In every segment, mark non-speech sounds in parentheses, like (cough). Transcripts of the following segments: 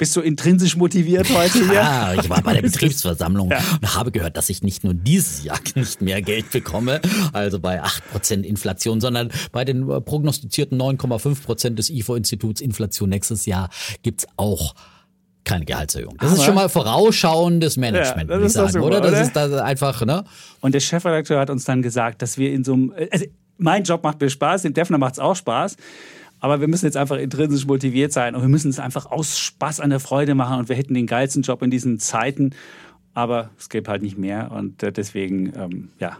Bist du intrinsisch motiviert heute hier? Ah, ich war bei der (laughs) Betriebsversammlung Ja. und habe gehört, dass ich nicht nur dieses Jahr (laughs) nicht mehr Geld bekomme, also bei 8% Inflation, sondern bei den äh, prognostizierten 9,5% des IFO-Instituts Inflation nächstes Jahr gibt's auch keine Gehaltserhöhung. Das ist Aber- schon mal vorausschauendes Management, Ja, das würde ich ist sagen, super, oder? Das oder? ist da einfach, ne? Und der Chefredakteur hat uns dann gesagt, dass wir in so einem. Also mein Job macht mir Spaß, dem Defner macht es auch Spaß. Aber wir müssen jetzt einfach intrinsisch motiviert sein und wir müssen es einfach aus Spaß an der Freude machen und wir hätten den geilsten Job in diesen Zeiten. Aber es gibt halt nicht mehr und äh, deswegen, ähm, ja,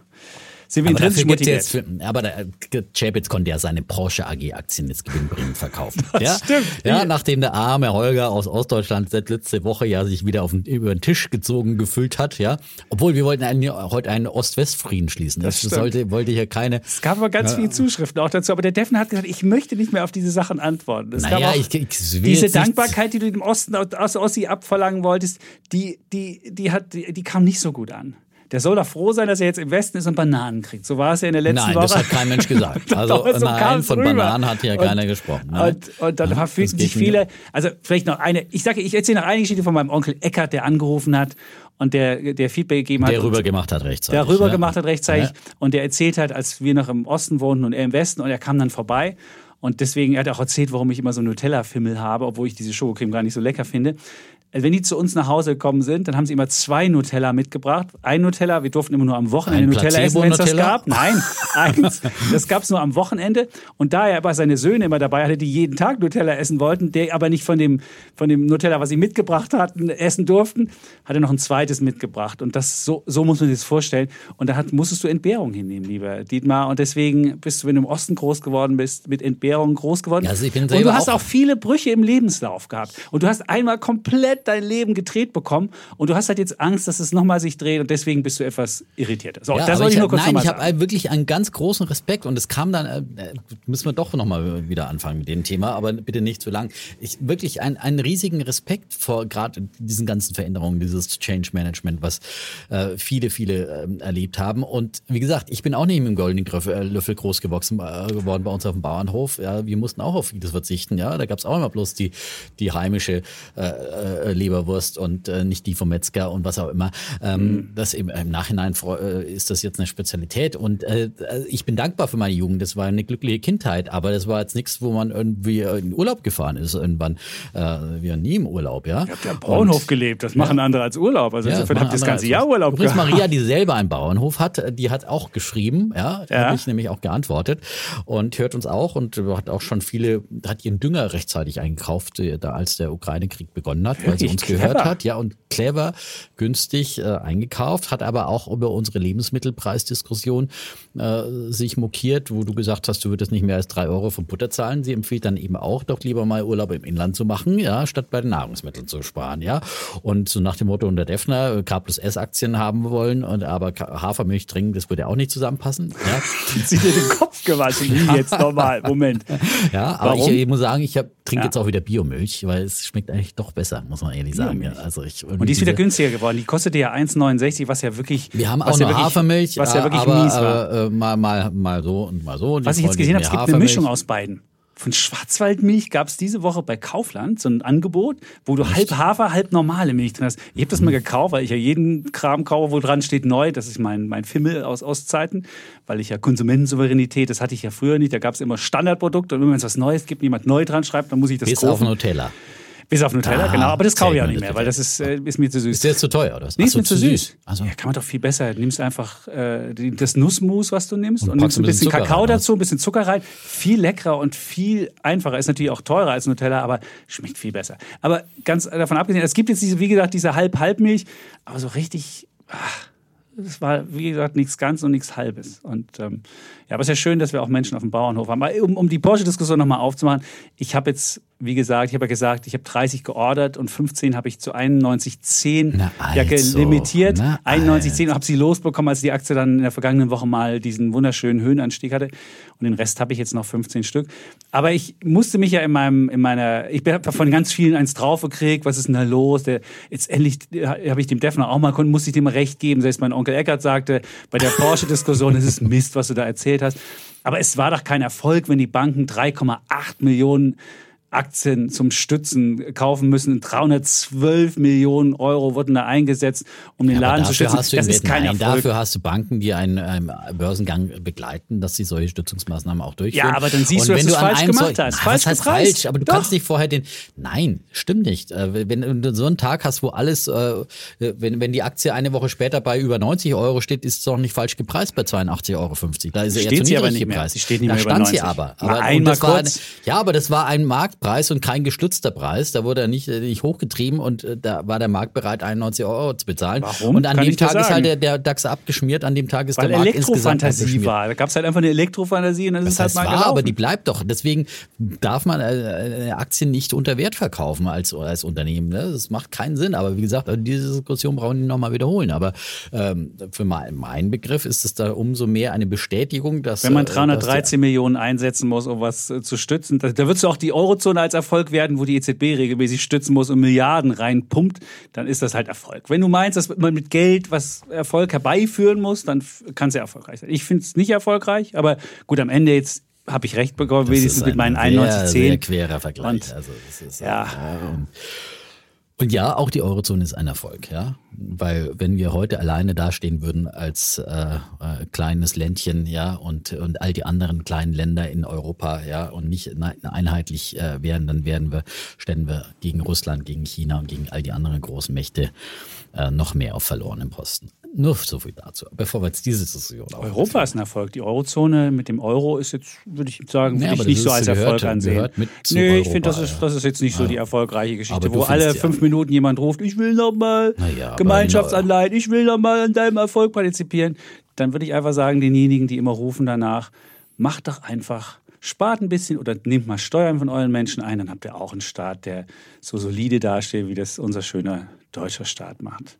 sind wir Aber dafür gibt's jetzt, für, aber der äh, Chapitz konnte ja seine Porsche AG Aktien jetzt gewinnbringend verkaufen. (laughs) ja? stimmt. Ja, nachdem der arme Holger aus Ostdeutschland seit letzte Woche ja sich wieder auf den, über den Tisch gezogen gefühlt hat, ja. Obwohl wir wollten einen, heute einen Ost-West-Frieden schließen. Das, stimmt. sollte, wollte hier keine. Es gab aber ganz viele Zuschriften auch dazu. Aber der Defner hat gesagt, ich möchte nicht mehr auf diese Sachen antworten. Es Naja, ich- ich diese Dankbarkeit, die du dem Osten aus Ossi abverlangen wolltest, die, die, die, hat, die, die kam nicht so gut an. Der soll doch froh sein, dass er jetzt im Westen ist und Bananen kriegt. So war es ja in der letzten Nein, Woche. das hat kein Mensch gesagt. (laughs) Also Doch, so nein, von rüber. Bananen hat hier Und- keiner gesprochen. Nein. Und, und dann Ja, fühlten sich viele, also vielleicht noch eine, ich sage, ich erzähle noch eine Geschichte von meinem Onkel Eckert, der angerufen hat und der, der Feedback gegeben hat. Der und- rüber gemacht hat rechtzeitig. der rüber ja. gemacht hat rechtzeitig Ja. und der erzählt hat, als wir noch im Osten wohnten und er im Westen und er kam dann vorbei und deswegen, er hat auch erzählt, warum ich immer so Nutella-Fimmel habe, obwohl ich diese Schokocreme gar nicht so lecker finde. Also Wenn die zu uns nach Hause gekommen sind, dann haben sie immer zwei Nutella mitgebracht. Ein Nutella, wir durften immer nur am Wochenende Ein Nutella essen, wenn es das gab. Nein, eins. Das gab es nur am Wochenende. Und da er aber seine Söhne immer dabei hatte, die jeden Tag Nutella essen wollten, der aber nicht von dem, von dem Nutella, was sie mitgebracht hatten, essen durften, hat er noch ein zweites mitgebracht. Und das so, so muss man sich das vorstellen. Und da hat, musstest du Entbehrung hinnehmen, lieber Dietmar. Und deswegen bist du, wenn du im Osten groß geworden bist, mit Entbehrung groß geworden. Ja, also ich bin und du hast auch viele Brüche im Lebenslauf gehabt. Und du hast einmal komplett dein Leben gedreht bekommen. Und du hast halt jetzt Angst, dass es nochmal sich dreht. Und deswegen bist du etwas irritiert. So, Ja, das soll ich, nur kurz nein, ich habe wirklich einen ganz großen Respekt und es kam dann, äh, äh, müssen wir doch nochmal wieder anfangen mit dem Thema, aber bitte nicht zu lang. Ich wirklich ein, einen riesigen Respekt vor gerade diesen ganzen Veränderungen, dieses Change Management, was äh, viele, viele ähm, erlebt haben. Und wie gesagt, ich bin auch nicht mit dem goldenen äh, Löffel groß gewachsen, äh, geworden bei uns auf dem Bauernhof. Ja, wir mussten auch auf vieles verzichten. Ja, da gab es auch immer bloß die, die heimische äh, äh, Leberwurst und äh, nicht die vom Metzger und was auch immer. Ähm, Das im, im Nachhinein äh, ist das jetzt eine Spezialität und äh, ich bin dankbar für meine Jugend. Das war eine glückliche Kindheit, aber das war jetzt nichts, wo man irgendwie in Urlaub gefahren ist irgendwann. Äh, wir nie im Urlaub, ja. Ihr habt ja Bauernhof gelebt. Das machen andere als Urlaub. Also Ja, insofern habt ihr das ganze Jahr. Urlaub Übrigens gehabt. Maria, die selber einen Bauernhof hat, die hat auch geschrieben, ja, Ja. habe ich nämlich auch geantwortet und hört uns auch und hat auch schon viele, hat ihren Dünger rechtzeitig eingekauft, äh, da als der Ukraine-Krieg begonnen hat, weil sie uns clever. gehört hat, ja, und clever, günstig äh, eingekauft, hat aber auch über unsere Lebensmittelpreisdiskussion äh, sich mokiert, wo du gesagt hast, du würdest nicht mehr als drei Euro für Butter zahlen. Sie empfiehlt dann eben auch, doch lieber mal Urlaub im Inland zu machen, ja, statt bei den Nahrungsmitteln zu sparen, ja. Und so nach dem Motto unter Defner, äh, K plus S Aktien haben wollen und aber Hafermilch trinken, das würde ja auch nicht zusammenpassen, ja. (laughs) Sie dir den Kopf gewaschen. Wie jetzt nochmal? Moment. (laughs) Ja, aber ich, ich muss sagen, ich hab, trinke Ja. jetzt auch wieder Biomilch, weil es schmeckt eigentlich doch besser, muss man ehrlich sagen. Ja, also ich, Und die ist wieder günstiger geworden. Die kostete ja 1,69, was ja wirklich. Wir haben auch was ja Hafermilch, Was ja wirklich aber, mies war. aber äh, mal, mal, mal so und mal so. Die was ich jetzt gesehen habe, es gibt eine. Mischung aus beiden. Von Schwarzwaldmilch gab es diese Woche bei Kaufland so ein Angebot, wo du halb Hafer, halb normale Milch drin hast. Ich habe das mal gekauft, weil ich ja jeden Kram kaufe, wo dran steht neu. Das ist mein, mein Fimmel aus Ostzeiten, weil ich ja Konsumentensouveränität, das hatte ich ja früher nicht. Da gab es immer Standardprodukte und wenn es was Neues gibt, jemand neu dran schreibt, dann muss ich das Bis kaufen. auf Nutella. Bis auf Nutella, Ah, genau. Aber das kaufe ich auch nicht mehr, weil das ist, äh, ist mir zu süß. Ist jetzt zu teuer, oder? Nee, ist so, mir zu süß. Also, Ja, kann man doch viel besser. Du nimmst einfach äh, die- das Nussmus, was du nimmst, und, Und nimmst ein bisschen Zucker Kakao rein, dazu, ein bisschen Zucker rein. Viel leckerer und viel einfacher. Ist natürlich auch teurer als Nutella, aber schmeckt viel besser. Aber ganz davon abgesehen, es gibt jetzt diese, wie gesagt, diese Halb-Halb-Milch, aber so richtig. Ach, es war, wie gesagt, nichts ganz und nichts halbes. Und ähm, ja, aber es ist ja schön, dass wir auch Menschen auf dem Bauernhof haben. Aber um, um die Porsche-Diskussion nochmal aufzumachen, ich habe jetzt, wie gesagt, ich habe ja gesagt, ich habe 30 geordert und 15 habe ich zu 91,10 Na ja, also, limitiert. na 91,10 und habe sie losbekommen, als die Aktie dann in der vergangenen Woche mal diesen wunderschönen Höhenanstieg hatte. Und den Rest habe ich jetzt noch 15 Stück. Aber ich musste mich ja in meinem, in meiner, ich habe von ganz vielen eins drauf gekriegt, was ist denn da los? Der, jetzt endlich habe ich dem Defner auch mal, musste ich dem recht geben. Selbst mein Onkel Eckert sagte, bei der Porsche-Diskussion, es ist Mist, was du da erzählt hast. Aber es war doch kein Erfolg, wenn die Banken 3,8 Millionen Aktien zum Stützen kaufen müssen. 312 Millionen Euro wurden da eingesetzt, um den Aber Laden zu stützen. hast du Das ist kein Nein, Erfolg. dafür hast du Banken, die einen ähm, Börsengang begleiten, dass sie solche Stützungsmaßnahmen auch durchführen. Ja, aber dann siehst Und du, dass wenn du es falsch gemacht hast. Na, Falsch heißt gepreist. falsch? Aber du Doch. kannst nicht vorher den. Nein, stimmt nicht. Äh, Wenn du so einen Tag hast, wo alles, äh, wenn, wenn die Aktie eine Woche später bei über 90 Euro steht, ist es doch nicht falsch gepreist bei 82,50 Euro. Da ist sie eher Steht zu niedrig mehr. gepreist. Sie steht nicht da mehr über stand sie 90. aber. Aber einmal das war ein, kurz. ja, aber das war ein Marktpreis und kein gestützter Preis. Da wurde er nicht, äh, nicht hochgetrieben und äh, da war der Markt bereit, 91 Euro zu bezahlen. Warum? Und an Kann dem Tag ist halt der, der DAX abgeschmiert, an dem Tag ist Weil der Markt insgesamt Elektrofantasie abgeschmiert. war. Da gab es halt einfach eine Elektrofantasie und dann ist Das es halt heißt, mal war, gelaufen. aber die bleibt doch. Deswegen darf man äh, eine Aktie nicht unter Wert verkaufen als, als Unternehmen. Ne? Das macht keinen Sinn. Aber wie gesagt, diese Diskussion brauchen wir nochmal wiederholen. Aber ähm, für mein, meinen Begriff ist es da umso mehr eine Bestätigung, dass. Wenn man äh, dass 313 Millionen einsetzen muss, um was zu stützen, da, da würdest du auch die Eurozone als Erfolg werden, wo die EZB regelmäßig stützen muss und Milliarden reinpumpt, dann ist das halt Erfolg. Wenn du meinst, dass man mit Geld was Erfolg herbeiführen muss, dann kann es ja erfolgreich sein. Ich finde es nicht erfolgreich, aber gut, am Ende jetzt habe ich recht bekommen, das wenigstens mit meinen ein sehr, sehr 91,10. querer Vergleich. Und- also, das ist, Ja. äh, und, ja, auch die Eurozone ist ein Erfolg, ja. Weil wenn wir heute alleine dastehen würden als äh, äh, kleines Ländchen, ja, und, und all die anderen kleinen Länder in Europa, ja, und nicht ne- einheitlich äh, wären, dann wären wir, ständen wir gegen Russland, gegen China und gegen all die anderen großen Mächte äh, noch mehr auf verlorenen Posten. Nur so viel dazu. Bevor wir jetzt diese Diskussion Europa ist ein Erfolg. Die Eurozone mit dem Euro ist jetzt, würde ich sagen, Ja, würde ich nicht so als gehört- Erfolg ansehen. nee, ich finde, das ist, ja. das ist jetzt nicht so die erfolgreiche Geschichte, wo alle findest ja- fünf Minuten jemand ruft, ich will noch mal Na ja, Gemeinschaftsanleihen, ich will noch mal an deinem Erfolg partizipieren. Dann würde ich einfach sagen, denjenigen, die immer rufen danach, macht doch einfach, spart ein bisschen oder nehmt mal Steuern von euren Menschen ein, dann habt ihr auch einen Staat, der so solide dasteht, wie das unser schöner deutscher Staat macht.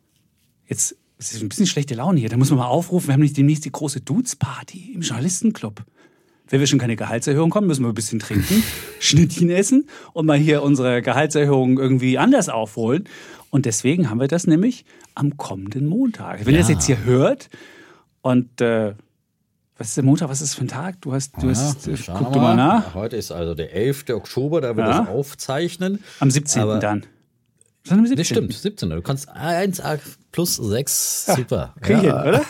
Jetzt es ist ein bisschen schlechte Laune hier. Da muss man mal aufrufen. Wir haben nicht demnächst die große Dudes-Party im Journalistenclub. Wenn wir schon keine Gehaltserhöhung kommen, müssen wir ein bisschen trinken, (laughs) Schnittchen essen und mal hier unsere Gehaltserhöhung irgendwie anders aufholen. Und deswegen haben wir das nämlich am kommenden Montag. Wenn ihr das Ja. jetzt hier hört und äh, was ist der Montag? Was ist das für ein Tag? Du hast, du hast wir äh, guck du mal nach. Heute ist also der 11. Oktober, da wir Ja. das aufzeichnen. Am 17. Aber- dann. Am 17.? Das stimmt, 17. Du kannst 1 plus 6, super. Krieg ich ja. hin,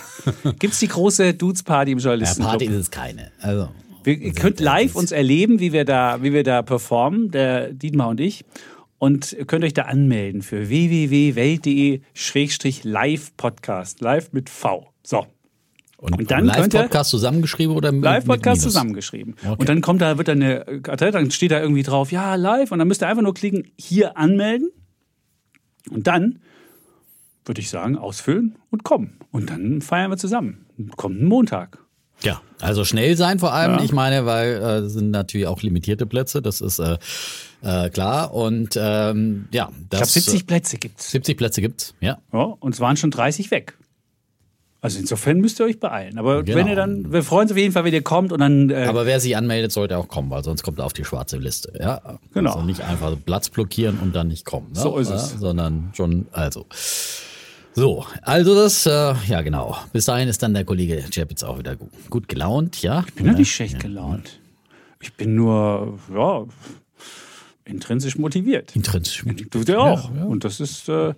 oder? (laughs) Gibt es die große Dudes-Party im Ja, Journalistenclub? Party ist es keine. Also, Wir, ihr könnt live uns erleben, wie wir da, wie wir da performen, der Dietmar und ich. Und ihr könnt euch da anmelden für www.welt.de-live-podcast. Live mit V. So. und, Und dann könnt ihr- Live-Podcast zusammengeschrieben oder mit Live-Podcast zusammengeschrieben. Und dann kommt da, wird da eine, dann steht da irgendwie drauf, ja, live. Und dann müsst ihr einfach nur klicken, hier anmelden. Und dann würde ich sagen, ausfüllen und kommen. Und dann feiern wir zusammen. Kommenden Montag. Ja, also schnell sein vor allem. Ja. Ich meine, weil äh, es sind natürlich auch limitierte Plätze, das ist äh, äh, klar. Und ähm, ja, das, Ich glaube, 70 Plätze gibt's. 70 Plätze gibt's, ja. Ja, und es waren schon 30 weg. Also insofern müsst ihr euch beeilen. Aber Genau. wenn ihr dann, wir freuen uns auf jeden Fall, wenn ihr kommt und dann. Äh, Aber wer sich anmeldet, sollte auch kommen, weil sonst kommt er auf die schwarze Liste. Ja, Genau. Also nicht einfach Platz blockieren und dann nicht kommen. Ne? So ist ja, es. Sondern schon, also. So, also das, äh, ja genau. Bis dahin ist dann der Kollege Chapitz auch wieder gut, gut gelaunt, ja. ich bin doch nicht schlecht gelaunt. Ich bin nur, ja, intrinsisch motiviert. Intrinsisch. Du der auch. Ja, ja. Und das ist, äh,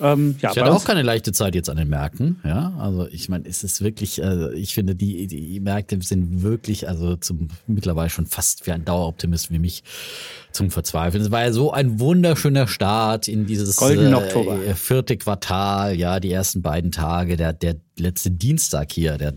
ähm, ja, Ich hatte auch keine leichte Zeit jetzt an den Märkten, ja. Also ich meine, es ist wirklich, äh, ich finde, die, die Märkte sind wirklich, also zum mittlerweile schon fast für einen Daueroptimist wie mich zum Verzweifeln. Es war ja so ein wunderschöner Start in dieses äh, vierte Quartal, ja, die ersten beiden Tage, der, der letzte Dienstag hier, der,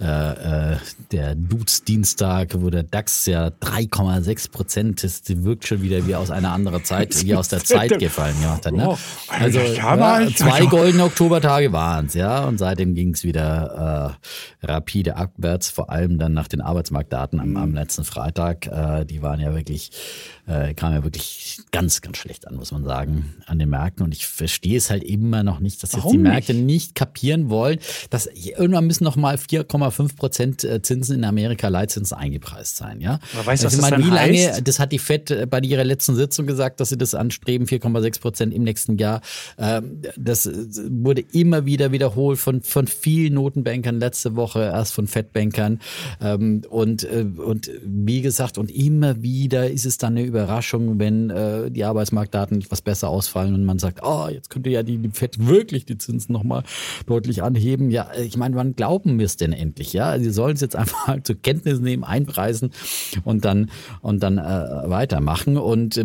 äh, äh der Dudes-Dienstag, wo der DAX ja 3,6 Prozent ist, wirkt schon wieder wie aus einer anderen Zeit, (laughs) wie aus der Zeit gefallen gemacht hat. Ne? Oh, also ja, zwei goldene Oktobertage waren es, ja, und seitdem ging es wieder äh, rapide abwärts, vor allem dann nach den Arbeitsmarktdaten am, am letzten Freitag. Äh, die waren ja wirklich äh, kam ja wirklich ganz, ganz schlecht an, muss man sagen, an den Märkten. Und ich verstehe es halt immer noch nicht, dass jetzt die Märkte nicht? nicht kapieren wollen, dass irgendwann müssen noch mal 4,5 Prozent äh, Zinsen in Amerika Leitzinsen eingepreist sein. Ja? Weißt du, also, was das meine, wie lange, heißt? das hat die FED äh, bei ihrer letzten Sitzung gesagt, dass sie das anstreben, 4,6 Prozent im nächsten Jahr. Ähm, das äh, wurde immer wieder wiederholt von, von vielen Notenbankern letzte Woche, erst von FED-Bankern. Ähm, und, und wie gesagt, und immer wieder ist es dann eine Überraschung, wenn äh, die Arbeitsmarktdaten etwas besser ausfallen und man sagt, oh, jetzt könnte ja die, die FED wirklich die Zinsen nochmal deutlich anheben. Ja, ich meine, wann glauben wir es denn endlich? Ja, sie sollen es jetzt einfach mal zur Kenntnis nehmen, einpreisen und dann und dann äh, weitermachen. Und äh,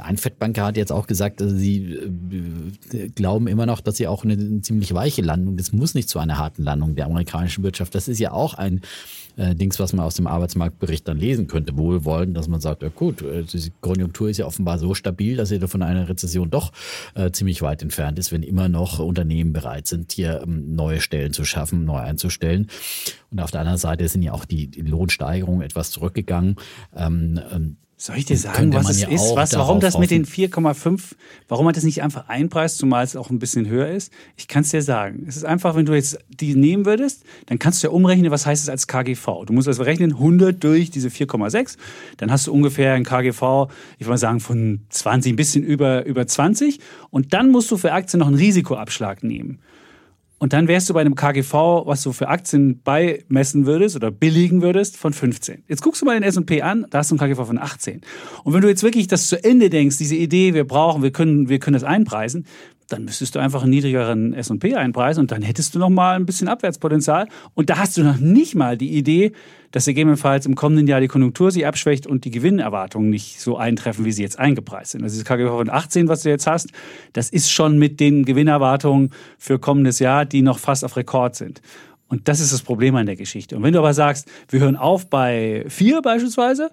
ein Fettbanker hat jetzt auch gesagt, also sie äh, glauben immer noch, dass sie auch eine, eine ziemlich weiche Landung. Das muss nicht zu einer harten Landung der amerikanischen Wirtschaft. Das ist ja auch ein äh, Dings, was man aus dem Arbeitsmarktbericht dann lesen könnte, wohlwollend, dass man sagt, ja gut, äh, die Konjunktur ist ja offenbar so stabil, dass sie von einer Rezession doch äh, ziemlich weit entfernt ist, wenn immer noch Unternehmen bereit sind, hier ähm, neue Stellen zu schaffen, neu einzustellen. Und auf der anderen Seite sind ja auch die, die Lohnsteigerungen etwas zurückgegangen. Ähm, ähm soll ich dir sagen, was es ja ist? Was, warum das mit den 4,5, warum man das nicht einfach einpreist, zumal es auch ein bisschen höher ist? Ich kann es dir sagen. Es ist einfach, wenn du jetzt die nehmen würdest, dann kannst du ja umrechnen, was heißt es als KGV. Du musst also rechnen, 100 durch diese 4,6, dann hast du ungefähr ein KGV, ich würde mal sagen, von 20, ein bisschen über, über 20. Und dann musst du für Aktien noch einen Risikoabschlag nehmen. Und dann wärst du bei einem KGV, was du für Aktien beimessen würdest oder billigen würdest, von 15. Jetzt guckst du mal den S&P an, da hast du ein KGV von 18. Und wenn du jetzt wirklich das zu Ende denkst, diese Idee, wir brauchen, wir können, wir können das einpreisen, dann müsstest du einfach einen niedrigeren S&P einpreisen und dann hättest du noch mal ein bisschen Abwärtspotenzial und da hast du noch nicht mal die Idee, dass gegebenenfalls im kommenden Jahr die Konjunktur sich abschwächt und die Gewinnerwartungen nicht so eintreffen, wie sie jetzt eingepreist sind. Also das KGV von 18, was du jetzt hast, das ist schon mit den Gewinnerwartungen für kommendes Jahr, die noch fast auf Rekord sind. Und das ist das Problem an der Geschichte. Und wenn du aber sagst, wir hören auf bei 4 beispielsweise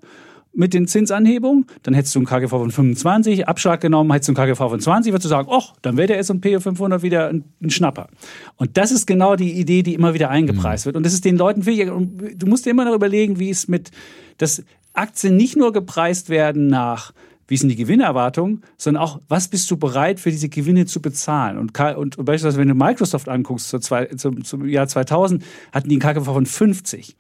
mit den Zinsanhebungen, dann hättest du ein KGV von 25, Abschlag genommen, hättest du ein KGV von 20, würdest du sagen, ach, dann wäre der S&P 500 wieder ein, ein, Schnapper. Und das ist genau die Idee, die immer wieder eingepreist mhm. wird. Und das ist den Leuten wichtig. Du musst dir immer noch überlegen, wie es mit, dass Aktien nicht nur gepreist werden nach wie sind die Gewinnerwartungen, sondern auch, was bist du bereit für diese Gewinne zu bezahlen? Und, und, und beispielsweise, wenn du Microsoft anguckst, zu zwei, zum, zum Jahr 2000, hatten die einen KGV von 50.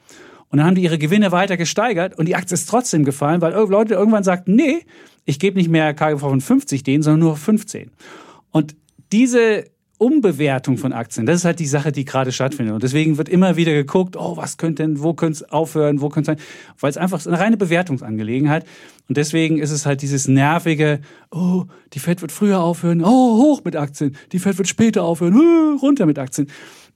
Und dann haben die ihre Gewinne weiter gesteigert und die Aktie ist trotzdem gefallen, weil Leute irgendwann sagten, nee, ich gebe nicht mehr KGV von 50 denen, sondern nur 15. Und diese Umbewertung von Aktien, das ist halt die Sache, die gerade stattfindet. Und deswegen wird immer wieder geguckt, oh, was könnte denn, wo könnte es aufhören, wo könnte es sein? Weil es einfach eine reine Bewertungsangelegenheit. Und deswegen ist es halt dieses nervige, oh, die Fed wird früher aufhören, oh, hoch mit Aktien, die Fed wird später aufhören, oh, runter mit Aktien.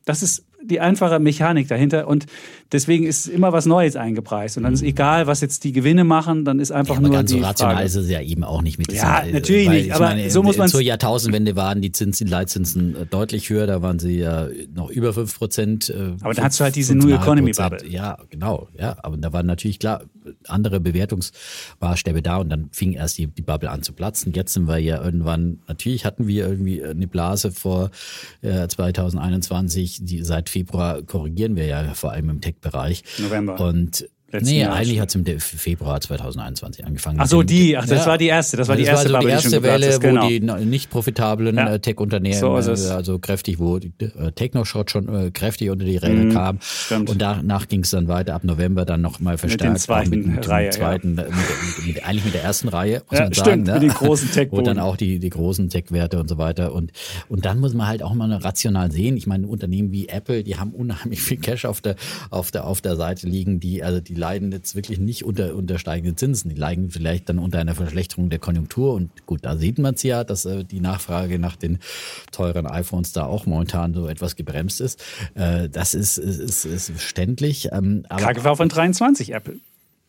Das ist die einfache Mechanik dahinter und deswegen ist immer was Neues eingepreist und dann ist egal, was jetzt die Gewinne machen, dann ist einfach ja, aber nur ganz die so rational Frage. ist es ja eben auch nicht mit diesen, Ja, natürlich nicht, aber meine, so muss man zur Jahrtausendwende waren die Zins, die Leitzinsen äh, deutlich höher, da waren sie ja noch über 5 Prozent. Äh, aber da hast du halt diese New Economy Bubble. Ja, genau, ja, aber da waren natürlich klar andere Bewertungsmaßstäbe da und dann fing erst die, die Bubble an zu platzen. Jetzt sind wir ja irgendwann, natürlich hatten wir irgendwie eine Blase vor äh, 2021, die seit Februar korrigieren wir ja vor allem im Tech-Bereich. November. Und Letzten nee, Jahr eigentlich hat es im Februar 2021 angefangen. Ach so, die, ach, das ja. war die erste, das war die das erste, war so die erste Welle, wo genau. die nicht profitablen ja. Äh, Tech-Unternehmen, so äh, also kräftig, wo die äh, Technoshot schon äh, kräftig unter die Räder mhm, kam. Stimmt. Und danach ging es dann weiter ab November dann nochmal verstärkt. Mit, den zweiten mit, mit Reihe, zweiten, ja. mit, mit, eigentlich mit der ersten Reihe, muss man sagen. Stimmt, ne? mit den großen tech (laughs) Wo dann auch die, die großen Tech-Werte und so weiter. Und, und dann muss man halt auch mal rational sehen. Ich meine, Unternehmen wie Apple, die haben unheimlich viel Cash auf der, auf der, auf der Seite liegen, die, also die leiden jetzt wirklich nicht unter, unter steigenden Zinsen. Die leiden vielleicht dann unter einer Verschlechterung der Konjunktur. Und gut, da sieht man es ja, dass äh, die Nachfrage nach den teuren iPhones da auch momentan so etwas gebremst ist. Äh, das ist, ist, ist, ist verständlich. Ähm, aber von 23 Apple.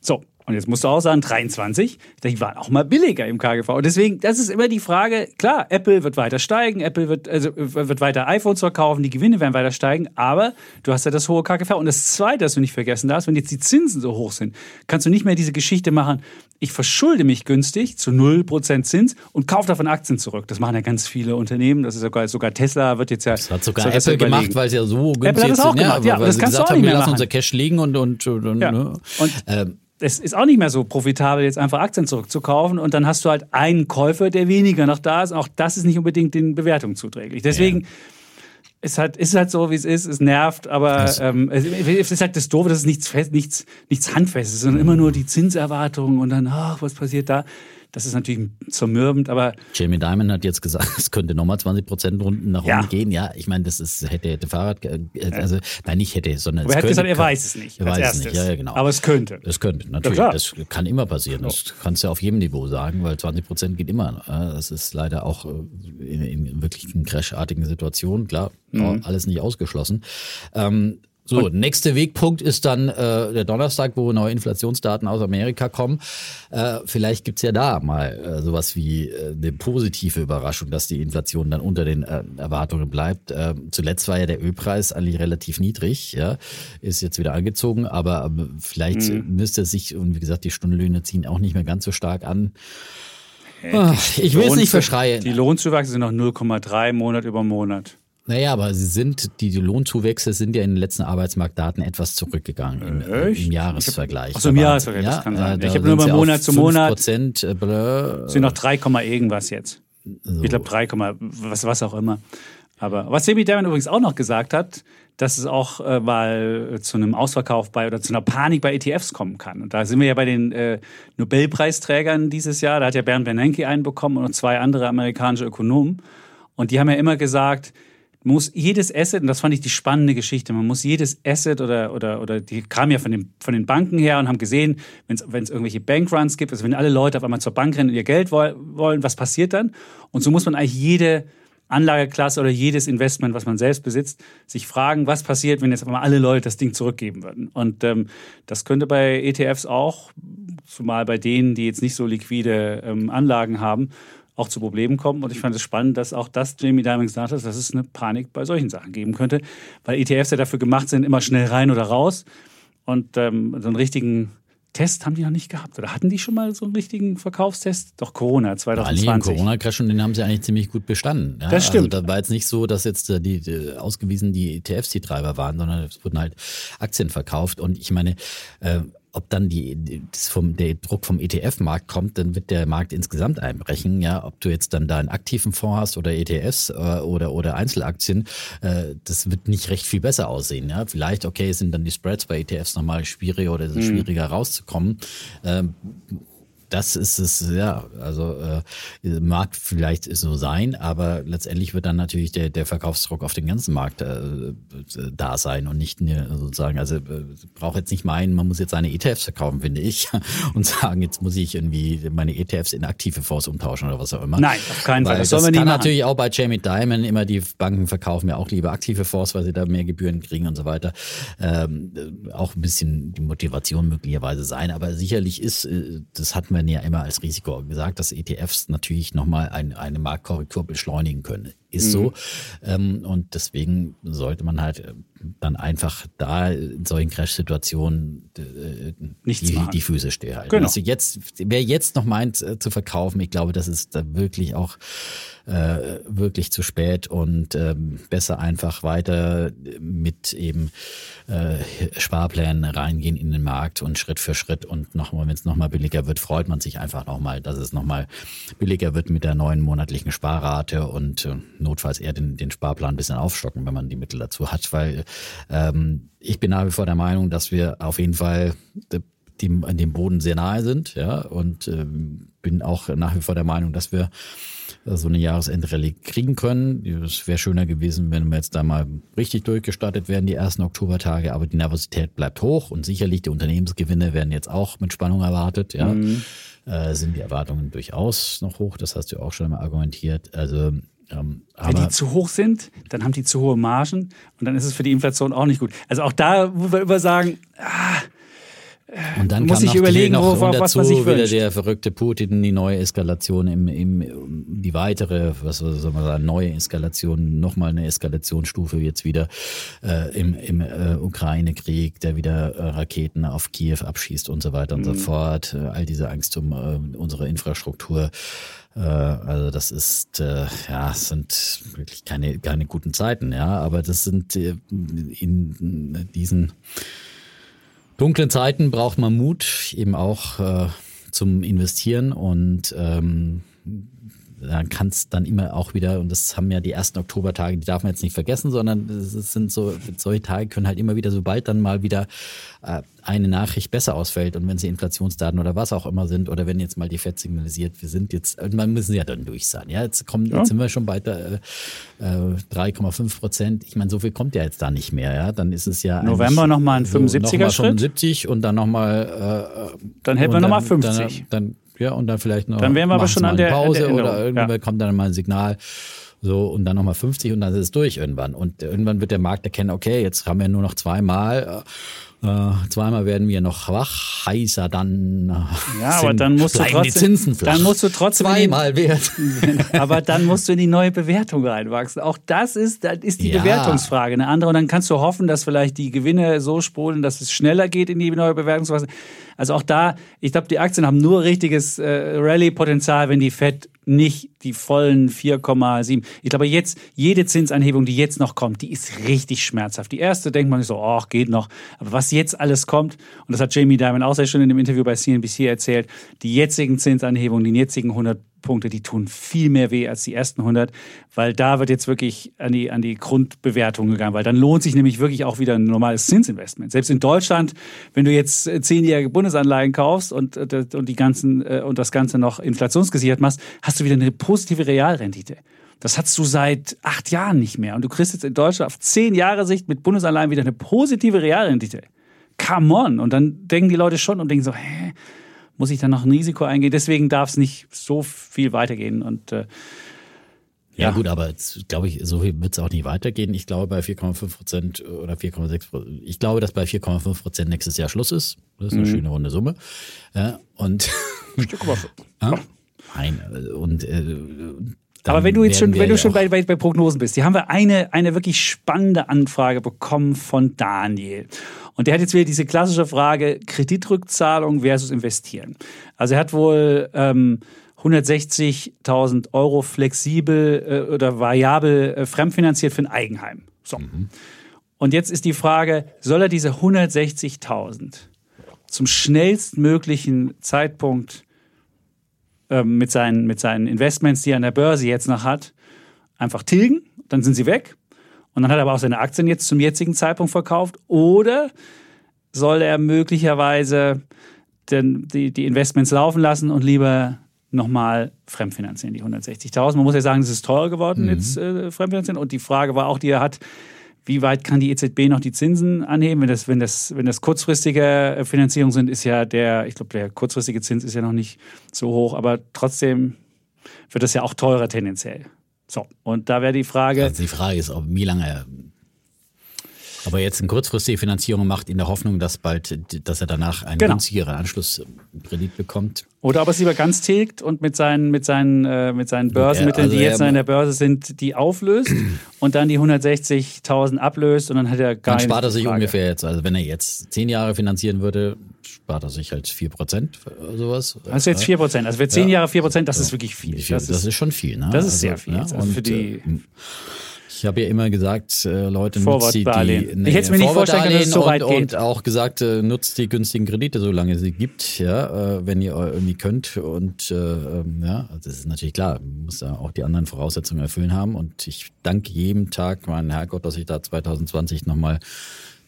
So, Und jetzt musst du auch sagen, 23, die waren auch mal billiger im KGV. Und deswegen, das ist immer die Frage, klar, Apple wird weiter steigen, Apple wird, also, wird weiter iPhones verkaufen, die Gewinne werden weiter steigen, aber du hast ja das hohe KGV. Und das Zweite, das du nicht vergessen darfst, wenn jetzt die Zinsen so hoch sind, kannst du nicht mehr diese Geschichte machen, ich verschulde mich günstig zu 0% Zins und kaufe davon Aktien zurück. Das machen ja ganz viele Unternehmen. Das ist sogar, sogar Tesla wird jetzt ja. Das hat sogar Apple gemacht, weil es ja so günstig Apple hat das auch ist. Gemacht, ja, aber das kannst du auch haben, nicht wir mehr lassen machen. unser Cash liegen und, und, und, Ja. ne? Und ähm, es ist auch nicht mehr so profitabel, jetzt einfach Aktien zurückzukaufen und dann hast du halt einen Käufer, der weniger noch da ist. Auch das ist nicht unbedingt den Bewertungen zuträglich. Deswegen ist halt, ist halt so, wie es ist. Es nervt, aber ähm, es, es ist halt das Doofe, dass es nichts, fest, nichts, nichts Handfestes, sondern immer nur die Zinserwartungen und dann, ach, was passiert da? Das ist natürlich zermürbend, aber Jamie Dimon hat jetzt gesagt, (laughs) es könnte nochmal 20 Prozent Runden nach Ja. oben gehen. Ja, ich meine, das ist, hätte, hätte Fahrrad, äh, also, nein, nicht hätte, sondern aber es er hat könnte, gesagt, er weiß es nicht. Er weiß es erstes. nicht, ja, ja, genau. Aber es könnte. Das könnte, natürlich. klar. das kann immer passieren. Das kannst du auf jedem Niveau sagen, weil 20 Prozent geht immer. Äh, Das ist leider auch äh, in, in wirklich crashartigen Situationen. Klar, Mhm. alles nicht ausgeschlossen. Ähm, so, nächster Wegpunkt ist dann äh, der Donnerstag, wo neue Inflationsdaten aus Amerika kommen. Äh, vielleicht gibt's ja da mal äh, sowas wie äh, eine positive Überraschung, dass die Inflation dann unter den äh, Erwartungen bleibt. Äh, zuletzt war ja der Ölpreis eigentlich relativ niedrig, ja, ist jetzt wieder angezogen, aber ähm, vielleicht Mhm. müsste es sich, und wie gesagt, die Stundenlöhne ziehen auch nicht mehr ganz so stark an. Ah, ich will es nicht verschreien. Die Lohnzuwachse sind noch 0,3 Monat über Monat. Naja, aber sie sind, die, die Lohnzuwächse sind ja in den letzten Arbeitsmarktdaten etwas zurückgegangen im, äh, im Jahresvergleich. Ach so, im Jahresvergleich, das kann sein. da Ich hab sind nur mal Monat zu Monat. 5%, äh, sind noch 3, Komma irgendwas jetzt. Ich glaube 3, Komma was, was auch immer. Aber was Sebi Derman übrigens auch noch gesagt hat, dass es auch äh, mal zu einem Ausverkauf bei oder zu einer Panik bei ETFs kommen kann. Und da sind wir ja bei den äh, Nobelpreisträgern dieses Jahr. Da hat ja Bernd Bernanke einen bekommen und noch zwei andere amerikanische Ökonomen. Und die haben ja immer gesagt, muss jedes Asset, und das fand ich die spannende Geschichte, man muss jedes Asset oder, oder, oder die kamen ja von den, von den Banken her und haben gesehen, wenn es irgendwelche Bankruns gibt, also wenn alle Leute auf einmal zur Bank rennen und ihr Geld woll- wollen, was passiert dann? Und so muss man eigentlich jede Anlageklasse oder jedes Investment, was man selbst besitzt, sich fragen, was passiert, wenn jetzt auf einmal alle Leute das Ding zurückgeben würden. Und ähm, das könnte bei ETFs auch, zumal bei denen, die jetzt nicht so liquide ähm, Anlagen haben, auch zu Problemen kommen. Und ich fand es spannend, dass auch das Jamie Dimon gesagt hat, dass es eine Panik bei solchen Sachen geben könnte, weil ETFs ja dafür gemacht sind, immer schnell rein oder raus. Und ähm, so einen richtigen Test haben die noch nicht gehabt. Oder hatten die schon mal so einen richtigen Verkaufstest? Doch Corona Alle im 2020. Corona-Crash und den haben sie eigentlich ziemlich gut bestanden. Ja, Das stimmt. Also da war jetzt nicht so, dass jetzt äh, die, die ausgewiesen die ETFs die Treiber waren, sondern es wurden halt Aktien verkauft. Und ich meine, äh, ob dann die, vom, der Druck vom ETF-Markt kommt, dann wird der Markt insgesamt einbrechen. Ja, ob du jetzt dann da einen aktiven Fonds hast oder ETFs äh, oder oder Einzelaktien, äh, das wird nicht recht viel besser aussehen. Ja, vielleicht okay sind dann die Spreads bei ETFs nochmal schwieriger oder ist es schwieriger rauszukommen. Ähm, das ist es, ja, also äh, mag vielleicht so sein, aber letztendlich wird dann natürlich der, der Verkaufsdruck auf den ganzen Markt äh, da sein und nicht nur sozusagen, also äh, braucht jetzt nicht meinen, man muss jetzt seine ETFs verkaufen, finde ich, (laughs) und sagen, jetzt muss ich irgendwie meine ETFs in aktive Fonds umtauschen oder was auch immer. Nein, auf keinen Fall. Weil Das das nicht kann machen. natürlich auch bei Jamie Dimon immer die Banken verkaufen ja auch lieber aktive Fonds, weil sie da mehr Gebühren kriegen und so weiter. Ähm, äh, auch ein bisschen die Motivation möglicherweise sein, aber sicherlich ist, äh, das hat man ja immer als Risiko gesagt, dass ETFs natürlich nochmal ein, eine Marktkorrektur beschleunigen können. Ist so. Ähm, und deswegen sollte man halt äh, dann einfach da in solchen Crash-Situationen äh, Nichts die, machen. die Füße stillhalten. Genau. Also jetzt, wer jetzt noch meint äh, zu verkaufen, ich glaube, das ist da wirklich auch äh, wirklich zu spät und ähm, besser einfach weiter mit eben äh, Sparplänen reingehen in den Markt und Schritt für Schritt und nochmal, wenn es nochmal billiger wird, freut man sich einfach nochmal, dass es nochmal billiger wird mit der neuen monatlichen Sparrate und äh, notfalls eher den, den Sparplan ein bisschen aufstocken, wenn man die Mittel dazu hat, weil ähm, ich bin nach wie vor der Meinung, dass wir auf jeden Fall dem, an dem Boden sehr nahe sind, ja, und ähm, bin auch nach wie vor der Meinung, dass wir äh, so eine Jahresendrallye kriegen können. Es wäre schöner gewesen, wenn wir jetzt da mal richtig durchgestartet wären, die ersten Oktobertage, aber die Nervosität bleibt hoch und sicherlich die Unternehmensgewinne werden jetzt auch mit Spannung erwartet, ja. Äh, sind die Erwartungen durchaus noch hoch, das hast du auch schon einmal argumentiert. Also ähm, Wenn die zu hoch sind, dann haben die zu hohe Margen und dann ist es für die Inflation auch nicht gut. Also auch da, wo wir immer sagen, ah, und dann muss kam ich noch, überlegen, noch worauf, dazu was man sich wieder wünscht. der verrückte Putin, die neue Eskalation im, im die weitere, was soll man sagen, neue Eskalation, nochmal eine Eskalationsstufe jetzt wieder äh, im, im äh, Ukraine-Krieg, der wieder äh, Raketen auf Kiew abschießt und so weiter und so Mhm. fort. Äh, all diese Angst um äh, unsere Infrastruktur. Äh, also das ist, ja, sind wirklich keine, keine guten Zeiten, ja, aber das sind in diesen dunklen Zeiten braucht man Mut, eben auch äh, zum Investieren. Und ähm, dann kann es dann immer auch wieder, und das haben ja die ersten Oktobertage, die darf man jetzt nicht vergessen, sondern es sind so, solche Tage können halt immer wieder, sobald dann mal wieder äh, eine Nachricht besser ausfällt und wenn sie Inflationsdaten oder was auch immer sind oder wenn jetzt mal die FED signalisiert, wir sind jetzt, irgendwann müssen sie ja dann durch sein. Ja, jetzt kommen, Ja. jetzt sind wir schon bei äh, äh, 3,5 Prozent. Ich meine, so viel kommt ja jetzt da nicht mehr. Ja, dann ist es ja November eigentlich noch mal ein so 75er noch mal Schritt. 75 und dann nochmal äh, Dann hätten wir und noch mal dann- 50. Dann, dann, ja, und dann vielleicht noch. Dann wären wir aber schon an der- Pause der oder irgendwann ja. kommt dann mal ein Signal. So, und dann nochmal 50 und dann ist es durch irgendwann. Und irgendwann wird der Markt erkennen, okay, jetzt haben wir nur noch zweimal. Äh, zweimal werden wir noch wach, heißer dann. äh, Ja, aber sind- dann musst du trotzdem- die Zinsen flach. dann musst du trotzdem in die- zweimal wert. (laughs) Aber dann musst du in die neue Bewertung reinwachsen. Auch das ist, das ist die Ja. Bewertungsfrage. Eine andere. Und dann kannst du hoffen, dass vielleicht die Gewinne so sprudeln, dass es schneller geht in die neue Bewertungsphase. Also auch da, ich glaube, die Aktien haben nur richtiges äh, Rallye-Potenzial, wenn die Fed nicht die vollen 4,7. Ich glaube, jetzt, jede Zinsanhebung, die jetzt noch kommt, die ist richtig schmerzhaft. Die erste denkt man so, ach, geht noch. Aber was jetzt alles kommt, und das hat Jamie Dimon auch sehr schön in dem Interview bei CNBC erzählt, die jetzigen Zinsanhebungen, die jetzigen 100 Punkte, die tun viel mehr weh als die ersten 100, weil da wird jetzt wirklich an die, an die Grundbewertung gegangen, weil dann lohnt sich nämlich wirklich auch wieder ein normales Zinsinvestment. Selbst in Deutschland, wenn du jetzt äh, zehnjährige Bundesanleihen kaufst und, äh, und, die ganzen, äh, und das Ganze noch inflationsgesichert machst, hast du wieder eine positive Realrendite. Das hast du seit acht Jahren nicht mehr. Und du kriegst jetzt in Deutschland auf zehn Jahre Sicht mit Bundesanleihen wieder eine positive Realrendite. Come on. Und dann denken die Leute schon und denken so, hä? Muss ich dann noch ein Risiko eingehen. Deswegen darf es nicht so viel weitergehen. Und äh, Ja, Ja. gut, aber jetzt, glaube ich, so wird es auch nicht weitergehen. Ich glaube, bei 4,5 Prozent oder 4,6 Prozent, ich glaube, dass bei 4,5 Prozent nächstes Jahr Schluss ist. Das ist Mhm. eine schöne runde Summe. (laughs) Ja, und ja, nein, äh, und äh, aber wenn du jetzt schon, wenn du schon bei, bei, bei Prognosen bist, hier haben wir eine, eine wirklich spannende Anfrage bekommen von Daniel. Und der hat jetzt wieder diese klassische Frage Kreditrückzahlung versus investieren. Also er hat wohl ähm, 160.000 Euro flexibel äh, oder variabel äh, fremdfinanziert für ein Eigenheim. So. Und jetzt ist die Frage, soll er diese 160.000 zum schnellstmöglichen Zeitpunkt ähm, mit, seinen, mit seinen Investments, die er an der Börse jetzt noch hat, einfach tilgen, dann sind sie weg. Und dann hat er aber auch seine Aktien jetzt zum jetzigen Zeitpunkt verkauft. Oder soll er möglicherweise den, die, die Investments laufen lassen und lieber nochmal fremdfinanzieren, die 160.000. Man muss ja sagen, es ist teurer geworden, jetzt äh, fremdfinanzieren. Und die Frage war auch, die er hat, wie weit kann die EZB noch die Zinsen anheben? Wenn das, wenn das, wenn das kurzfristige äh, Finanzierung sind, ist ja der, ich glaube, der kurzfristige Zins ist ja noch nicht so hoch, aber trotzdem wird das ja auch teurer tendenziell. So, und da wäre die Frage, Also die Frage ist, ob, wie lange aber jetzt eine kurzfristige Finanzierung macht in der Hoffnung, dass bald, dass er danach einen Genau. günstigeren Anschlusskredit bekommt. Oder ob er es lieber ganz tilgt und mit seinen, mit seinen, äh, mit seinen Börsenmitteln, also die jetzt in der Börse sind, die auflöst (clears throat) und dann die 160.000 ablöst und dann hat er gar Dann spart er sich Frage. ungefähr jetzt, also wenn er jetzt zehn Jahre finanzieren würde, spart er sich halt 4 Prozent oder sowas. Das ist jetzt 4 Prozent. Also für 10 Ja. Jahre 4 Prozent, das ist wirklich viel. Viel? Das, ist, schon viel, ne? das ist sehr viel. Ja, Also und, für die- äh, ich habe ja immer gesagt, äh, Leute, nutzt die, die Vorwortdarlehen. Ich hätte es mir nicht vorstellen können, dass es so weit und, geht. Und auch gesagt, äh, nutzt die günstigen Kredite, solange es sie gibt, ja, äh, wenn ihr irgendwie könnt. Und äh, ähm, ja, also das ist natürlich klar, man muss ja auch die anderen Voraussetzungen erfüllen haben. Und ich danke jedem Tag, mein Herrgott, dass ich da 2020 nochmal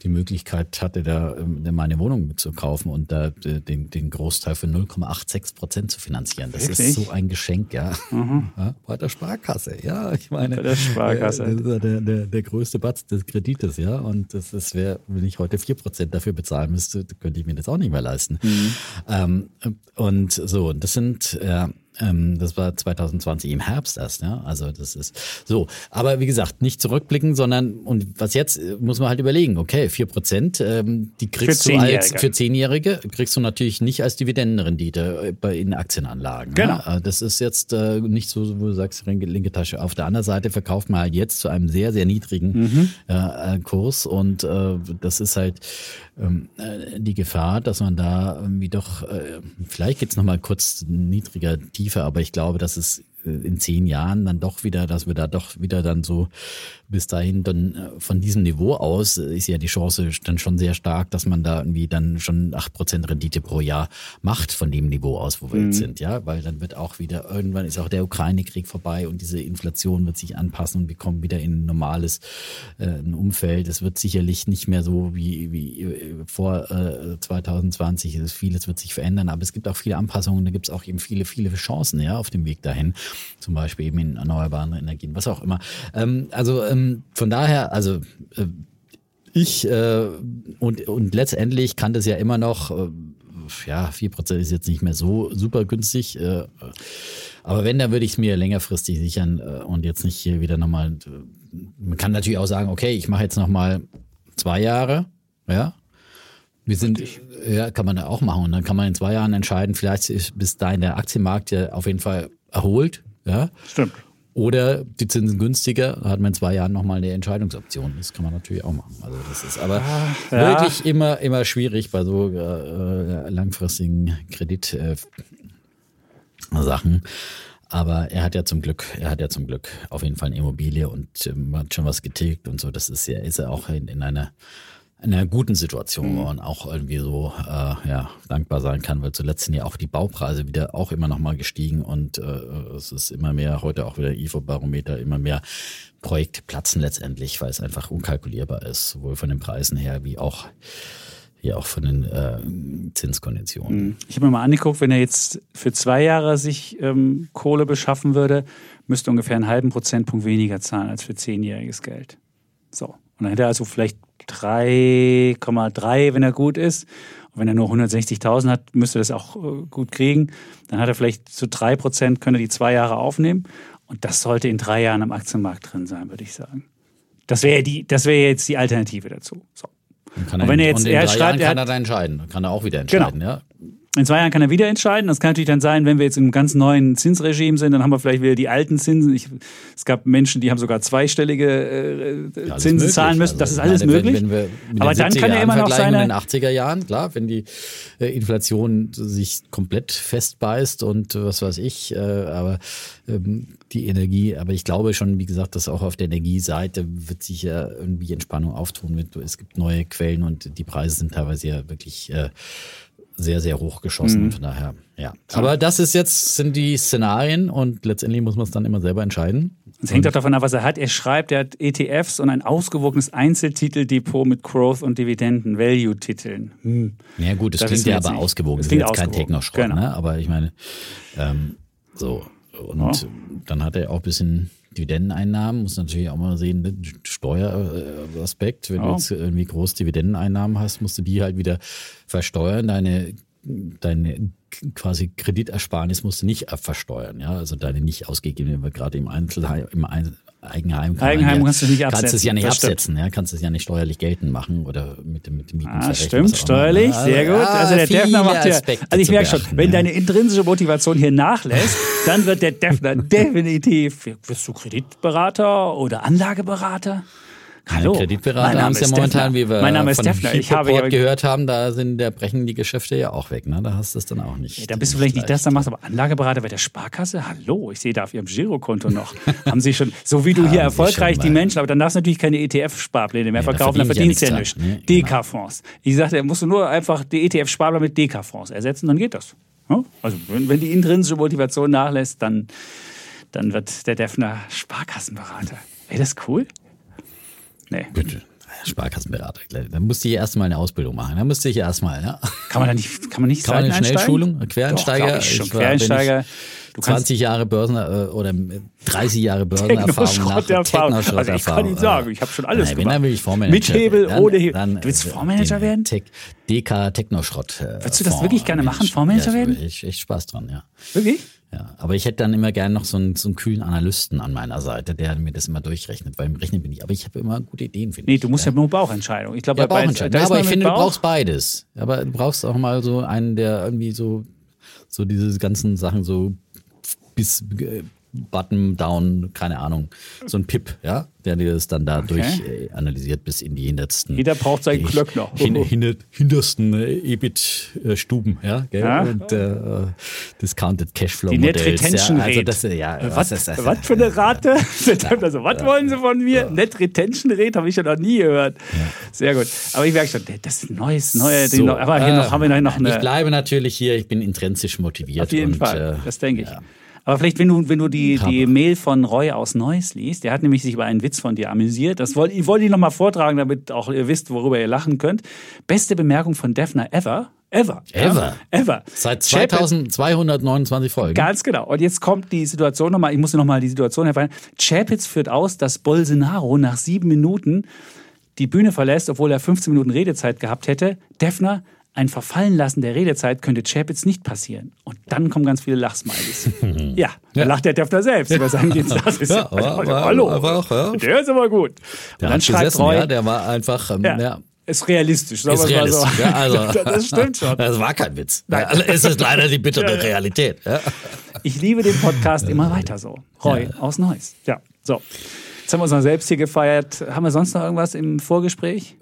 die Möglichkeit hatte, da ähm, meine Wohnung mitzukaufen und da äh, den, den Großteil für 0,86 Prozent zu finanzieren. Das Wirklich? ist so ein Geschenk, ja. ja. Bei der Sparkasse, ja. Ich meine, Bei der Sparkasse. äh, das ist ja der, der, der größte Batz des Kredites, ja. Und das, das wäre, wenn ich heute 4 Prozent dafür bezahlen müsste, könnte ich mir das auch nicht mehr leisten. Mhm. Ähm, und so, das sind, ja, Ähm, das war 2020 im Herbst erst, ja. Also das ist so. Aber wie gesagt, nicht zurückblicken, sondern und was jetzt äh, muss man halt überlegen. Okay, vier Prozent, ähm, die kriegst du als für Zehnjährige kriegst du natürlich nicht als Dividendenrendite äh, bei in Aktienanlagen. Genau. Ja? Also Das ist jetzt äh, nicht so, wo du sagst, linke, Tasche. Auf der anderen Seite verkauft man halt jetzt zu einem sehr sehr niedrigen Mhm. äh, Kurs und äh, das ist halt ähm, äh, die Gefahr, dass man da irgendwie doch, vielleicht geht's noch mal kurz niedriger, tiefer, aber ich glaube, dass es äh, in zehn Jahren dann doch wieder, dass wir da doch wieder dann so bis dahin dann äh, von diesem Niveau aus äh, ist ja die Chance dann schon sehr stark, dass man da irgendwie dann schon acht Prozent Rendite pro Jahr macht von dem Niveau aus, wo wir jetzt sind, ja, weil dann wird auch wieder, irgendwann ist auch der Ukraine-Krieg vorbei und diese Inflation wird sich anpassen und wir kommen wieder in ein normales äh, ein Umfeld. Es wird sicherlich nicht mehr so wie, wie äh, vor äh, 2020. Es ist vieles wird sich verändern, aber es gibt auch viele Anpassungen. Da gibt es auch eben viele, viele Chancen ja auf dem Weg dahin. Zum Beispiel eben in erneuerbaren Energien, was auch immer. Ähm, also ähm, von daher, also äh, ich äh, und, und letztendlich kann das ja immer noch, äh, ja, 4% ist jetzt nicht mehr so super günstig. Äh, aber wenn, dann würde ich es mir längerfristig sichern äh, und jetzt nicht hier wieder nochmal. Äh, man kann natürlich auch sagen, okay, ich mache jetzt nochmal zwei Jahre, ja. Wir sind, ja, kann man da auch machen. Und dann kann man in zwei Jahren entscheiden, vielleicht ist bis dahin der Aktienmarkt ja auf jeden Fall erholt, ja. Stimmt. Oder die Zinsen günstiger, hat man in zwei Jahren nochmal eine Entscheidungsoption. Das kann man natürlich auch machen. Also das ist aber ja. wirklich immer, immer schwierig bei so äh, langfristigen Kredit äh. Aber er hat ja zum Glück, er hat ja zum Glück auf jeden Fall eine Immobilie und ähm, hat schon was getilgt und so. Das ist ja, ist er auch in, in einer in einer guten Situation, wo man auch irgendwie so äh, ja, dankbar sein kann, weil zuletzt sind ja auch die Baupreise wieder auch immer noch mal gestiegen und äh, es ist immer mehr, heute auch wieder IFO-Barometer, immer mehr Projekte platzen letztendlich, weil es einfach unkalkulierbar ist, sowohl von den Preisen her wie auch, wie auch von den äh, Zinskonditionen. Ich habe mir mal angeguckt, wenn er jetzt für zwei Jahre sich ähm, Kohle beschaffen würde, müsste ungefähr einen halben Prozentpunkt weniger zahlen als für zehnjähriges Geld. So. Und dann hätte er also vielleicht 3,3, wenn er gut ist. Und wenn er nur 160.000 hat, müsste er das auch äh, gut kriegen. Dann hat er vielleicht zu drei Prozent, könnte die zwei Jahre aufnehmen. Und das sollte in drei Jahren am Aktienmarkt drin sein, würde ich sagen. Das wäre die, das wäre jetzt die Alternative dazu. So. Dann Kann Und wenn er jetzt- und in er drei schreibt, Jahren er kann hat- er dann entscheiden, Dann kann er auch wieder entscheiden, ja. In zwei Jahren kann er wieder entscheiden. Das kann natürlich dann sein, wenn wir jetzt in einem ganz neuen Zinsregime sind, dann haben wir vielleicht wieder die alten Zinsen. Ich, es gab Menschen, die haben sogar zweistellige äh, Ja, Zinsen möglich. zahlen müssen. Das ist Also, alles meine, möglich. Wenn, wenn Aber dann 70er kann er immer noch seine. und den 80er Jahren, klar, wenn die äh, Inflation sich komplett festbeißt und was weiß ich, äh, aber ähm, die Energie, aber ich glaube schon, wie gesagt, dass auch auf der Energieseite wird sich ja irgendwie Entspannung auftun. Mit, es gibt neue Quellen und die Preise sind teilweise ja wirklich äh, sehr, sehr hoch geschossen. Mhm. Von daher, ja. Aber das ist jetzt, sind die Szenarien und letztendlich muss man es dann immer selber entscheiden. Es hängt auch davon ab, was er hat. Er schreibt, er hat ETFs und ein ausgewogenes Einzeltiteldepot mit Growth und Dividenden, Value-Titeln. Hm. Ja gut, das, Das klingt ja aber nicht. ausgewogen. Das Das ist jetzt kein ausgewogen. Technoschrott, Genau. ne? Aber ich meine, ähm, so. Und Ja. dann hat er auch ein bisschen Dividendeneinnahmen, muss natürlich auch mal sehen, ne? Steueraspekt. Wenn du Ja. jetzt irgendwie groß Dividendeneinnahmen hast, musst du die halt wieder versteuern. Deine, deine quasi Kreditersparnis musst du nicht versteuern, ja. Also deine nicht ausgegebene, gerade im Einzelheim, im Eigenheim, kann Eigenheim ja, kannst du nicht Kannst es absetzen, ja nicht das stimmt. absetzen, ja. Kannst es ja nicht steuerlich geltend machen oder mit dem, mit dem Mieten Ah, stimmt, steuerlich, sehr gut. ja, Also der Defner macht ja. Aspekte Also ich merke schon, wenn ja. deine intrinsische Motivation hier nachlässt, (laughs) dann wird der Defner definitiv. Wirst du Kreditberater oder Anlageberater? Hallo. Kreditberater Mein Name haben es ja ist momentan, wie wir Mein Name ist von Defner. Ich habe gehört haben, da sind, da brechen die Geschäfte ja auch weg. Ne? Da hast du es dann auch nicht. Da bist du vielleicht nicht das, dann machst du aber Anlageberater bei der Sparkasse. Hallo, ich sehe da auf Ihrem Girokonto noch. (laughs) Haben Sie schon, so wie du hier erfolgreich die. Menschen, aber dann darfst du natürlich keine ETF-Sparpläne mehr da verkaufen, dann ich verdienst ja du ja nichts nichts. dran. Nee, DK-Fonds. Ich sagte, da musst du nur einfach die ETF-Sparplan mit DK-Fonds ersetzen, dann geht das. Ja? Also wenn, wenn die intrinsische Motivation nachlässt, dann, dann wird der Defner Sparkassenberater. Wäre das cool? Nee. Bitte. Sparkassenberater. Da musste ich erstmal eine Ausbildung machen. Da musste ich erstmal, ne? Kann man da nicht, kann man nicht Kann man eine? Schnellschulung? Quereinsteiger? Doch, ich schon. Ich war- Quereinsteiger. Du kannst 20 Jahre Börsen äh, oder 30 Jahre Börsenerfahrung nach Technoschrott-Erfahrung. Also ich kann Technoschrott-Erfahrung, Ihnen sagen, ich habe schon alles nein, gemacht. Wenn, dann will ich Fondsmanager Mit Hebel, werden. ohne Hebel. Dann, Du willst äh, Fondsmanager den werden? Tech, DK Technoschrott. Äh, Würdest du das Fonds wirklich gerne machen. Fondsmanager ja, werden? Ich echt Spaß dran, ja. Wirklich? Ja, aber ich hätte dann immer gerne noch so einen, so einen kühlen Analysten an meiner Seite, der mir das immer durchrechnet, weil im Rechnen bin ich. Aber ich habe immer gute Ideen, finde Nee, ich. du musst ja, nur Bauchentscheidung. Ich glaube, ja, bei Bauchentscheidung. Ja, aber ich finde, du Bauch- brauchst beides. Aber du brauchst auch mal so einen, der irgendwie so, so diese ganzen Sachen so bis äh, Button down, keine Ahnung, so ein Pip, ja, der dir das dann da durch äh, analysiert bis in die hintersten. Jeder braucht seinen äh, Klöckner. Hin, hin, hintersten äh, EBIT-Stuben, ja, gell? Ja. Und äh, Discounted Cashflow Die Net. Retention ja, also das, ja, was, was ist das? was für eine Rate? (laughs) (laughs) also, was wollen Sie von mir? Net Retention Rate habe ich ja noch nie gehört. Sehr gut. Aber ich merke schon, das ist ein neues, neue. So, Aber hier äh, noch, haben wir noch Ich eine. bleibe natürlich hier, ich bin intrinsisch motiviert. Auf jeden und, Fall, äh, das denke ich. Aber vielleicht, wenn du, wenn du die, die. Mail von Roy aus Neuss liest, der hat nämlich sich über einen Witz von dir amüsiert. Das wollte ich wollte ich nochmal vortragen, damit auch ihr wisst, worüber ihr lachen könnt. Beste Bemerkung von Defner ever. Ever. Ever? Ja, ever. Seit Chapitz- 2229 Folgen. Ganz genau. Und jetzt kommt die Situation nochmal, ich muss nochmal die Situation herfallen. Chapitz führt aus, dass Bolsonaro nach sieben Minuten die Bühne verlässt, obwohl er 15 Minuten Redezeit gehabt hätte. Defner, ein Verfallenlassen der Redezeit könnte Chapitz nicht passieren. Und dann kommen ganz viele Lachsmilies. (laughs) ja, da lacht der Defner selbst über seinen Dienst. Das ist Ja, aber- aber- hallo. aber auch, ja. Der ist aber gut. Und Der dann hat schreibt gesessen, Roy, ja, der war einfach, ähm, ja. ja, ist realistisch, sagen Ist mal so. realistisch, ja, also, (laughs) das stimmt schon. Das war kein Witz. Also, es ist leider die bittere (laughs) Ja, ja. Realität. Ja. Ich liebe den Podcast immer weiter so. Roy aus Neuss. Ja, so. Jetzt haben wir uns noch selbst hier gefeiert. Haben wir sonst noch irgendwas im Vorgespräch?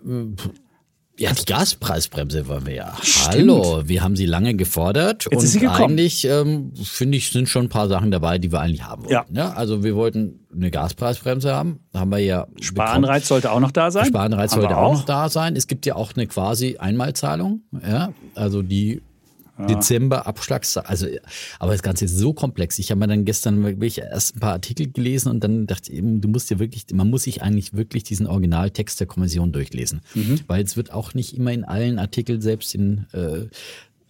Ja, die Gaspreisbremse wollen wir ja. Hallo, wir haben sie lange gefordert Jetzt und ist sie gekommen. eigentlich ähm, finde ich sind schon ein paar Sachen dabei, die wir eigentlich haben wollten. Ja. Ja. also wir wollten eine Gaspreisbremse haben, haben wir ja bekommen. Sparenreiz sollte auch noch da sein. Wir sollte auch noch da sein. Es gibt ja auch eine quasi Einmalzahlung, ja, also die Dezember Abschlagszahlung. Also, aber das Ganze ist so komplex. Ich habe mir dann gestern wirklich erst ein paar Artikel gelesen und dann dachte ich, du musst dir wirklich, man muss sich eigentlich wirklich diesen Originaltext der Kommission durchlesen, Mhm. weil es wird auch nicht immer in allen Artikeln selbst in äh,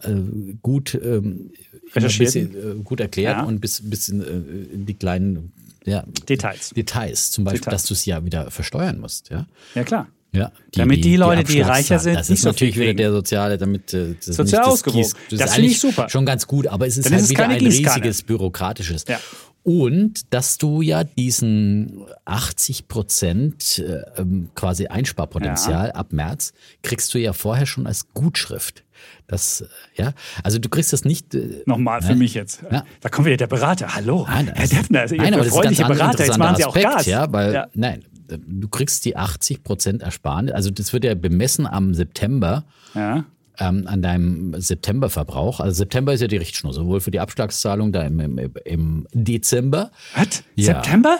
äh, gut ähm, bisschen, äh, gut erklärt Ja. und bis bis in, äh, in die kleinen ja, Details. Details, zum Beispiel, Details. dass du es ja wieder versteuern musst, ja. Ja, klar. Ja, Damit die Leute, die Abschlagszahl- reicher sind, das nicht ist so natürlich viel wieder der soziale, damit äh, das Sozial nicht das ausgewogen. Gieß- Das ist finde ich eigentlich super. Schon ganz gut, aber es ist Dann halt ist es wieder ein Gießkanne. riesiges bürokratisches. Ja. Und dass du ja diesen 80 Prozent äh, ähm, quasi Einsparpotenzial ab März kriegst du ja vorher schon als Gutschrift. Das, äh, ja, also du kriegst das nicht. Äh, Nochmal für ne? mich jetzt. Ja. Da kommt wieder der Berater. Hallo, Nein, Herr das- Defner. Also nein, ihr aber das ist ein ganz Berater. Jetzt machen Sie auch interessanter Gas. Aspekt, ja, weil, Ja. nein, du kriegst die 80 Prozent Ersparnis, also das wird ja bemessen am September, Ja. ähm, an deinem Septemberverbrauch. Also September ist ja die Richtschnur, sowohl für die Abschlagszahlung da im, im, im Dezember. Was? Ja. September?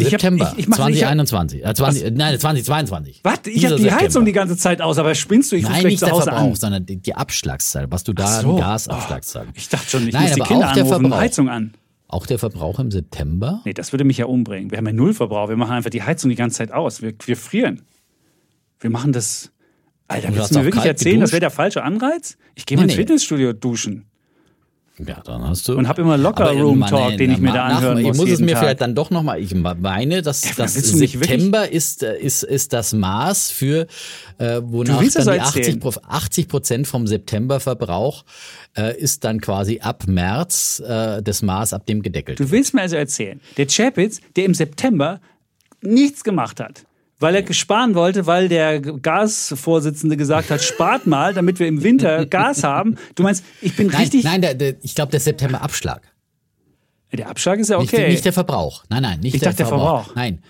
Ich hab- September ich- ich mach- ich hab- 2021. äh, 20, nein, 2022. Was? Ich habe die September. Heizung die ganze Zeit aus, aber spinnst du? Ich Nein, nicht der Hause Verbrauch, an. sondern die, die Abschlagszahl, was du da Ach so. Gasabschlagszahl. Ich dachte schon, ich Nein, muss die aber Kinder anrufen. Heizung an. Auch der Verbrauch im September? Nee, das würde mich ja umbringen. Wir haben ja null Verbrauch. Wir machen einfach die Heizung die ganze Zeit aus. Wir, wir frieren. Wir machen das. Alter, willst du mir wirklich erzählen, das geduscht? wäre der falsche Anreiz? Ich gehe Nee, mal ins nee. Fitnessstudio duschen. Ja, dann hast du. Und hab immer Locker Aber, Room Talk, den ich mir da anhören Ich muss muss es mir Tag. vielleicht dann doch nochmal, ich meine, dass Ja, das September ist, äh, ist, ist das Maß für, äh, wonach dann die so 80, erzählen? Pro- 80 Prozent vom Septemberverbrauch äh, ist dann quasi ab März äh, das Maß, ab dem gedeckelt Du willst mir also erzählen, der Chapitz, der im September nichts gemacht hat, weil er sparen wollte, weil der Gasvorsitzende gesagt hat, spart mal, damit wir im Winter Gas haben. Du meinst, ich bin Nein, richtig. nein der, der, ich glaube, der Septemberabschlag. Der Abschlag ist ja Nicht, okay. nicht der Verbrauch. Nein, nein, nicht Ich der, dachte, der Verbrauch. Verbrauch. Nein,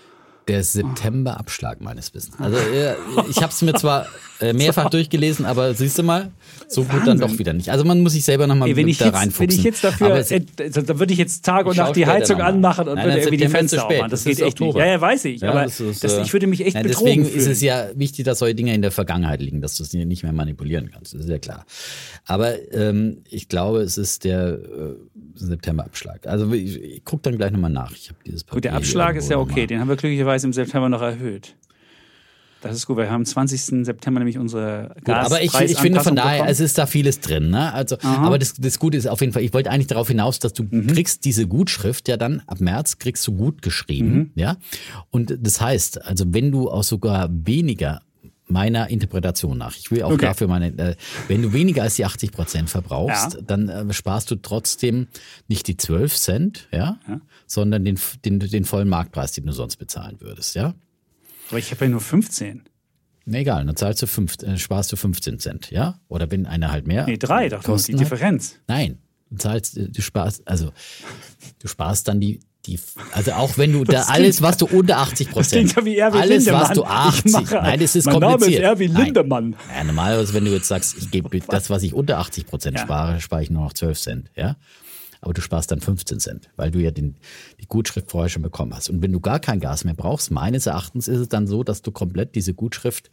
der Septemberabschlag meines Wissens. Also äh, ich habe es mir zwar äh, mehrfach durchgelesen, aber siehst du mal, so gut dann doch wieder nicht. Also man muss sich selber nochmal wenn, da jetzt, wenn reinfuchsen. ich jetzt dafür, äh, da würde ich jetzt Tag und Nacht die Heizung anmachen und Nein, würde irgendwie die Fenster aufmachen. Das, Das geht echt nicht. Oktober. Ja, ja, weiß ich. Ja, aber das ist, das, äh, ich würde mich echt Nein, betrogen Deswegen fühlen. ist es ja wichtig, dass solche Dinge in der Vergangenheit liegen, dass du es nicht mehr manipulieren kannst. Das ist ja klar. Aber ähm, ich glaube, es ist der äh, Septemberabschlag. Also ich, ich gucke dann gleich nochmal nach. Ich habe dieses Papier Gut, der Abschlag ist ja okay. Den haben wir glücklicherweise im September noch erhöht. Das ist gut, weil wir haben am 20. September nämlich unsere Gut, aber ich, ich finde von daher, es ist da vieles drin. Ne? Also, aber das, das Gute ist auf jeden Fall, ich wollte eigentlich darauf hinaus, dass du Mhm. kriegst diese Gutschrift ja dann ab März kriegst du gut geschrieben, Mhm. ja. Und das heißt, also wenn du auch sogar weniger meiner Interpretation nach. Ich will auch Okay. dafür meine, äh, wenn du weniger als die 80 Prozent verbrauchst, Ja. dann äh, sparst du trotzdem nicht die 12 Cent, ja, Ja. sondern den, den, den vollen Marktpreis, den du sonst bezahlen würdest, ja. Aber ich habe ja nur 15. Na egal, dann zahlst du fünf, äh, sparst du 15 Cent, ja? Oder wenn einer halt mehr. Nee, drei, doch, die. Differenz. Nein, du zahlst, äh, du sparst, also du sparst dann die, die, also auch wenn du da (laughs) alles, was du unter 80 Prozent, ja wie Erwin alles, Lindemann. was du Ich 80, mache- nein, das ist Mein Name ist kompliziert. Erwin Nein. Lindemann. Ja, normalerweise, wenn du jetzt sagst, ich gebe das, was ich unter 80 Prozent Ja. spare, spare ich nur noch 12 Cent, ja. Aber du sparst dann 15 Cent, weil du ja den, die Gutschrift vorher schon bekommen hast. Und wenn du gar kein Gas mehr brauchst, meines Erachtens ist es dann so, dass du komplett diese Gutschrift,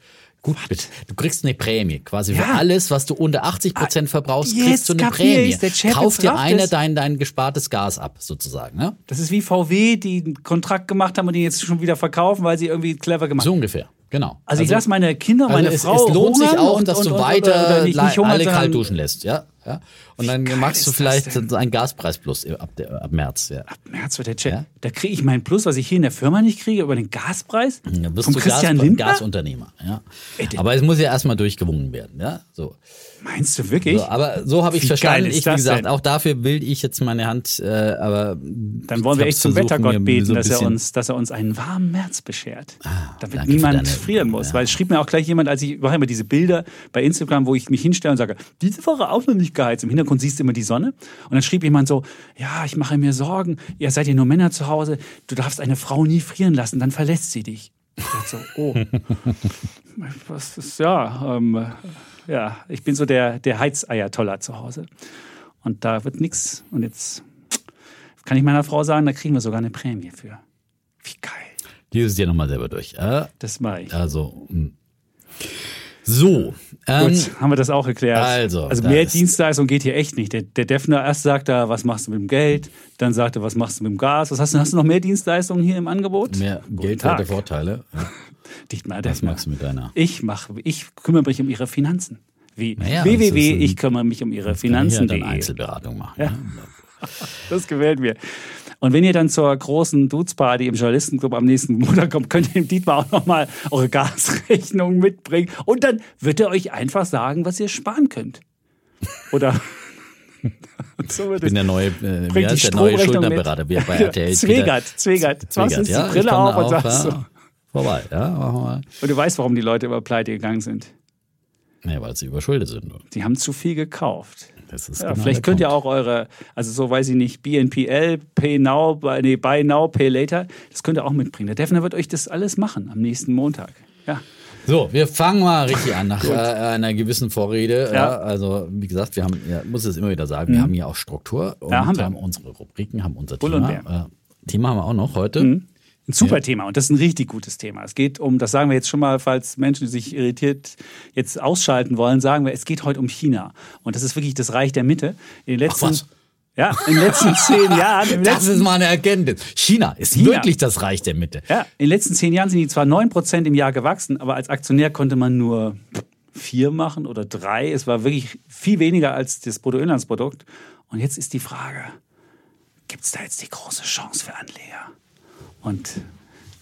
gut, du kriegst eine Prämie. Quasi für Ja. alles, was du unter 80 Prozent verbrauchst, jetzt kriegst du eine Prämie. Kauf dir einer es. dein, dein gespartes Gas ab, sozusagen. Ne? Das ist wie VW, die einen Kontrakt gemacht haben und den jetzt schon wieder verkaufen, weil sie irgendwie clever gemacht So haben. ungefähr, genau. Also, ich lasse meine Kinder, meine also es, Frau es lohnt sich auch, und, dass und, du und, weiter oder nicht, nicht alle kalt duschen lässt, ja. Ja. Und dann geil machst du vielleicht so einen Gaspreis plus ab, der, ab März. Ja. März wird der Chat. Ja. Da kriege ich meinen Plus, was ich hier in der Firma nicht kriege, über den Gaspreis. Da wirst Von du Christian Gas, Lindner? Gasunternehmer. Ja. Ey, Aber es muss ja erstmal durchgewungen werden. Ja. So. Meinst du wirklich? So, aber so habe ich Wie verstanden. Ich, wie gesagt, denn? auch dafür will ich jetzt meine Hand, äh, aber Dann wollen wir echt zum Wettergott beten, so dass er, Ah, uns, dass er uns einen warmen März beschert. damit danke für niemand frieren muss. ja. Weil es schrieb mir auch gleich jemand, als ich ich mache immer diese Bilder bei Instagram, wo ich mich hinstelle und sage, diese Woche auch noch nicht geheizt. Im Hintergrund siehst du immer die Sonne. Und dann schrieb jemand so, ja, ich mache mir Sorgen. Ihr seid ja nur Männer zu Hause. Du darfst eine Frau nie frieren lassen, dann verlässt sie dich. Ich dachte so, oh. (laughs) Was ist, ja, ähm, ja, ich bin so der, der Heizeiertoller zu Hause. Und da wird nichts. Und jetzt kann ich meiner Frau sagen, da kriegen wir sogar eine Prämie für. Wie geil. Lies es dir nochmal selber durch. Äh, Das mache ich. also, mh. so. Ähm, Gut, haben wir das auch erklärt. also, also da mehr ist- Dienstleistung geht hier echt nicht. Der, der Defner erst sagt er, was machst du mit dem Geld? Dann sagt er, was machst du mit dem Gas? Was hast du, hast du noch mehr Dienstleistungen hier im Angebot? mehr Guten geldwerte Tag. Vorteile. Ja. Dietmar Defner. magst du mit deiner? Ich mache, ich kümmere mich um ihre Finanzen. Wie Naja, das www, ein- ich kümmere mich um ihre Kann ich ja dann Einzelberatung machen. Ja. Ja. (laughs) Das gefällt mir. Und wenn ihr dann zur großen Dudes-Party im Journalistenclub am nächsten Montag kommt, könnt ihr dem Dietmar auch nochmal eure Gasrechnung mitbringen. Und dann wird er euch einfach sagen, was ihr sparen könnt. Oder (laughs) so wird Ich bin der neue, äh, wie heißt die der neue Schuldnerberater bei Ja, (laughs) RTL. Zwegert, Zwegert. Zwegert, ist die ja, ich Brille komme auf und sagst so. Vorbei, ja, machen wir mal. Und du weißt, warum die Leute über Pleite gegangen sind. Nee, weil sie überschuldet sind. Die haben zu viel gekauft. Das ist Ja, genau vielleicht könnt ihr Punkt. auch eure, also so weiß ich nicht, BNPL, Pay Now, nee, Buy Now, Pay Later, das könnt ihr auch mitbringen. Der Defner wird euch das alles machen am nächsten Montag. Ja. So, wir fangen mal richtig an nach äh, einer gewissen Vorrede. Ja. Also, wie gesagt, wir haben, ja, muss es immer wieder sagen, wir haben hier auch Struktur und Ja, haben wir. unsere Rubriken, haben unser Bull Thema. Äh, Thema haben wir auch noch heute. Ein super Thema und das ist ein richtig gutes Thema. Es geht um, das sagen wir jetzt schon mal, falls Menschen sich irritiert jetzt ausschalten wollen, sagen wir, es geht heute um China. Und das ist wirklich das Reich der Mitte. In den letzten, was? ja, in den letzten (laughs) zehn Jahren, im Das letzten, ist mal eine Erkenntnis. China ist China. wirklich das Reich der Mitte. ja, in den letzten zehn Jahren sind die zwar neun Prozent im Jahr gewachsen, aber als Aktionär konnte man nur vier machen oder drei. Es war wirklich viel weniger als das Bruttoinlandsprodukt. Und jetzt ist die Frage, gibt es da jetzt die große Chance für Anleger? Und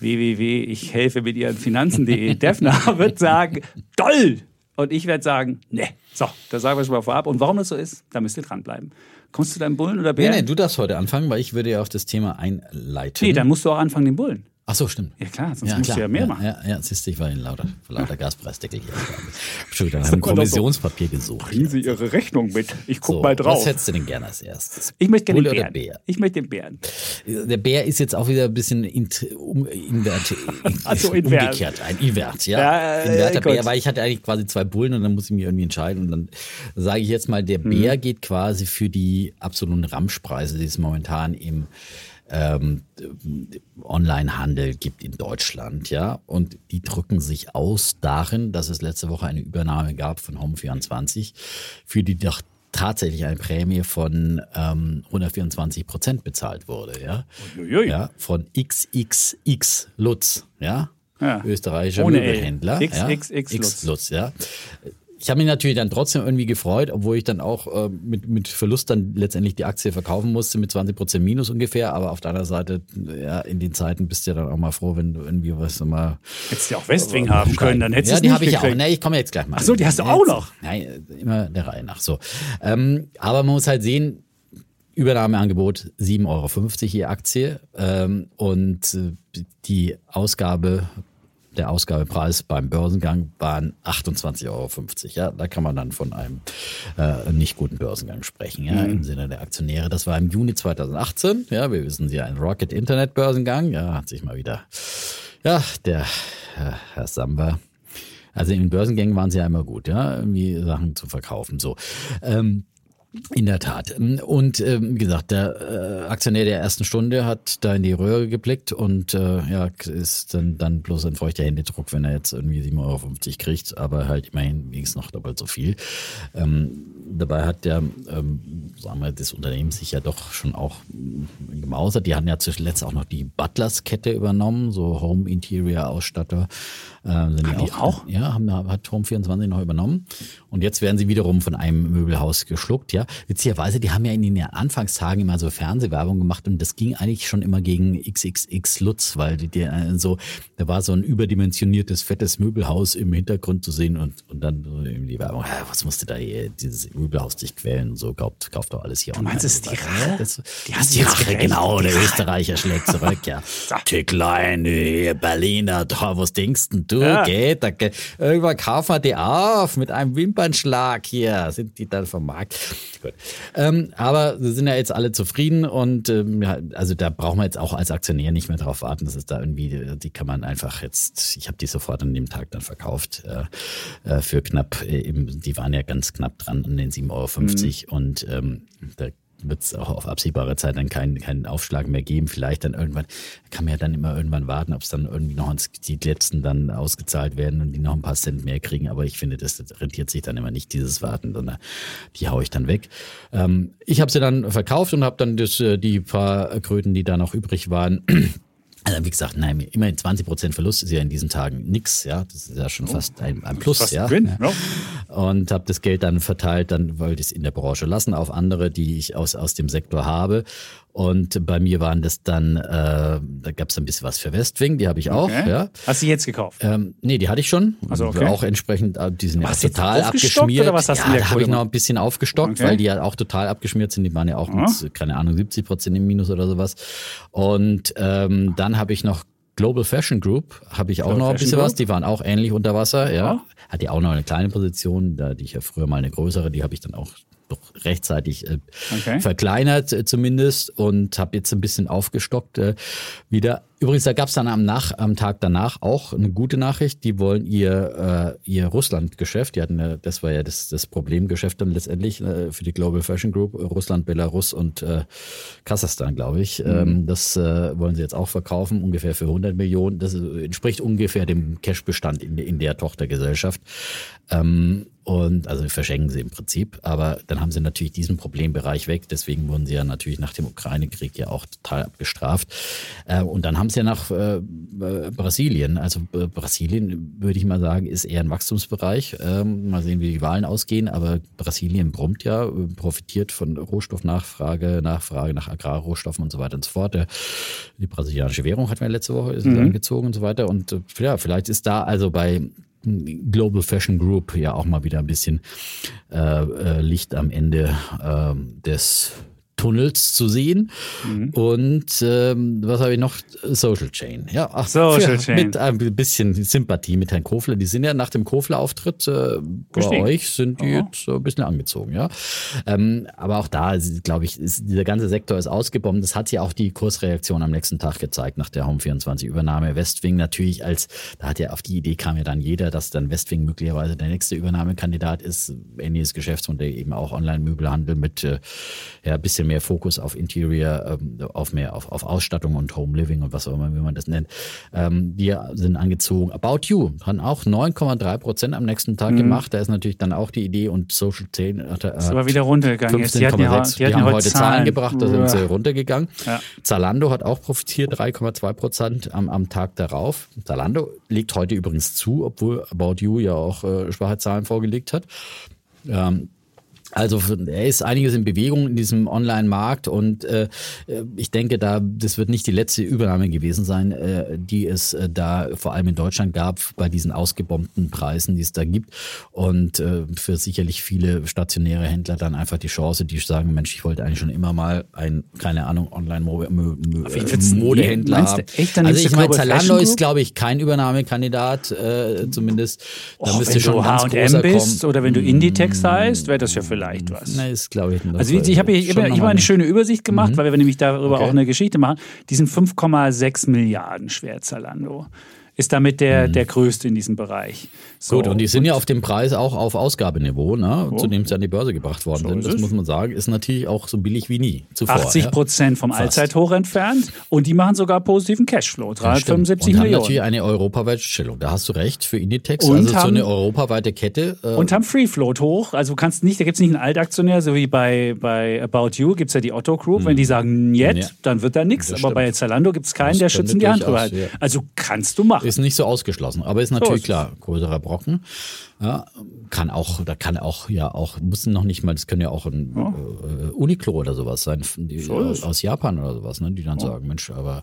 www, ich helfe mit ihren Finanzen.de, (laughs) Defner wird sagen, toll! Und ich werde sagen, ne. So, das sagen wir schon mal vorab. Und warum das so ist, da müsst ihr dranbleiben. Kommst du deinem Bullen oder Nee, Bären? nee, du darfst heute anfangen, weil ich würde ja auf das Thema einleiten. nee, dann musst du auch anfangen, den Bullen. Ach so, stimmt. Ja klar, sonst musst du ja mehr ja, machen. Ja, ja, siehst du, ich war in lauter, lauter Gaspreisdeckel hier. Entschuldigung, dann haben doch so. Kommissionspapier gesucht. Bringen Sie Ihre Rechnung mit. Ich guck So, mal drauf. Was hättest du denn gerne als erstes? Ich möchte gerne den oder Bären. Bär? Ich möchte den Bären. Der Bär ist jetzt auch wieder ein bisschen int, um, invert, (laughs) Ach so, invert. umgekehrt, ein Invert, ja. Ja, äh, Inverter gut. Bär, weil ich hatte eigentlich quasi zwei Bullen und dann muss ich mich irgendwie entscheiden und dann sage ich jetzt mal, der Mhm. Bär geht quasi für die absoluten Ramschpreise, die es momentan im ähm, Onlinehandel gibt in Deutschland, ja, und die drücken sich aus darin, dass es letzte Woche eine Übernahme gab von Home24, für die doch tatsächlich eine Prämie von ähm, 124 Prozent bezahlt wurde, ja, ja, von XXX Lutz, ja, Ja. österreichischer Ohne L. Möbelhändler, XXX ja, Lutz. Lutz, ja. Ich habe mich natürlich dann trotzdem irgendwie gefreut, obwohl ich dann auch äh, mit, mit Verlust dann letztendlich die Aktie verkaufen musste mit 20 Prozent Minus ungefähr. Aber auf der anderen Seite, ja, in den Zeiten bist du ja dann auch mal froh, wenn du irgendwie was mal. Hättest du ja auch Westwing haben können, dann hättest du ja, die habe ich auch. gekriegt. Ne, ich komme jetzt gleich mal. Ach so, die hast du auch noch? Nein, immer der Reihe nach. So. Ähm, aber man muss halt sehen, Übernahmeangebot 7,50 Euro je Aktie ähm, und äh, die Ausgabe, der Ausgabepreis beim Börsengang waren 28,50 Euro. Ja, da kann man dann von einem äh, nicht guten Börsengang sprechen, ja, im Sinne der Aktionäre. Das war im Juni 2018. Ja, wir wissen ja, ein Rocket Internet Börsengang. Ja, hat sich mal wieder, ja, der äh, Herr Samba also in den Börsengängen waren sie ja immer gut, ja, irgendwie Sachen zu verkaufen. So. Ähm, in der Tat. Und ähm, wie gesagt, der äh, Aktionär der ersten Stunde hat da in die Röhre geblickt und äh, ja, ist dann, dann bloß ein feuchter Händedruck, wenn er jetzt irgendwie 7,50 Euro kriegt, aber halt immerhin wenigstens noch doppelt so viel. Ähm, dabei hat der, ähm, sagen wir, das Unternehmen sich ja doch schon auch ähm, gemausert. Die hatten ja zuletzt auch noch die Butlers-Kette übernommen, so Home Interior Ausstatter. Äh, sind die auch? Ja, haben, hat Home24 noch übernommen. Und jetzt werden sie wiederum von einem Möbelhaus geschluckt, ja. Witzigerweise, die haben ja in den Anfangstagen immer so Fernsehwerbung gemacht und das ging eigentlich schon immer gegen XXX Lutz, weil die, die äh, so, da war so ein überdimensioniertes, fettes Möbelhaus im Hintergrund zu sehen und, und dann so eben die Werbung, ja, was musste da hier, dieses Möbelhaus dich quälen und so, kauft, kauft doch alles hier Du meinst, es ist die Rache? Das, Die das hast ist du die jetzt Rache, recht, genau, die der Rache. Österreicher schlägt zurück, ja. (laughs) Ticklein, hier, Berliner, da, was denkst denn du, Ja. geht, da, geht. irgendwann kaufen wir die auf, mit einem Wimpernschlag hier, sind die dann vom Markt. Gut. Ähm, aber sie sind ja jetzt alle zufrieden und ähm, also da brauchen wir jetzt auch als Aktionär nicht mehr drauf warten, das ist da irgendwie, die kann man einfach jetzt, ich habe die sofort an dem Tag dann verkauft äh, äh, für knapp, äh, die waren ja ganz knapp dran an den 7,50 Euro und ähm, da wird es auch auf absehbare Zeit dann keinen keinen Aufschlag mehr geben. Vielleicht dann irgendwann, kann man ja dann immer irgendwann warten, ob es dann irgendwie noch ins- die letzten dann ausgezahlt werden und die noch ein paar Cent mehr kriegen. Aber ich finde, das rentiert sich dann immer nicht, dieses Warten, sondern die haue ich dann weg. Ähm, ich habe sie dann verkauft und habe dann das, äh, die paar Kröten, die da noch übrig waren, also wie gesagt, nein, immerhin 20% Verlust ist ja in diesen Tagen nix, ja. Das ist ja schon fast ein, ein Plus, Fast ja. Gewinn, ja. Und habe das Geld dann verteilt, dann wollte ich es in der Branche lassen auf andere, die ich aus, aus dem Sektor habe. Und bei mir waren das dann, äh, da gab es ein bisschen was für Westwing, die habe ich auch, Okay. ja. Hast du jetzt gekauft? Ähm, nee, die hatte ich schon. Ach so, okay. Auch entsprechend, äh, die sind ja du total abgeschmiert. oder was hast du ja, der da habe ich noch ein bisschen aufgestockt, Okay. weil die ja auch total abgeschmiert sind. Die waren ja auch mit, keine Ahnung, 70 Prozent im Minus oder sowas. Und ähm, dann habe ich noch Global Fashion Group, habe ich auch Global noch ein Fashion bisschen Group? was. Die waren auch ähnlich unter Wasser, ja. Ja. Hat die auch noch eine kleine Position, da die ich ja früher mal eine größere, die habe ich dann auch doch rechtzeitig äh, Okay. verkleinert äh, zumindest und habe jetzt ein bisschen aufgestockt äh, wieder. Übrigens, da gab es dann am, Nach am Tag danach auch eine gute Nachricht. Die wollen ihr, äh, ihr Russland-Geschäft, die hatten ja, das war ja das, das Problemgeschäft dann letztendlich äh, für die Global Fashion Group, Russland, Belarus und äh, Kasachstan, glaube ich. Ähm, das äh, wollen sie jetzt auch verkaufen, ungefähr für 100 Millionen. Das äh, entspricht ungefähr dem Cashbestand in, in der Tochtergesellschaft. Ähm, und also verschenken sie im Prinzip. Aber dann haben sie natürlich diesen Problembereich weg. Deswegen wurden sie ja natürlich nach dem Ukraine-Krieg ja auch total abgestraft. Äh, und dann haben sie ja nach äh, äh, Brasilien. Also äh, Brasilien, würde ich mal sagen, ist eher ein Wachstumsbereich. Ähm, mal sehen, wie die Wahlen ausgehen. Aber Brasilien brummt ja, profitiert von Rohstoffnachfrage, Nachfrage nach Agrarrohstoffen und so weiter und so fort. Der, die brasilianische Währung hat mir letzte Woche ist angezogen und so weiter. Und ja, vielleicht ist da also bei Global Fashion Group ja auch mal wieder ein bisschen äh, äh, Licht am Ende ähm, des Tunnels zu sehen. Mhm. Und ähm, was habe ich noch? Social Chain. Ja, ach, Social für, Chain. Mit ein bisschen Sympathie mit Herrn Kofler. Die sind ja nach dem Kofler-Auftritt äh, bei euch sind die Aha. jetzt so ein bisschen angezogen, ja. Ähm, aber auch da, glaube ich, ist, dieser ganze Sektor ist ausgebombt. Das hat ja auch die Kursreaktion am nächsten Tag gezeigt nach der Home24-Übernahme. Westwing natürlich als, da hat ja auf die Idee kam ja dann jeder, dass dann Westwing möglicherweise der nächste Übernahmekandidat ist. Ähnliches Geschäftsmodell eben auch Online-Möbelhandel mit äh, ja, ein bisschen bisschen mehr Fokus auf Interior, ähm, auf mehr auf, auf Ausstattung und Home Living und was auch immer, wie man das nennt. Ähm, die sind angezogen. About You hat auch 9,3 Prozent am nächsten Tag mhm. gemacht. Da ist natürlich dann auch die Idee und Social 10 hat, hat ist aber wieder runtergegangen. 15, die, hatten ja, die, die haben heute Zahlen, Zahlen gebracht, da sind sie runtergegangen. Ja. Zalando hat auch profitiert, 3,2 Prozent am, am Tag darauf. Zalando legt heute übrigens zu, obwohl About You ja auch äh, schwache Zahlen vorgelegt hat. Ähm, also er ist einiges in Bewegung in diesem Online-Markt und äh, ich denke, da das wird nicht die letzte Übernahme gewesen sein, äh, die es äh, da vor allem in Deutschland gab bei diesen ausgebombten Preisen, die es da gibt und äh, für sicherlich viele stationäre Händler dann einfach die Chance, die sagen, Mensch, ich wollte eigentlich schon immer mal ein keine Ahnung Online-Modehändler haben. Echt, also ich meine, Zalando ist glaube ich kein Übernahmekandidat, äh, zumindest. Da müsste schon du H&M bist kommen. oder wenn du Inditex heißt, wäre das ja vielleicht vielleicht was. Nein, ist glaube ich nicht. Also ich, ich habe ich, ich hab eine schöne Übersicht gemacht, mhm. weil wir nämlich darüber okay. auch eine Geschichte machen. Die sind 5,6 Milliarden schwer Zalando ist damit der, mhm. der größte in diesem Bereich. So, Gut, und die sind und ja auf dem Preis auch auf Ausgabeniveau, ne, oh. zu dem sie an die Börse gebracht worden so sind. Das muss man sagen, ist natürlich auch so billig wie nie zuvor. 80 Prozent ja? vom Fast. Allzeithoch entfernt und die machen sogar positiven Cashflow, 375 und Millionen. Und haben natürlich eine europaweite Stellung, da hast du recht, für Inditex, und also haben, so eine europaweite Kette. Äh und haben Free Float hoch, also du kannst nicht, da gibt es nicht einen Altaktionär, so wie bei, bei About You gibt es ja die Otto Group, mhm. wenn die sagen, jetzt, ja. dann wird da nichts, aber bei Zalando gibt es keinen, das der schützen die Hand drüber hat. Ja. Also kannst du machen. Ist nicht so ausgeschlossen, aber ist natürlich so klar, größerer Brocken. Ja, kann auch, da kann auch, ja auch, muss noch nicht mal, das können ja auch ein ja. Äh, Uniqlo oder sowas sein, die, so aus Japan oder sowas, ne, die dann ja. sagen, Mensch, aber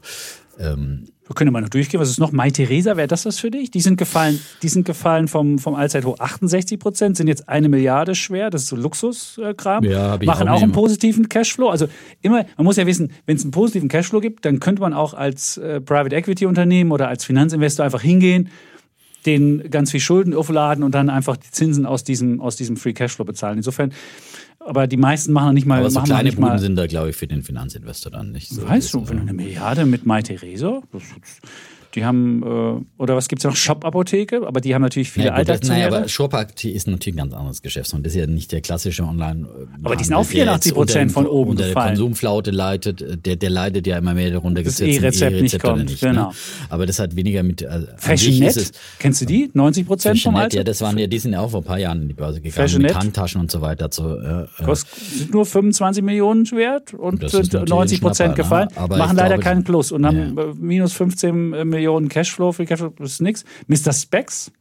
ähm, wir können mal noch durchgehen. Was ist noch? Mai Theresa, wäre das was für dich? Die sind gefallen, die sind gefallen vom, vom Allzeithoch 68 Prozent, sind jetzt eine Milliarde schwer. Das ist so Luxuskram. Ja, Machen auch, auch einen positiven Cashflow. Also immer, man muss ja wissen, wenn es einen positiven Cashflow gibt, dann könnte man auch als äh, Private Equity Unternehmen oder als Finanzinvestor einfach hingehen, den ganz viel Schulden aufladen und dann einfach die Zinsen aus diesem, aus diesem Free Cashflow bezahlen. Insofern aber die meisten machen nicht mal. Aber so kleine Buden sind da, glaube ich, für den Finanzinvestor dann nicht so. Weißt du, wenn du eine Milliarde mit Mai Theresa, die haben, äh, oder was gibt es noch? Shop-Apotheke, aber die haben natürlich viele ja, Alltagsaktionäre. Nein, aber Shop-Apotheke ist natürlich ein ganz anderes Geschäft und das ist ja nicht der klassische Online. Äh, aber die sind auch 84 Prozent von oben unter gefallen. der Konsumflaute leitet, äh, der, der leidet ja immer mehr darunter. Das E-Rezept e nicht kommt, nicht, ne? genau. Ne? Aber das hat weniger mit. Also Fashionet, kennst du die? 90 Prozent vom Alter? Ja, das waren ja, die sind ja auch vor ein paar Jahren in die Börse gegangen Fashionet. mit Handtaschen und so weiter. So, äh, Kostet sind nur 25 Millionen wert und sind 90 Prozent ne? gefallen. Machen leider keinen Plus und haben minus 15 Millionen Cashflow Free Cashflow ist nichts. Mr. Specs,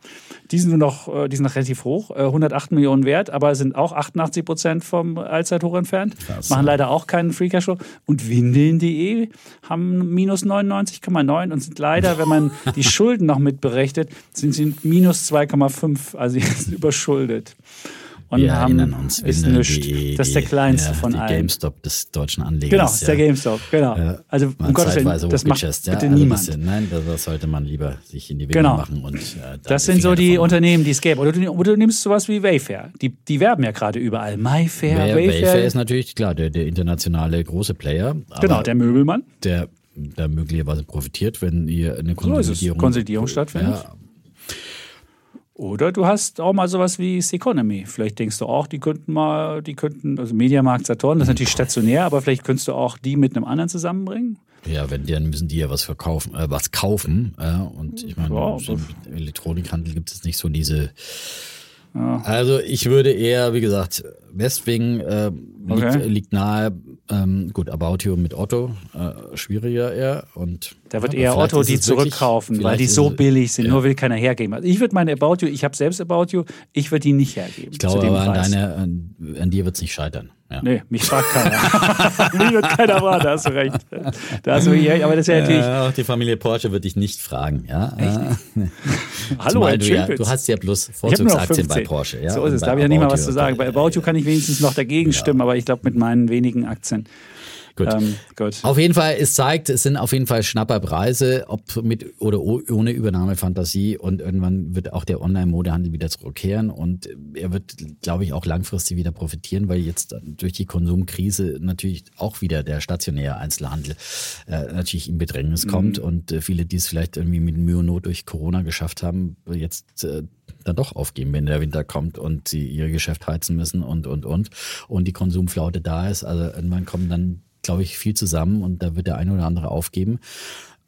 die sind nur noch, äh, die sind noch relativ hoch, 108 äh, Millionen wert, aber sind auch 88 Prozent vom Allzeithoch entfernt. Krass, Machen leider auch keinen Free Cashflow. Und Windeln.de haben minus 99,9 und sind leider, wenn man (laughs) die Schulden noch mitberechnet, sind sie minus 2,5, also jetzt überschuldet und Wir haben erinnern uns, ist nichts. Das ist der kleinste ja, von die allen. GameStop des deutschen Anlegers. Genau, ist der GameStop, genau. Ja, also um Gottes Willen, das macht bitte ja, niemand. Also nein, das sollte man lieber sich in die Wege genau. machen. Und, äh, das sind so die Unternehmen, die es gäbe. Oder du, oder du nimmst sowas wie Wayfair. Die, die werben ja gerade überall. MyFair, Wayfair. Wayfair ist natürlich, klar, der, der internationale große Player. Genau, der Möbelmann. Der da möglicherweise profitiert, wenn ihr eine Konsolidierung, so Konsolidierung stattfindet. Ja, oder du hast auch mal sowas wie Seconomy. Vielleicht denkst du auch, die könnten mal, die könnten, also Mediamarkt Saturn, das ist natürlich stationär, aber vielleicht könntest du auch die mit einem anderen zusammenbringen. Ja, wenn dann müssen die ja was verkaufen, äh, was kaufen. Äh, und ich meine, so im Elektronikhandel gibt es nicht so diese ja. Also ich würde eher, wie gesagt, Westwing äh, liegt, okay. liegt, nahe. Ähm, gut, About You mit Otto, äh, schwieriger eher. Und, da wird ja, eher Otto die zurückkaufen, weil die so billig sind, ja. nur will keiner hergeben. Also ich würde meine About You, ich habe selbst About You, ich würde die nicht hergeben. Ich glaube aber an, deine, an, an dir wird es nicht scheitern. Ja. Nee, mich fragt keiner. (laughs) mich wird keiner fragen, da hast du recht. Da hast du, ja, aber das ist ja natürlich. Äh, auch die Familie Porsche wird dich nicht fragen, ja. (laughs) Hallo, Herr du, ja, du hast ja bloß Vorzugsaktien bei Porsche, ja. So ist es, da habe ich ja nicht mal was zu sagen. Bei About You kann ich wenigstens noch dagegen stimmen, aber ich glaube mit meinen wenigen Aktien Gut. Ähm, gut. Auf jeden Fall, es zeigt, es sind auf jeden Fall Schnapperpreise, ob mit oder ohne Übernahmefantasie und irgendwann wird auch der Online-Modehandel wieder zurückkehren und er wird, glaube ich, auch langfristig wieder profitieren, weil jetzt durch die Konsumkrise natürlich auch wieder der stationäre Einzelhandel äh, natürlich in Bedrängnis kommt Mhm. und äh, viele, die es vielleicht irgendwie mit Mühe und Not durch Corona geschafft haben, jetzt äh, dann doch aufgeben, wenn der Winter kommt und sie ihr Geschäft heizen müssen und, und, und. Und die Konsumflaute da ist. Also irgendwann kommen dann, glaube ich, viel zusammen und da wird der eine oder andere aufgeben.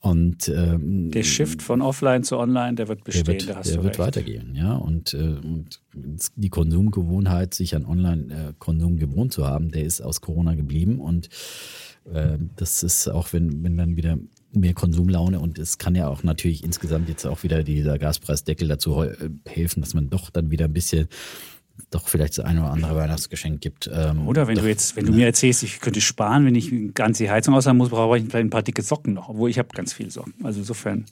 Und ähm, Der Shift von offline zu online, der wird der bestehen, wird, da hast der du wird recht. weitergehen, ja. Und, äh, und die Konsumgewohnheit, sich an Online-Konsum gewohnt zu haben, der ist aus Corona geblieben. Und äh, das ist auch, wenn, wenn dann wieder mehr Konsumlaune und es kann ja auch natürlich insgesamt jetzt auch wieder dieser Gaspreisdeckel dazu äh, helfen, dass man doch dann wieder ein bisschen doch vielleicht das eine oder andere Weihnachtsgeschenk gibt. Ähm, Oder wenn doch, du jetzt, wenn du mir erzählst, ich könnte sparen, wenn ich ganz die Heizung aushaben muss, brauche ich vielleicht ein paar dicke Socken noch, obwohl ich habe ganz viele Socken. Also insofern,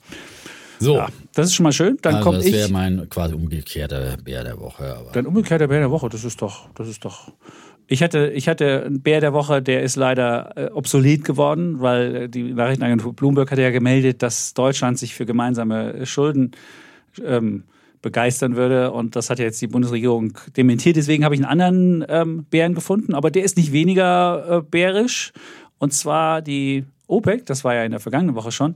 so, ja, das ist schon mal schön. Dann also komme das ich. wäre mein quasi umgekehrter Bär der Woche. Aber Dann umgekehrt der Bär der Woche, das ist doch, das ist doch. Ich hatte, ich hatte einen Bär der Woche, der ist leider äh, obsolet geworden, weil äh, die Nachrichtenagentur Bloomberg hatte ja gemeldet, dass Deutschland sich für gemeinsame Schulden ähm, begeistern würde. Und das hat ja jetzt die Bundesregierung dementiert. Deswegen habe ich einen anderen ähm, Bären gefunden, aber der ist nicht weniger äh, bärisch. Und zwar die OPEC, das war ja in der vergangenen Woche schon,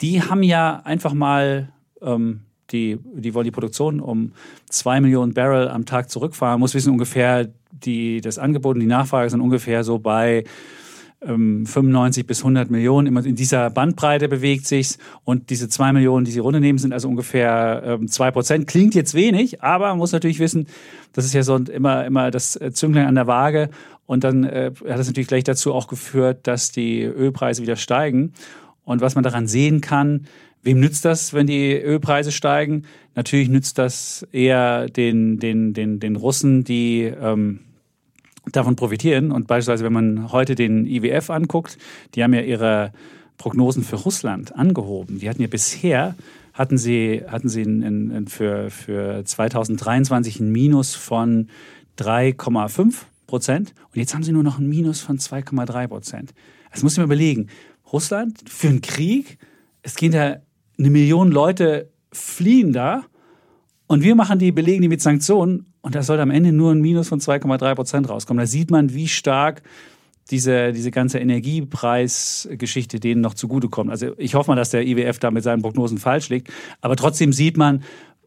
die haben ja einfach mal ähm, die, die wollen die Produktion um zwei Millionen Barrel am Tag zurückfahren. Muss wissen, ungefähr die, das Angebot und die Nachfrage sind ungefähr so bei ähm, 95 bis 100 Millionen. Immer in dieser Bandbreite bewegt sich's. Und diese zwei Millionen, die sie runternehmen, sind also ungefähr ähm, zwei Prozent. Klingt jetzt wenig, aber man muss natürlich wissen, das ist ja so immer, immer das äh, Zünglein an der Waage. Und dann äh, hat das natürlich gleich dazu auch geführt, dass die Ölpreise wieder steigen. Und was man daran sehen kann, wem nützt das, wenn die Ölpreise steigen? Natürlich nützt das eher den, den, den, den Russen, die ähm, davon profitieren. Und beispielsweise, wenn man heute den IWF anguckt, die haben ja ihre Prognosen für Russland angehoben. Die hatten ja bisher, hatten sie, hatten sie in, in, für, für 2023 ein Minus von 3,5 Prozent. Und jetzt haben sie nur noch ein Minus von 2,3 Prozent. Das muss ich mir überlegen. Russland für einen Krieg, es gehen da eine Million Leute fliehen da und wir machen die, belegen die mit Sanktionen und da soll am Ende nur ein Minus von 2,3 Prozent rauskommen. Da sieht man, wie stark diese, diese ganze Energiepreisgeschichte denen noch zugutekommt. Also ich hoffe mal, dass der IWF da mit seinen Prognosen falsch liegt. Aber trotzdem sieht man,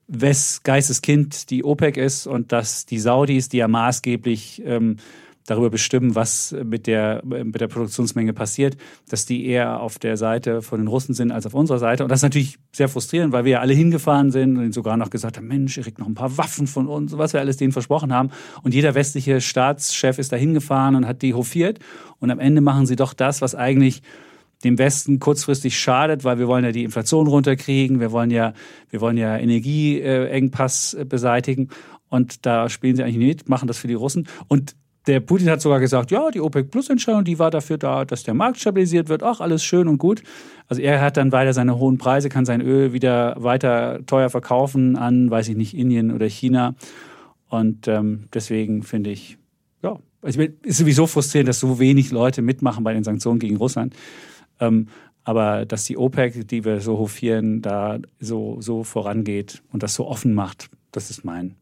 wes Geisteskind die OPEC ist und dass die Saudis, die ja maßgeblich ähm, darüber bestimmen, was mit der, mit der Produktionsmenge passiert, dass die eher auf der Seite von den Russen sind als auf unserer Seite. Und das ist natürlich sehr frustrierend, weil wir ja alle hingefahren sind und sogar noch gesagt haben, Mensch, ihr kriegt noch ein paar Waffen von uns, was wir alles denen versprochen haben. Und jeder westliche Staatschef ist da hingefahren und hat die hofiert. Und am Ende machen sie doch das, was eigentlich dem Westen kurzfristig schadet, weil wir wollen ja die Inflation runterkriegen, wir wollen ja, wir wollen ja Energieengpass beseitigen. Und da spielen sie eigentlich nicht, machen das für die Russen. Und der Putin hat sogar gesagt, ja, die OPEC-Plus-Entscheidung, die war dafür da, dass der Markt stabilisiert wird. Ach, alles schön und gut. Also er hat dann weiter seine hohen Preise, kann sein Öl wieder weiter teuer verkaufen an, weiß ich nicht, Indien oder China. Und ähm, deswegen finde ich, ja, es ist sowieso frustrierend, dass so wenig Leute mitmachen bei den Sanktionen gegen Russland. Ähm, aber dass die OPEC, die wir so hofieren, da so, so vorangeht und das so offen macht, das ist mein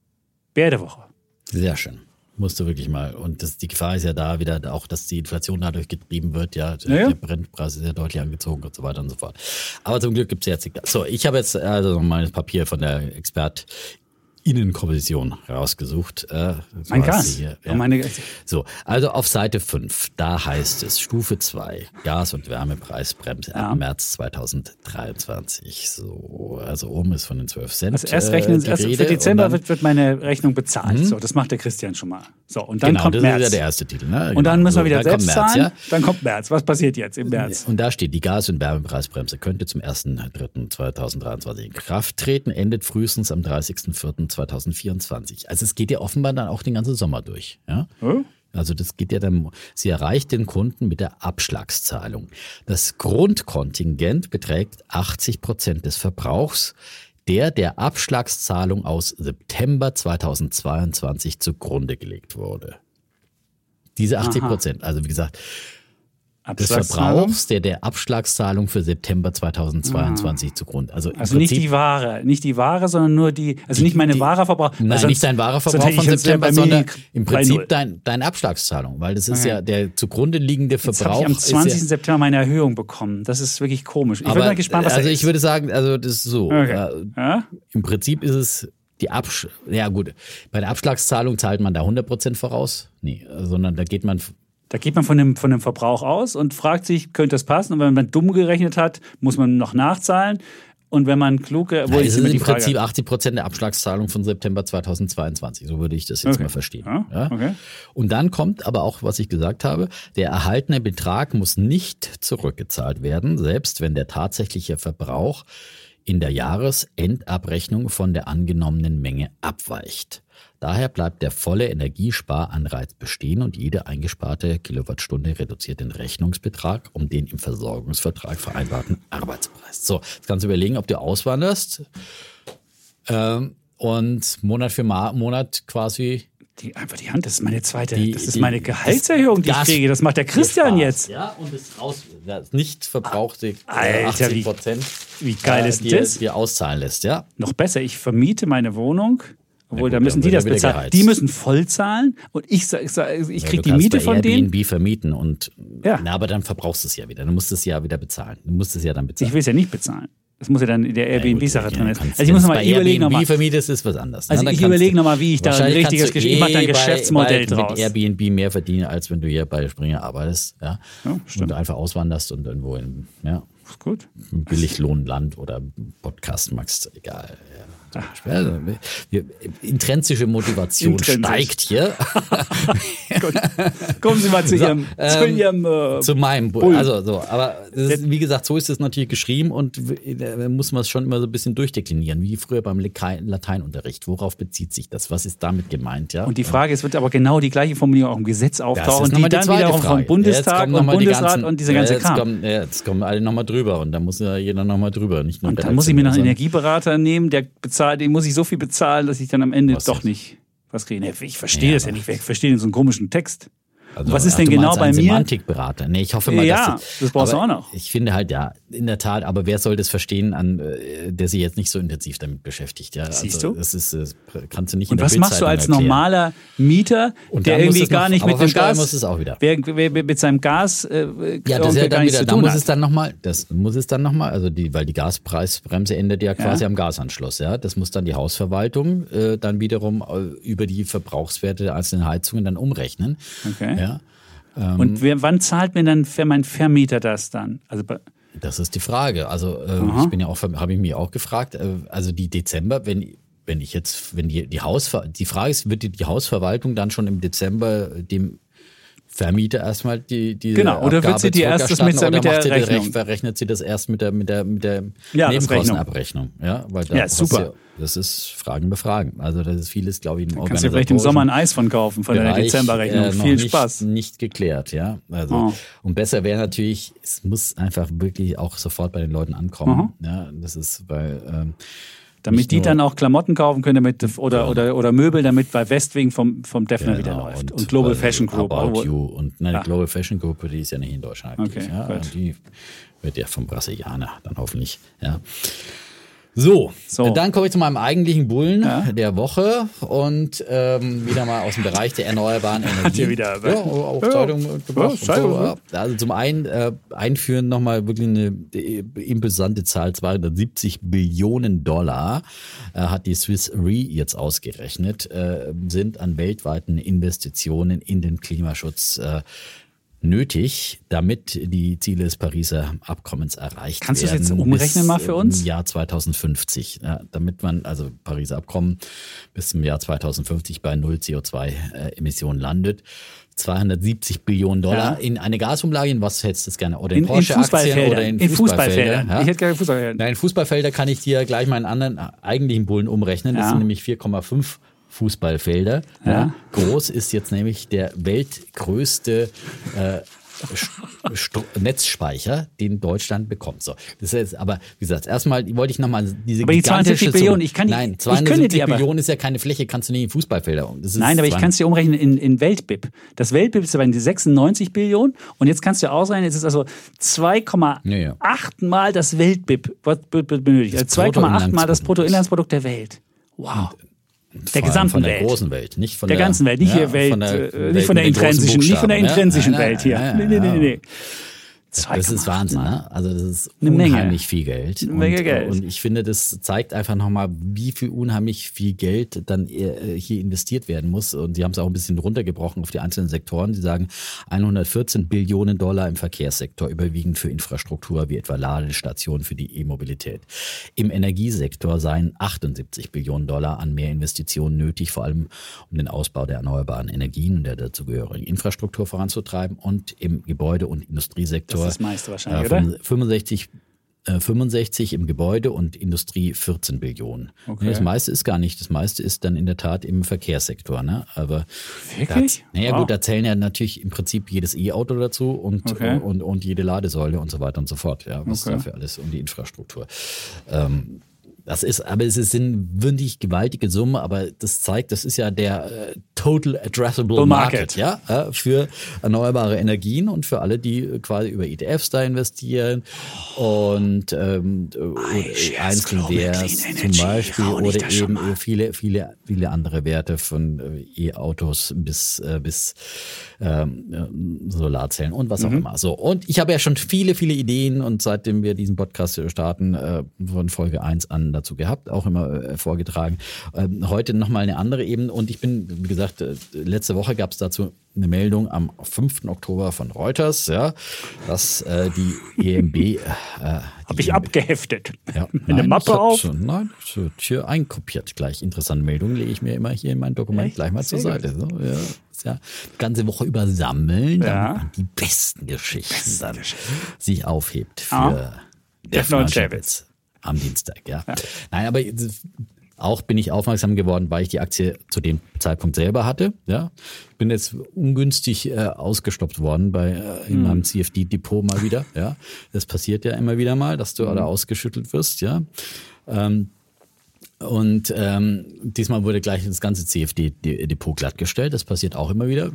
Bär der Woche. Sehr schön. Musst du wirklich mal. Und das, die Gefahr ist ja da wieder auch, dass die Inflation dadurch getrieben wird. Ja, der, Ja. der Brennpreis ist ja deutlich angezogen und so weiter und so fort. Aber zum Glück gibt es jetzt. So, ich habe jetzt also das Papier von der ExpertInnenkommission rausgesucht. Äh, so Mein Gas. hier, Oh, meine, So, also auf Seite 5, da heißt es Stufe 2, Gas- und Wärmepreisbremse Ja. ab März 2023. So, also oben ist von den 12 Cent. also erst äh, rechnen, die also für Dezember dann- wird, wird meine Rechnung bezahlt. So, das macht der Christian schon mal. So, und dann genau, kommt das März. ist ja der erste Titel. Ne? und dann Genau. müssen wir wieder dann selbst März, zahlen. ja? Dann kommt März. Was passiert jetzt im März? Und da steht, die Gas- und Wärmepreisbremse könnte zum 1.3.2023 in Kraft treten, endet frühestens am 30.04.2024. Also es geht ja offenbar dann auch den ganzen Sommer durch. Ja? Hm? Also das geht ja dann, sie erreicht den Kunden mit der Abschlagszahlung. Das Grundkontingent beträgt 80 Prozent des Verbrauchs, der der Abschlagszahlung aus September 2022 zugrunde gelegt wurde. Diese 80 Prozent, also wie gesagt, des Verbrauchs, der der Abschlagszahlung für September 2022 ah. zugrunde. Also, also nicht die Ware, nicht die Ware, sondern nur die, also die, nicht meine wahre Verbrauch. Nein, also nicht dein wahrer Verbrauch von September, sondern im Prinzip dein, deine Abschlagszahlung, weil das ist okay. ja der zugrunde liegende Verbrauch. Jetzt ich am 20. Ja, September meine Erhöhung bekommen. Das ist wirklich komisch. Ich bin mal gespannt, was Also ich würde sagen, also das ist so. Okay. Äh, ja? Im Prinzip ist es die Absch ja gut, bei der Abschlagszahlung zahlt man da 100% voraus? Nee, sondern da geht man da geht man von dem, von dem Verbrauch aus und fragt sich, könnte das passen? Und wenn man dumm gerechnet hat, muss man noch nachzahlen. Und wenn man kluge, wo ja, ist im Prinzip 80 Prozent der Abschlagszahlung von September 2022. So würde ich das jetzt okay. mal verstehen. Ja, ja? Okay. Und dann kommt aber auch, was ich gesagt habe, der erhaltene Betrag muss nicht zurückgezahlt werden, selbst wenn der tatsächliche Verbrauch in der Jahresendabrechnung von der angenommenen Menge abweicht. Daher bleibt der volle Energiesparanreiz bestehen und jede eingesparte Kilowattstunde reduziert den Rechnungsbetrag um den im Versorgungsvertrag vereinbarten Arbeitspreis. So, jetzt kannst du überlegen, ob du auswanderst ähm, und Monat für Monat quasi die, einfach die Hand, das ist meine zweite, die, das ist die, meine Gehaltserhöhung, die ich kriege. Das macht der Christian jetzt. Ja, und das, raus, das nicht verbrauchte Alter, 80 Prozent, wie, wie geil ist äh, das? dir auszahlen lässt, ja. Noch besser, ich vermiete meine Wohnung obwohl, gut, da müssen die das bezahlen. Geheizt. Die müssen voll zahlen und ich, ich, ich kriege ja, die Miete von denen. Airbnb vermieten und ja. na, aber dann verbrauchst du es ja wieder. Du musst es ja wieder bezahlen. Du musst es ja dann bezahlen. Ich will es ja nicht bezahlen. Das muss ja dann in der Airbnb-Sache drin sein. Also ich muss mal überlegen nochmal. Airbnb vermietest ist was anderes. Also ich überlege nochmal, wie ich da ein richtiges Geschäft, ich mache da ein Geschäftsmodell bei, draus. Mit Airbnb mehr verdienen, als wenn du hier bei Springer arbeitest, ja. ja und du einfach auswanderst und irgendwo in, ja. Ist gut. Billiglohnland oder Podcast magst, egal. Ja. Also, intrinsische Motivation Intrinsisch. steigt hier. (laughs) Kommen Sie mal zu so, Ihrem, ähm, zu, Ihrem äh, zu meinem Bull. Also so, aber ist, wie gesagt, so ist es natürlich geschrieben und da muss man es schon immer so ein bisschen durchdeklinieren, wie früher beim Lateinunterricht. Worauf bezieht sich das? Was ist damit gemeint? Ja? Und die Frage, es wird aber genau die gleiche Formulierung auch im Gesetz auftauchen, die dann wiederum vom Bundestag und Bundesrat die ganzen, und diese ganze jetzt Kram. Kommen, jetzt kommen alle nochmal drüber und da muss ja jeder nochmal drüber. Nicht nur und dann muss ich mir noch einen Energieberater nehmen, der bezahlt bezahle, den muss ich so viel bezahlen, dass ich dann am Ende was doch nicht was kriege. Ich verstehe ja, das ja nicht. Ich verstehe den so einen komischen Text. Also, was ist denn genau bei mir? Semantikberater. Nee, ich hoffe mal, ja, dass das, das brauchst du auch noch. Ich finde halt ja, in der Tat, aber wer soll das verstehen, an, äh, der sich jetzt nicht so intensiv damit beschäftigt? Ja, Siehst also, du? Das ist, das kannst du nicht Und was machst du als erklären. normaler Mieter, Und der irgendwie gar nicht mit dem Gas, muss es auch wieder. Wer, wer, wer mit seinem Gas, äh, ja, das ist ja dann wieder, da muss hat. es dann nochmal, das muss es dann nochmal, also die, weil die Gaspreisbremse endet ja quasi ja. am Gasanschluss, ja, das muss dann die Hausverwaltung äh, dann wiederum äh, über die Verbrauchswerte der einzelnen Heizungen dann umrechnen. Okay. Ja. Ähm, und wer, wann zahlt mir dann mein Vermieter das dann? Also das ist die Frage. Also äh, ich bin ja auch, habe ich mich auch gefragt. Äh, also die Dezember, wenn wenn ich jetzt, wenn die die Hausver die Frage ist, wird die, die Hausverwaltung dann schon im Dezember dem Vermieter erstmal die, die genau oder Abgabe wird sie die erst das mit, mit der Rechnung? Verrechnet sie das erst mit der mit der mit der ja, Nebenkostenabrechnung ja weil da ja super. das ist Fragen befragen. Also das ist vieles glaube ich im kannst du vielleicht im Sommer ein Eis von kaufen von Bereich, der Dezemberrechnung. äh, viel nicht, Spaß. nicht geklärt ja. Also oh. und besser wäre natürlich es muss einfach wirklich auch sofort bei den Leuten ankommen mhm. ja. Das ist weil ähm, damit die dann auch Klamotten kaufen können damit, oder, ja. oder, oder Möbel, damit bei Westwing vom, vom Defner genau, wieder läuft. Und, und Global Fashion Group. About You und nein, ja. Global Fashion Group, die ist ja nicht in Deutschland aktiv. Okay, ja, die wird ja vom Brasilianer dann hoffentlich. Ja. So, so, dann komme ich zu meinem eigentlichen Bullen ja. der Woche und ähm, wieder mal aus dem Bereich der erneuerbaren (laughs) Energie. Hat ihr wieder ja, auch ja. Zeitung gebracht. Ja, so. Also zum einen äh, einführen nochmal wirklich eine imposante Zahl, 270 Billionen Dollar äh, hat die Swiss Re jetzt ausgerechnet, äh, sind an weltweiten Investitionen in den Klimaschutz äh, nötig, damit die Ziele des Pariser Abkommens erreicht Kannst werden. Kannst du das jetzt umrechnen mal für uns? Im Jahr 2050. Ja, damit man, also Pariser Abkommen bis zum Jahr 2050 bei null CO2-Emissionen landet. 270 Billionen Dollar ja. in eine Gasumlage, in was hättest du das gerne? Oder in, in Porsche-Aktien oder in, in Fußballfelder? Ja? Ich hätte gerne Fußballfelder. Nein, in Fußballfelder kann ich dir gleich meinen anderen eigentlichen Bullen umrechnen. Das sind nämlich 4,5 Fußballfelder. Ja. ja. Groß ist jetzt nämlich der weltgrößte äh, Netzspeicher, den Deutschland bekommt. So, das ist aber wie gesagt, erstmal wollte ich nochmal diese aber die 72 Billionen, ich kann die, nein, 270 ich Billionen ist ja keine Fläche, kannst du nicht in Fußballfelder um. Nein, aber ich kann es dir umrechnen in, in Weltbib. Das Weltbib ist aber in die 96 Billionen und jetzt kannst du ausrechnen, es ist also 2,8 ja, ja. mal das Weltbib benötigt. Also 2,8 mal das Bruttoinlandsprodukt der Welt. Wow. Und der gesamten von der Welt. großen Welt, nicht von der, der ganzen Welt, nicht ja, hier Welt, von der, äh, nicht von der intrinsischen, nicht von der intrinsischen ja? Welt hier. Ja, nee, nee, nee, nee. Das ist Wahnsinn, ne? Also das ist Eine unheimlich Menge. viel Geld. Eine Menge und, Geld. Und ich finde, das zeigt einfach nochmal, wie viel unheimlich viel Geld dann äh, hier investiert werden muss. Und sie haben es auch ein bisschen runtergebrochen auf die einzelnen Sektoren. Sie sagen 114 Billionen Dollar im Verkehrssektor, überwiegend für Infrastruktur wie etwa Ladestationen für die E-Mobilität. Im Energiesektor seien 78 Billionen Dollar an mehr Investitionen nötig, vor allem um den Ausbau der erneuerbaren Energien und der dazugehörigen Infrastruktur voranzutreiben. Und im Gebäude- und Industriesektor Das ist das meiste wahrscheinlich, äh, oder? 65 äh, 65 im Gebäude und Industrie 14 Billionen. Okay. Das meiste ist gar nicht. Das meiste ist dann in der Tat im Verkehrssektor. Ne? Aber Wirklich? Naja Wow. gut, da zählen ja natürlich im Prinzip jedes E-Auto dazu und, Okay. und, und jede Ladesäule und so weiter und so fort. Ja, was Okay. dafür alles um die Infrastruktur. Ähm, das ist, aber es sind wirklich gewaltige Summen, aber das zeigt, das ist ja der äh, Total Addressable Market, Market. ja, äh, für erneuerbare Energien und für alle, die äh, quasi über ETFs da investieren und ähm, Clean zum Beispiel oder eben mal. viele, viele, viele andere Werte von äh, E-Autos bis, äh, bis ähm, äh, Solarzellen und was auch immer. So. Und ich habe ja schon viele, viele Ideen und seitdem wir diesen Podcast starten, äh, von Folge 1 an dazu gehabt, auch immer äh, vorgetragen. Ähm, heute nochmal eine andere Ebene und ich bin, wie gesagt, äh, letzte Woche gab es dazu eine Meldung am 5. Oktober von Reuters, ja, dass äh, die EMB äh, Habe ich abgeheftet. ja, Eine nein, Mappe ich hab auf? So, nein, so, hier einkopiert gleich. Interessante Meldungen lege ich mir immer hier in mein Dokument Echt? gleich mal zur Sehr Seite. So, ja, ja die ganze Woche über sammeln, Ja. damit man die besten Geschichten dann sich aufhebt für. Defner und Chavez. Am Dienstag. Ja. Nein, aber auch bin ich aufmerksam geworden, weil ich die Aktie zu dem Zeitpunkt selber hatte. Ja, bin jetzt ungünstig äh, ausgestoppt worden bei äh, in meinem CFD-Depot mal wieder. Ja, das passiert ja immer wieder mal, dass du da ausgeschüttelt wirst. Ja. Ähm, und ähm, diesmal wurde gleich das ganze CFD-Depot glattgestellt. Das passiert auch immer wieder.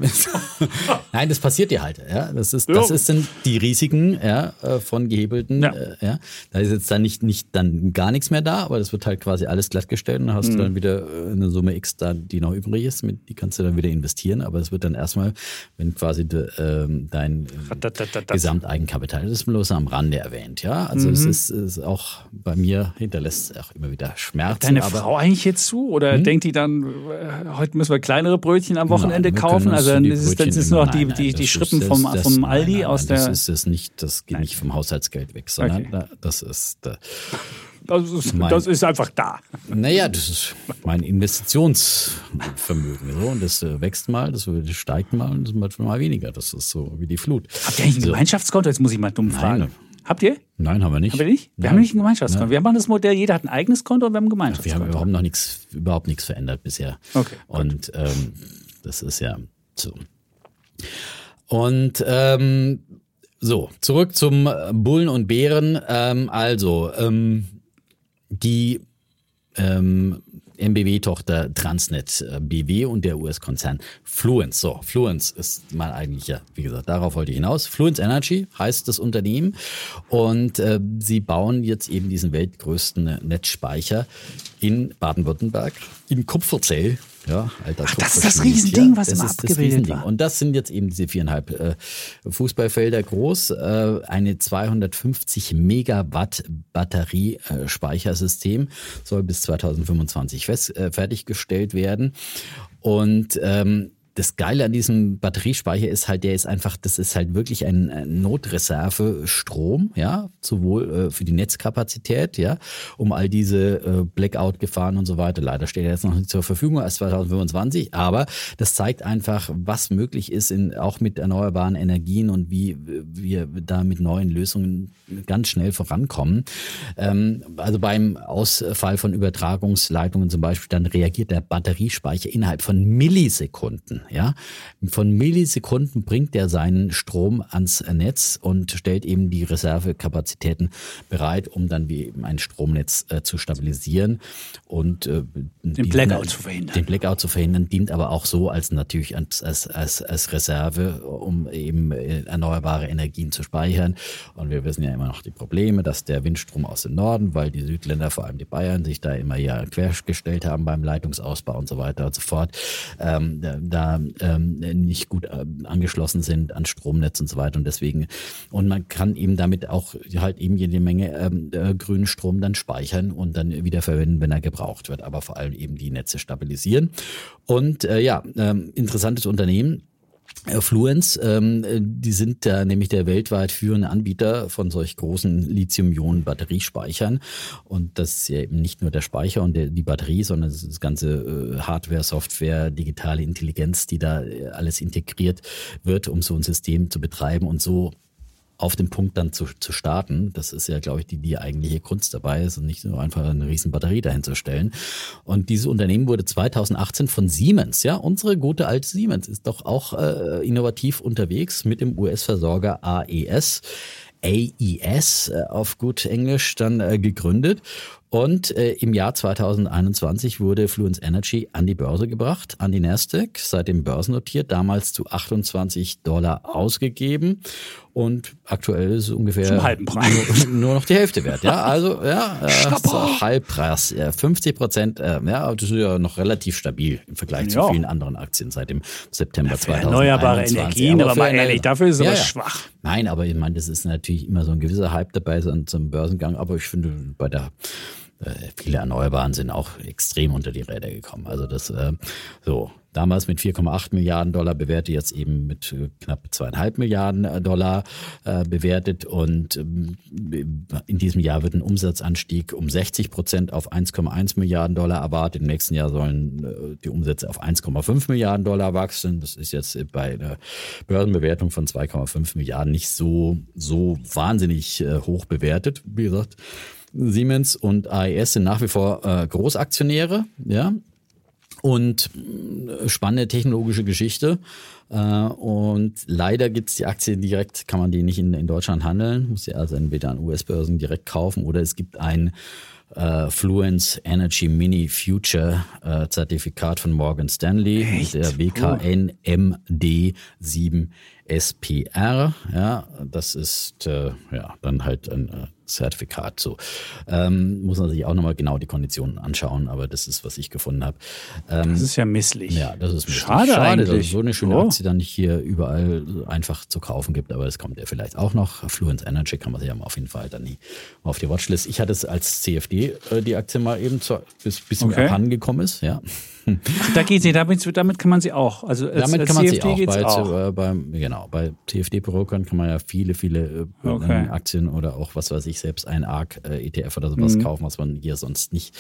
(laughs) Nein, das passiert dir halt. Ja, das ist, das ist sind die Risiken ja, äh, von gehebelten. Ja. Äh, ja, da ist jetzt dann nicht nicht dann gar nichts mehr da, aber das wird halt quasi alles glattgestellt und dann hast du dann wieder äh, eine Summe X da, die noch übrig ist, mit die kannst du dann wieder investieren. Aber es wird dann erstmal, wenn quasi de, ähm, dein äh. Gesamteigenkapital, das ist bloß am Rande erwähnt. Ja, also es ist, ist auch bei mir hinterlässt auch immer wieder Schmerzen. Deine aber Frau eigentlich jetzt zu? Oder denkt die dann, äh, heute müssen wir kleinere Brötchen am Wochenende Nein, kaufen? Also dann die ist es, nur noch die, die, nein, die das Schrippen ist- vom, das- vom nein, Aldi aus der. Das ist es nicht, das geht nicht vom Haushaltsgeld weg, sondern Okay. da- das ist, äh, Das ist, Mein- das ist einfach da. naja, das ist mein Investitionsvermögen. So, und das äh, wächst mal, das steigt mal und das wird mal weniger. Das ist so wie die Flut. Habt ihr eigentlich ein so, Gemeinschaftskonto? Jetzt muss ich mal dumm fragen. Nein. Habt ihr? Nein, haben wir nicht. Haben wir nicht? Wir Nein. haben nicht ein Gemeinschaftskonto. Wir machen das Modell, jeder hat ein eigenes Konto und wir haben ein Wir haben Gemeinschaftskonto. überhaupt noch nichts, überhaupt nichts verändert bisher. Okay. Und ähm, das ist ja so. Und ähm, so, zurück zum Bullen und Bären. Ähm, also, ähm, die ähm, MBW-Tochter Transnet äh, BW und der US-Konzern Fluence. So, Fluence ist mal eigentlich ja, wie gesagt, darauf wollte ich hinaus. Fluence Energy heißt das Unternehmen und äh, sie bauen jetzt eben diesen weltgrößten Netzspeicher in Baden-Württemberg, in Kupferzell. Ja, alter Ach, das ist das Riesending, was das immer ist das abgebildet Riesending. war. Und das sind jetzt eben diese viereinhalb äh, Fußballfelder groß, äh, eine 250 Megawatt Batteriespeichersystem soll bis 2025 fest, äh, fertiggestellt werden. Und ähm, das Geile an diesem Batteriespeicher ist halt, der ist einfach, das ist halt wirklich ein äh, Notreserve-Strom, ja, sowohl äh, für die Netzkapazität, ja, um all diese äh, Blackout-Gefahren und so weiter. Leider steht er jetzt noch nicht zur Verfügung erst 2025, aber das zeigt einfach, was möglich ist, in, auch mit erneuerbaren Energien und wie wir da mit neuen Lösungen ganz schnell vorankommen. Ähm, also beim Ausfall von Übertragungsleitungen zum Beispiel, dann reagiert der Batteriespeicher innerhalb von Millisekunden. Ja, von Millisekunden bringt er seinen Strom ans Netz und stellt eben die Reservekapazitäten bereit, um dann wie eben ein Stromnetz äh, zu stabilisieren und äh, den Blackout zu verhindern. Den Blackout zu verhindern dient aber auch so als natürlich als, als, als, als Reserve, um eben äh, erneuerbare Energien zu speichern. Und wir wissen ja immer noch die Probleme, dass der Windstrom aus dem Norden, weil die Südländer, vor allem die Bayern, sich da immer ja quergestellt haben beim Leitungsausbau und so weiter und so fort, ähm, da ähm, nicht gut äh, angeschlossen sind an Stromnetz und so weiter. Und deswegen, und man kann eben damit auch halt eben jede Menge ähm, äh, grünen Strom dann speichern und dann wieder verwenden, wenn er gebraucht wird. Aber vor allem eben die Netze stabilisieren. Und äh, ja, ähm, interessantes Unternehmen. Fluence, ähm, die sind da nämlich der weltweit führende Anbieter von solch großen Lithium-Ionen-Batteriespeichern. Und das ist ja eben nicht nur der Speicher und der, die Batterie, sondern das ganze äh, Hardware, Software, digitale Intelligenz, die da äh, alles integriert wird, um so ein System zu betreiben und so auf dem Punkt dann zu, zu starten. Das ist ja, glaube ich, die, die eigentliche Kunst dabei ist und nicht nur einfach eine riesen Batterie dahin zu stellen. Und dieses Unternehmen wurde 2018 von Siemens, ja, unsere gute alte Siemens ist doch auch äh, innovativ unterwegs mit dem US-Versorger AES. AES äh, auf gut Englisch dann äh, gegründet und äh, im Jahr 2021 wurde Fluence Energy an die Börse gebracht, an die Nasdaq, seitdem börsennotiert, damals zu 28 Dollar ausgegeben. Und aktuell ist es ungefähr Zum halben Preis. Nur, nur, noch die Hälfte wert. Ja, also ja, äh, (laughs) Halbpreis, ja, 50 Prozent. Äh, ja, das ist ja noch relativ stabil im Vergleich ja. zu vielen anderen Aktien seit dem September ja, 2021. Erneuerbare Energien, aber, aber mal ehrlich, dafür ist es ja, aber schwach. Nein, aber ich meine, das ist natürlich immer so ein gewisser Hype dabei, so zum Börsengang. Aber ich finde, bei der äh, viele Erneuerbaren sind auch extrem unter die Räder gekommen. Also das äh, so damals mit 4,8 Milliarden Dollar bewertet, jetzt eben mit äh, knapp zweieinhalb Milliarden äh, Dollar äh, bewertet und ähm, in diesem Jahr wird ein Umsatzanstieg um 60 Prozent auf 1,1 Milliarden Dollar erwartet. Im nächsten Jahr sollen die Umsätze auf 1,5 Milliarden Dollar wachsen. Das ist jetzt bei einer Börsenbewertung von 2,5 Milliarden nicht so so wahnsinnig hoch bewertet. Wie gesagt, Siemens und AES sind nach wie vor äh, Großaktionäre, ja. Und äh, spannende technologische Geschichte. Äh, und leider gibt's die Aktie direkt, kann man die nicht in, in Deutschland handeln, muss sie also entweder an US-Börsen direkt kaufen oder es gibt ein äh, Fluence Energy Mini Future äh, Zertifikat von Morgan Stanley, Echt? der WKN MD7 SPR. Ja, das ist äh, ja dann halt ein Zertifikat. So ähm, muss man sich auch nochmal genau die Konditionen anschauen, aber das ist, was ich gefunden habe. Ähm, das ist ja misslich. Ja, das ist misslich. Schade, Schade eigentlich. dass es so eine schöne oh. Aktie dann nicht hier überall einfach zu kaufen gibt, aber das kommt ja vielleicht auch noch. Fluence Energy kann man sich ja auf jeden Fall dann nie auf die Watchlist. Ich hatte es als CFD äh, die Aktie mal eben zu, bis, bis okay. abhandengekommen ist, ja. (laughs) Da geht sie, damit, damit kann man sie auch. Also als, damit als kann man CFD sie auch. Bei, auch. Äh, beim, genau, bei CFD-Brokern kann man ja viele, viele äh, okay. Aktien oder auch, was weiß ich, selbst ein ARC-ETF äh, oder sowas mhm. kaufen, was man hier sonst nicht,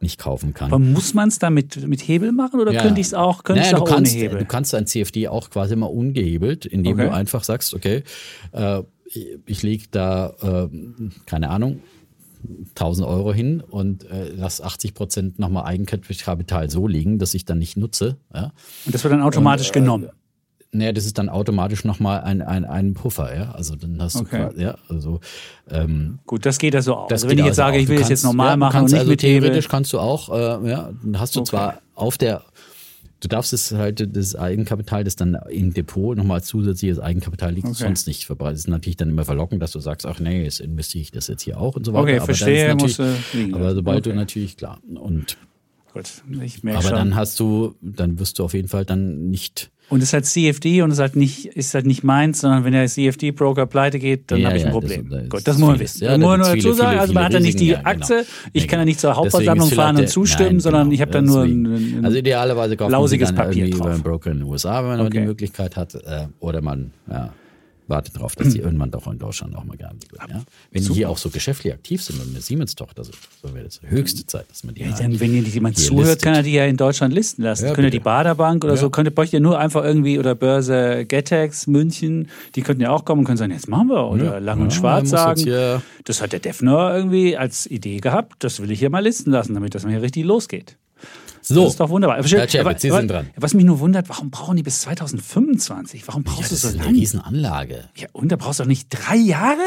nicht kaufen kann. Aber muss man es da mit, mit Hebel machen oder ja. könnte ich es auch, könnte naja, auch du kannst, ohne Hebel? Du kannst ein CFD auch quasi mal ungehebelt, indem okay. du einfach sagst, okay, äh, ich lege da, äh, keine Ahnung, 1000 Euro hin und äh, lass 80 Prozent nochmal Eigenkapital so liegen, dass ich dann nicht nutze. Ja? Und das wird dann automatisch und, äh, genommen? Naja, das ist dann automatisch nochmal ein, ein, ein Puffer, ja. Also dann hast okay. du quasi, ja, also ähm, Gut, das geht ja so auch. Also wenn ich jetzt also sage, ich will es jetzt normal ja, machen und nicht also mit theoretisch kannst du auch, äh, ja, dann hast du okay. zwar auf der Du darfst es halt, das Eigenkapital, das dann im Depot nochmal zusätzliches Eigenkapital liegt, okay. sonst nicht verbreitet. Das ist natürlich dann immer verlockend, dass du sagst, ach nee, jetzt investiere ich das jetzt hier auch und so weiter. Okay, aber verstehe. Musst du aber sobald okay. du natürlich, klar. Und, Gut, ich merke Aber schon. dann hast du, dann wirst du auf jeden Fall dann nicht und es ist halt CFD und es ist halt nicht, ist halt nicht meins, sondern wenn der CFD-Broker pleite geht, dann ja, habe ich ein ja, Problem. Das, das Gut, das muss man wissen. Ja, muss man nur dazu sagen. also man hat ja nicht die Aktie, genau. ich kann ja nicht zur Hauptversammlung fahren und zustimmen, nein, sondern genau, ich habe dann nur ein, ein Also idealerweise kauft man dann Papier irgendwie über einen Broker in den USA, wenn man okay. die Möglichkeit hat. Äh, oder man, ja warte darauf, dass die irgendwann doch in Deutschland auch mal gehandelt wird. Ja? Wenn Super. die hier auch so geschäftlich aktiv sind und eine Siemens-Tochter sind, so wäre das höchste Zeit, dass man die. Ja, dann, wenn jemand zuhört, listet. kann er die ja in Deutschland listen lassen. Ja, könnte die Baderbank oder ja. so, könnte bräuchte ja nur einfach irgendwie oder Börse Getex, München, die könnten ja auch kommen und können sagen, jetzt machen wir. Oder ja. Lang und Schwarz sagen. Das hat der Defner irgendwie als Idee gehabt, das will ich hier mal listen lassen, damit das mal hier richtig losgeht. So. Das ist doch wunderbar. Aber, Chapitz, aber- Sie aber- sind dran. Was mich nur wundert, warum brauchen die bis 2025? Warum Ja, brauchst das du ist so eine lange? Riesenanlage. Ja, und da brauchst du doch nicht drei Jahre?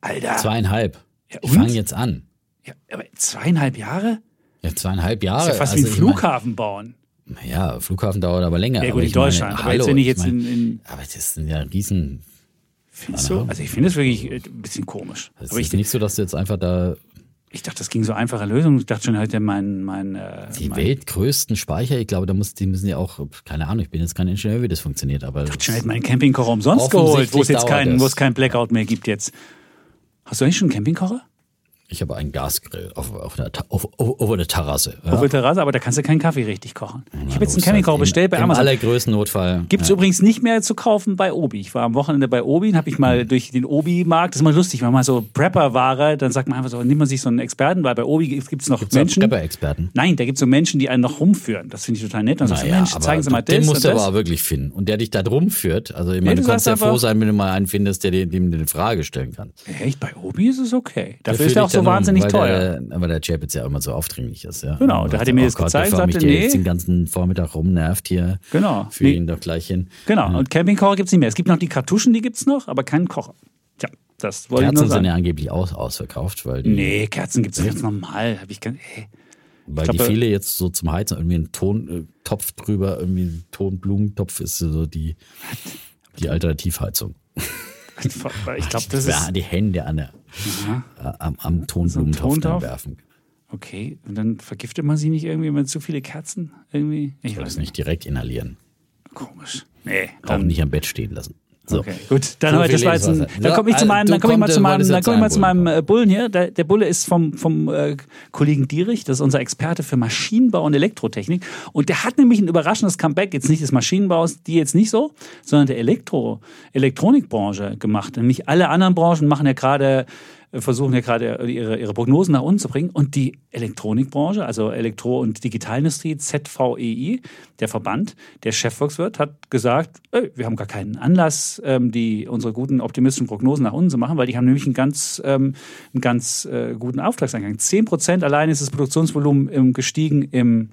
Alter. Zweieinhalb. Ja, Die und? fangen jetzt an. Ja, aber zweieinhalb Jahre? Ja, zweieinhalb Jahre. Das ist ja fast Also wie ein ich mein- Flughafen bauen. Ja, Flughafen dauert aber länger. Ja, aber gut, in ich meine, Deutschland. aber hallo, jetzt, ich jetzt in, in Aber das sind ja riesen. findest du? Also ich finde es wirklich äh, ein bisschen komisch. Es Aber ist ich, nicht so, dass du jetzt einfach da ich dachte, das ging so einfache Lösung. Ich dachte schon halt, mein, mein, äh, die mein weltgrößten Speicher, ich glaube, da muss, die müssen ja auch, keine Ahnung, ich bin jetzt kein Ingenieur, wie das funktioniert, aber Ich hab schon halt meinen Campingkocher umsonst geholt, wo es jetzt keinen, wo es keinen Blackout mehr gibt jetzt. Hast du eigentlich schon einen Campingkocher? Ich habe einen Gasgrill auf, auf, der, Ta- auf, auf, der Terrasse. Ja? Auf der Terrasse, aber da kannst du keinen Kaffee richtig kochen. Ich habe jetzt einen Campingkocher im- bestellt bei Im Amazon. allergrößten Notfall. Gibt es übrigens nicht mehr zu kaufen bei Obi. Ich war am Wochenende bei Obi und habe ich mal durch den Obi-Markt, das ist immer lustig, wenn man mal so Prepper-Ware, dann sagt man einfach so, nimmt man sich so einen Experten, weil bei Obi gibt es noch Gibt's Menschen. Prepper-Experten? Nein, da gibt es so Menschen, die einen noch rumführen. Das finde ich total nett. Dann sagst du, Naja, Mensch, zeigen Sie mal den das musst und du aber auch wirklich finden. Und der dich da drum führt. Also, ich meine, du kannst ja froh sein, wenn du mal einen findest, der dir dem eine Frage stellen kann. Echt, bei Obi ist es okay. Dafür ist er auch dich so wahnsinnig weil teuer. Der, aber der Chap jetzt ja immer so aufdringlich ist. Ja. Genau, da hat er mir oh das Gott, gezeigt, bevor mich sagte, der nee. jetzt den ganzen Vormittag rumnervt hier. Genau. Führe Nee. ihn doch gleich hin. Genau, und Campingkocher gibt es nicht mehr. Es gibt noch die Kartuschen, die gibt es noch, aber keinen Kocher. Tja, das wollte ich Kerzen nur sind sagen. ja angeblich aus, ausverkauft, weil Nee, Kerzen gibt es jetzt normal. Hab ich kein, hey. weil ich die glaube- viele jetzt so zum Heizen irgendwie einen Tontopf drüber, irgendwie ein Tonblumentopf ist so die, die Alternativheizung. Ich glaube, (laughs) das ja, ist. die Hände an der, äh, am, am Tonblumentopf Tontopf? werfen. Okay, und dann vergiftet man sie nicht irgendwie mit zu viele Kerzen? Irgendwie? Ich Ich will weiß es nicht. direkt inhalieren. Komisch. Nee, Auch nicht am Bett stehen lassen. So. Okay, gut. Dann heute das war jetzt ein, dann komme ich zu meinem, dann komme ich mal zu meinem, dann komme ich mal zu meinem äh, Bullen hier. Der, der Bulle ist vom, vom äh, Kollegen Dierich, das ist unser Experte für Maschinenbau und Elektrotechnik. Und der hat nämlich ein überraschendes Comeback, jetzt nicht des Maschinenbaus, die jetzt nicht so, sondern der Elektro, Elektronikbranche gemacht. Nämlich alle anderen Branchen machen ja gerade äh, versuchen ja gerade ihre, ihre Prognosen nach unten zu bringen. Und die Elektronikbranche, also Elektro- und Digitalindustrie, ZVEI, der Verband, der Chefvolkswirt, hat gesagt, wir haben gar keinen Anlass, ähm, die, unsere guten optimistischen Prognosen nach unten zu machen, weil die haben nämlich einen ganz, ähm, einen ganz äh, guten Auftragseingang. 10 Prozent allein ist das Produktionsvolumen ähm, gestiegen im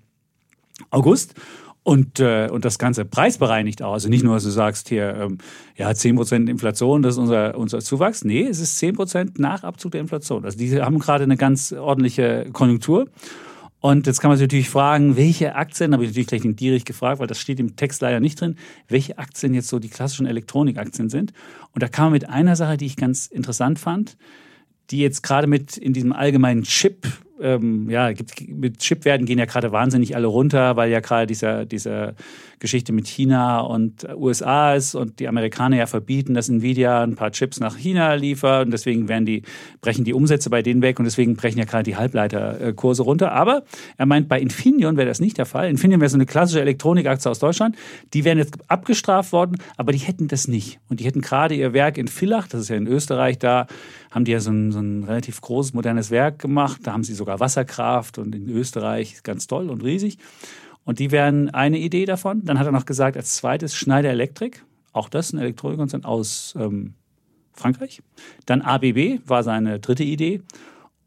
August. Und, äh, und das Ganze preisbereinigt auch. Also nicht nur, dass du sagst hier, ähm, ja, 10% Inflation, das ist unser, unser Zuwachs. Nee, es ist 10% nach Abzug der Inflation. Also die haben gerade eine ganz ordentliche Konjunktur. Und jetzt kann man sich natürlich fragen, welche Aktien, habe ich natürlich gleich den Dierich gefragt, weil das steht im Text leider nicht drin, welche Aktien jetzt so die klassischen Elektronikaktien sind. Und da kam man mit einer Sache, die ich ganz interessant fand, die jetzt gerade mit in diesem allgemeinen Chip, ähm, ja, gibt, mit Chipwerten gehen ja gerade wahnsinnig alle runter, weil ja gerade dieser, dieser Geschichte mit China und USA ist und die Amerikaner ja verbieten, dass Nvidia ein paar Chips nach China liefert und deswegen werden die, brechen die Umsätze bei denen weg und deswegen brechen ja gerade die Halbleiterkurse runter. Aber er meint, bei Infineon wäre das nicht der Fall. Infineon wäre so eine klassische Elektronikaktie aus Deutschland. Die wären jetzt abgestraft worden, aber die hätten das nicht. Und die hätten gerade ihr Werk in Villach, das ist ja in Österreich, da haben die ja so ein, so ein relativ großes, modernes Werk gemacht. Da haben sie sogar Wasserkraft und in Österreich ganz toll und riesig. Und die wären eine Idee davon. Dann hat er noch gesagt, als zweites Schneider Elektrik. Auch das ein Elektronikkonzern aus ähm, Frankreich. Dann ABB war seine dritte Idee.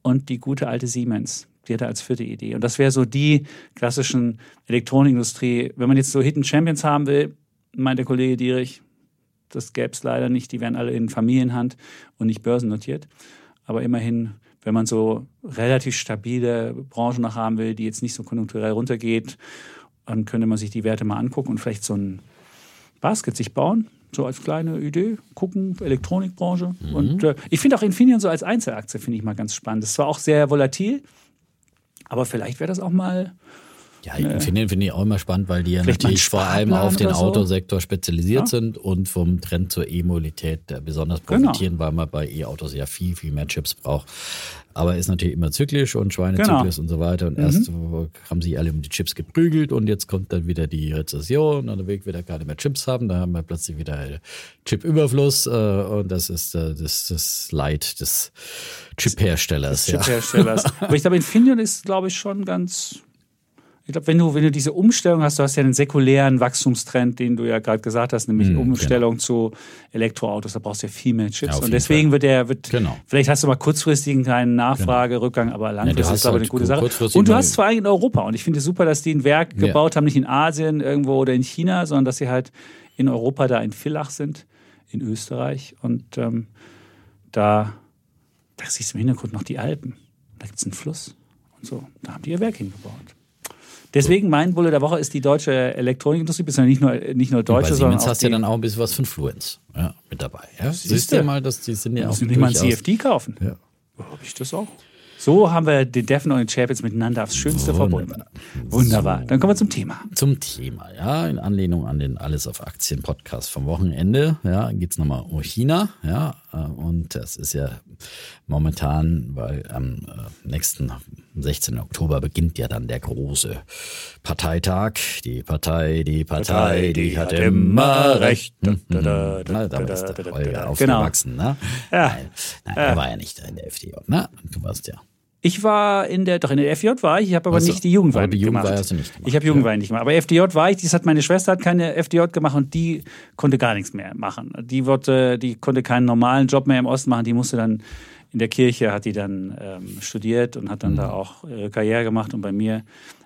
Und die gute alte Siemens. Die hatte als vierte Idee. Und das wäre so die klassischen Elektronikindustrie. Wenn man jetzt so Hidden Champions haben will, meint der Kollege Dierich, das gäbe es leider nicht. Die wären alle in Familienhand und nicht börsennotiert. Aber immerhin, wenn man so relativ stabile Branchen noch haben will, die jetzt nicht so konjunkturell runtergeht, dann könnte man sich die Werte mal angucken und vielleicht so ein Basket sich bauen. So als kleine Idee, gucken, Elektronikbranche. Und äh, ich finde auch Infineon so als Einzelaktie, finde ich mal ganz spannend. Das zwar auch sehr volatil, aber vielleicht wäre das auch mal Ja, ich finde find ich auch immer spannend, weil die ja natürlich vor allem auf den so. Autosektor spezialisiert Ja. sind und vom Trend zur E-Mobilität besonders Genau. profitieren, weil man bei E-Autos ja viel, viel mehr Chips braucht. Aber ist natürlich immer zyklisch und Genau. Schweinezyklus und so weiter. Mhm. Und erst so haben sich alle um die Chips geprügelt und jetzt kommt dann wieder die Rezession und dann will wieder keine mehr Chips haben. Da haben wir plötzlich wieder Chip-Überfluss äh, und das ist äh, das, das Leid des Chip-Herstellers. Ja. Chipherstellers. (laughs) Aber ich glaube, Infineon ist, glaube ich, schon ganz. Ich glaube, wenn du, wenn du diese Umstellung hast, du hast ja einen säkulären Wachstumstrend, den du ja gerade gesagt hast, nämlich Mhm, Umstellung zu Elektroautos, da brauchst du ja viel mehr Chips. Ja, und deswegen Fall. wird der, wird, Genau. vielleicht hast du mal kurzfristig einen kleinen Nachfragerückgang, aber langfristig hast ist ich halt eine gute Sache. Und du hast vor allem in Europa. Und ich finde es super, dass die ein Werk Ja. gebaut haben, nicht in Asien irgendwo oder in China, sondern dass sie halt in Europa da in Villach sind, in Österreich. Und ähm, da, da siehst du im Hintergrund noch die Alpen. Da gibt es einen Fluss und so. Da haben die ihr Werk hingebaut. Deswegen mein Bulle der Woche ist die deutsche Elektronikindustrie, beziehungsweise nicht nur, nicht nur Bei deutsche, sondern Siemens auch hast du ja dann auch ein bisschen was von Fluence ja, mit dabei. Ja? Siehst du mal, dass die sind ja auch musst du nicht mal ein CFD kaufen. Ja. Habe ich das auch? So haben wir den Defn und den Champions miteinander aufs Schönste Wunderbar. verbunden. Wunderbar. Dann kommen wir zum Thema. Zum Thema, ja, in Anlehnung an den Alles auf Aktien Podcast vom Wochenende, ja, geht's nochmal um China, ja, und das ist ja momentan, weil am äh, nächsten 16. Oktober beginnt ja dann der große Parteitag. Die Partei, die Partei, die hat immer recht. Da, Mhm. da, da, da, da ist der Holger aufgewachsen, ne? Ja. Nein, nein er war ja nicht in der FDJ, ne? Du warst ja. Ich war in der, doch in der FDJ war ich, ich habe aber Ach so. nicht die Jugendweihe die gemacht. Jugendweihe hast du nicht gemacht, Ich habe Jugendweihe nicht gemacht. Aber FDJ war ich, das hat meine Schwester hat keine FDJ gemacht und die konnte gar nichts mehr machen. Die wollte, die konnte keinen normalen Job mehr im Osten machen, die musste dann in der Kirche hat die dann ähm, studiert und hat dann Mhm. da auch äh, Karriere gemacht und bei mir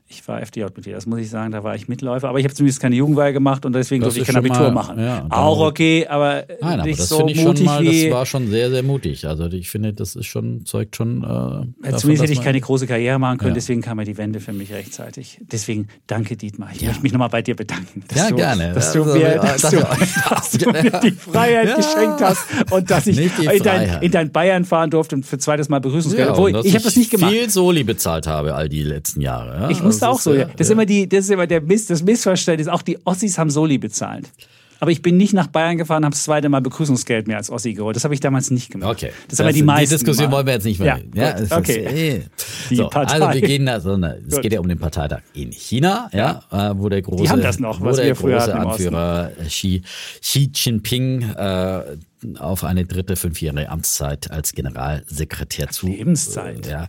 ich war FDJ-Mitglied, das muss ich sagen, da war ich Mitläufer, aber ich habe zumindest keine Jugendweihe gemacht und deswegen durfte ich kein schon Abitur mal- machen. ja, auch okay, aber Nein, aber nicht das so finde ich schon mutig mal, wie. das war schon sehr, sehr mutig. Also ich finde, das ist schon, zeugt schon. Äh, davon, Zumindest hätte ich keine große Karriere machen können, Ja. deswegen kam ja die Wende für mich rechtzeitig. Deswegen danke Dietmar. Ich Ja. möchte mich nochmal bei dir bedanken. Dass Ja, du, gerne. Dass du Also, mir, ja, dass das- du, (laughs) dass du mir die Freiheit Ja. geschenkt hast und dass ich in dein, in dein Bayern fahren durfte und für zweites Mal Begrüßungsgeld. Ja, Obwohl, ich habe das nicht gemacht. viel Soli bezahlt habe all die letzten Jahre. Ja, Ich musste das auch ist, so. Ja. Das, ist immer die, das ist immer der Miss, das Missverständnis. Auch die Ossis haben Soli bezahlt. Aber ich bin nicht nach Bayern gefahren, habe das zweite Mal Begrüßungsgeld mehr als Ossi geholt. Das habe ich damals nicht gemacht. Okay. Das haben ja die meisten. Die Diskussion gemacht. wollen wir jetzt nicht mehr. Ja, ist, okay. (laughs) Die so, Partei. Also wir gehen da, so eine, es geht ja um den Parteitag in China, ja, Äh, wo der große, haben das noch, wo was der wir früher große hatten. Anführer Xi, Xi Jinping äh, auf eine dritte fünfjährige Amtszeit als Generalsekretär zu. Lebenszeit. Äh, ja,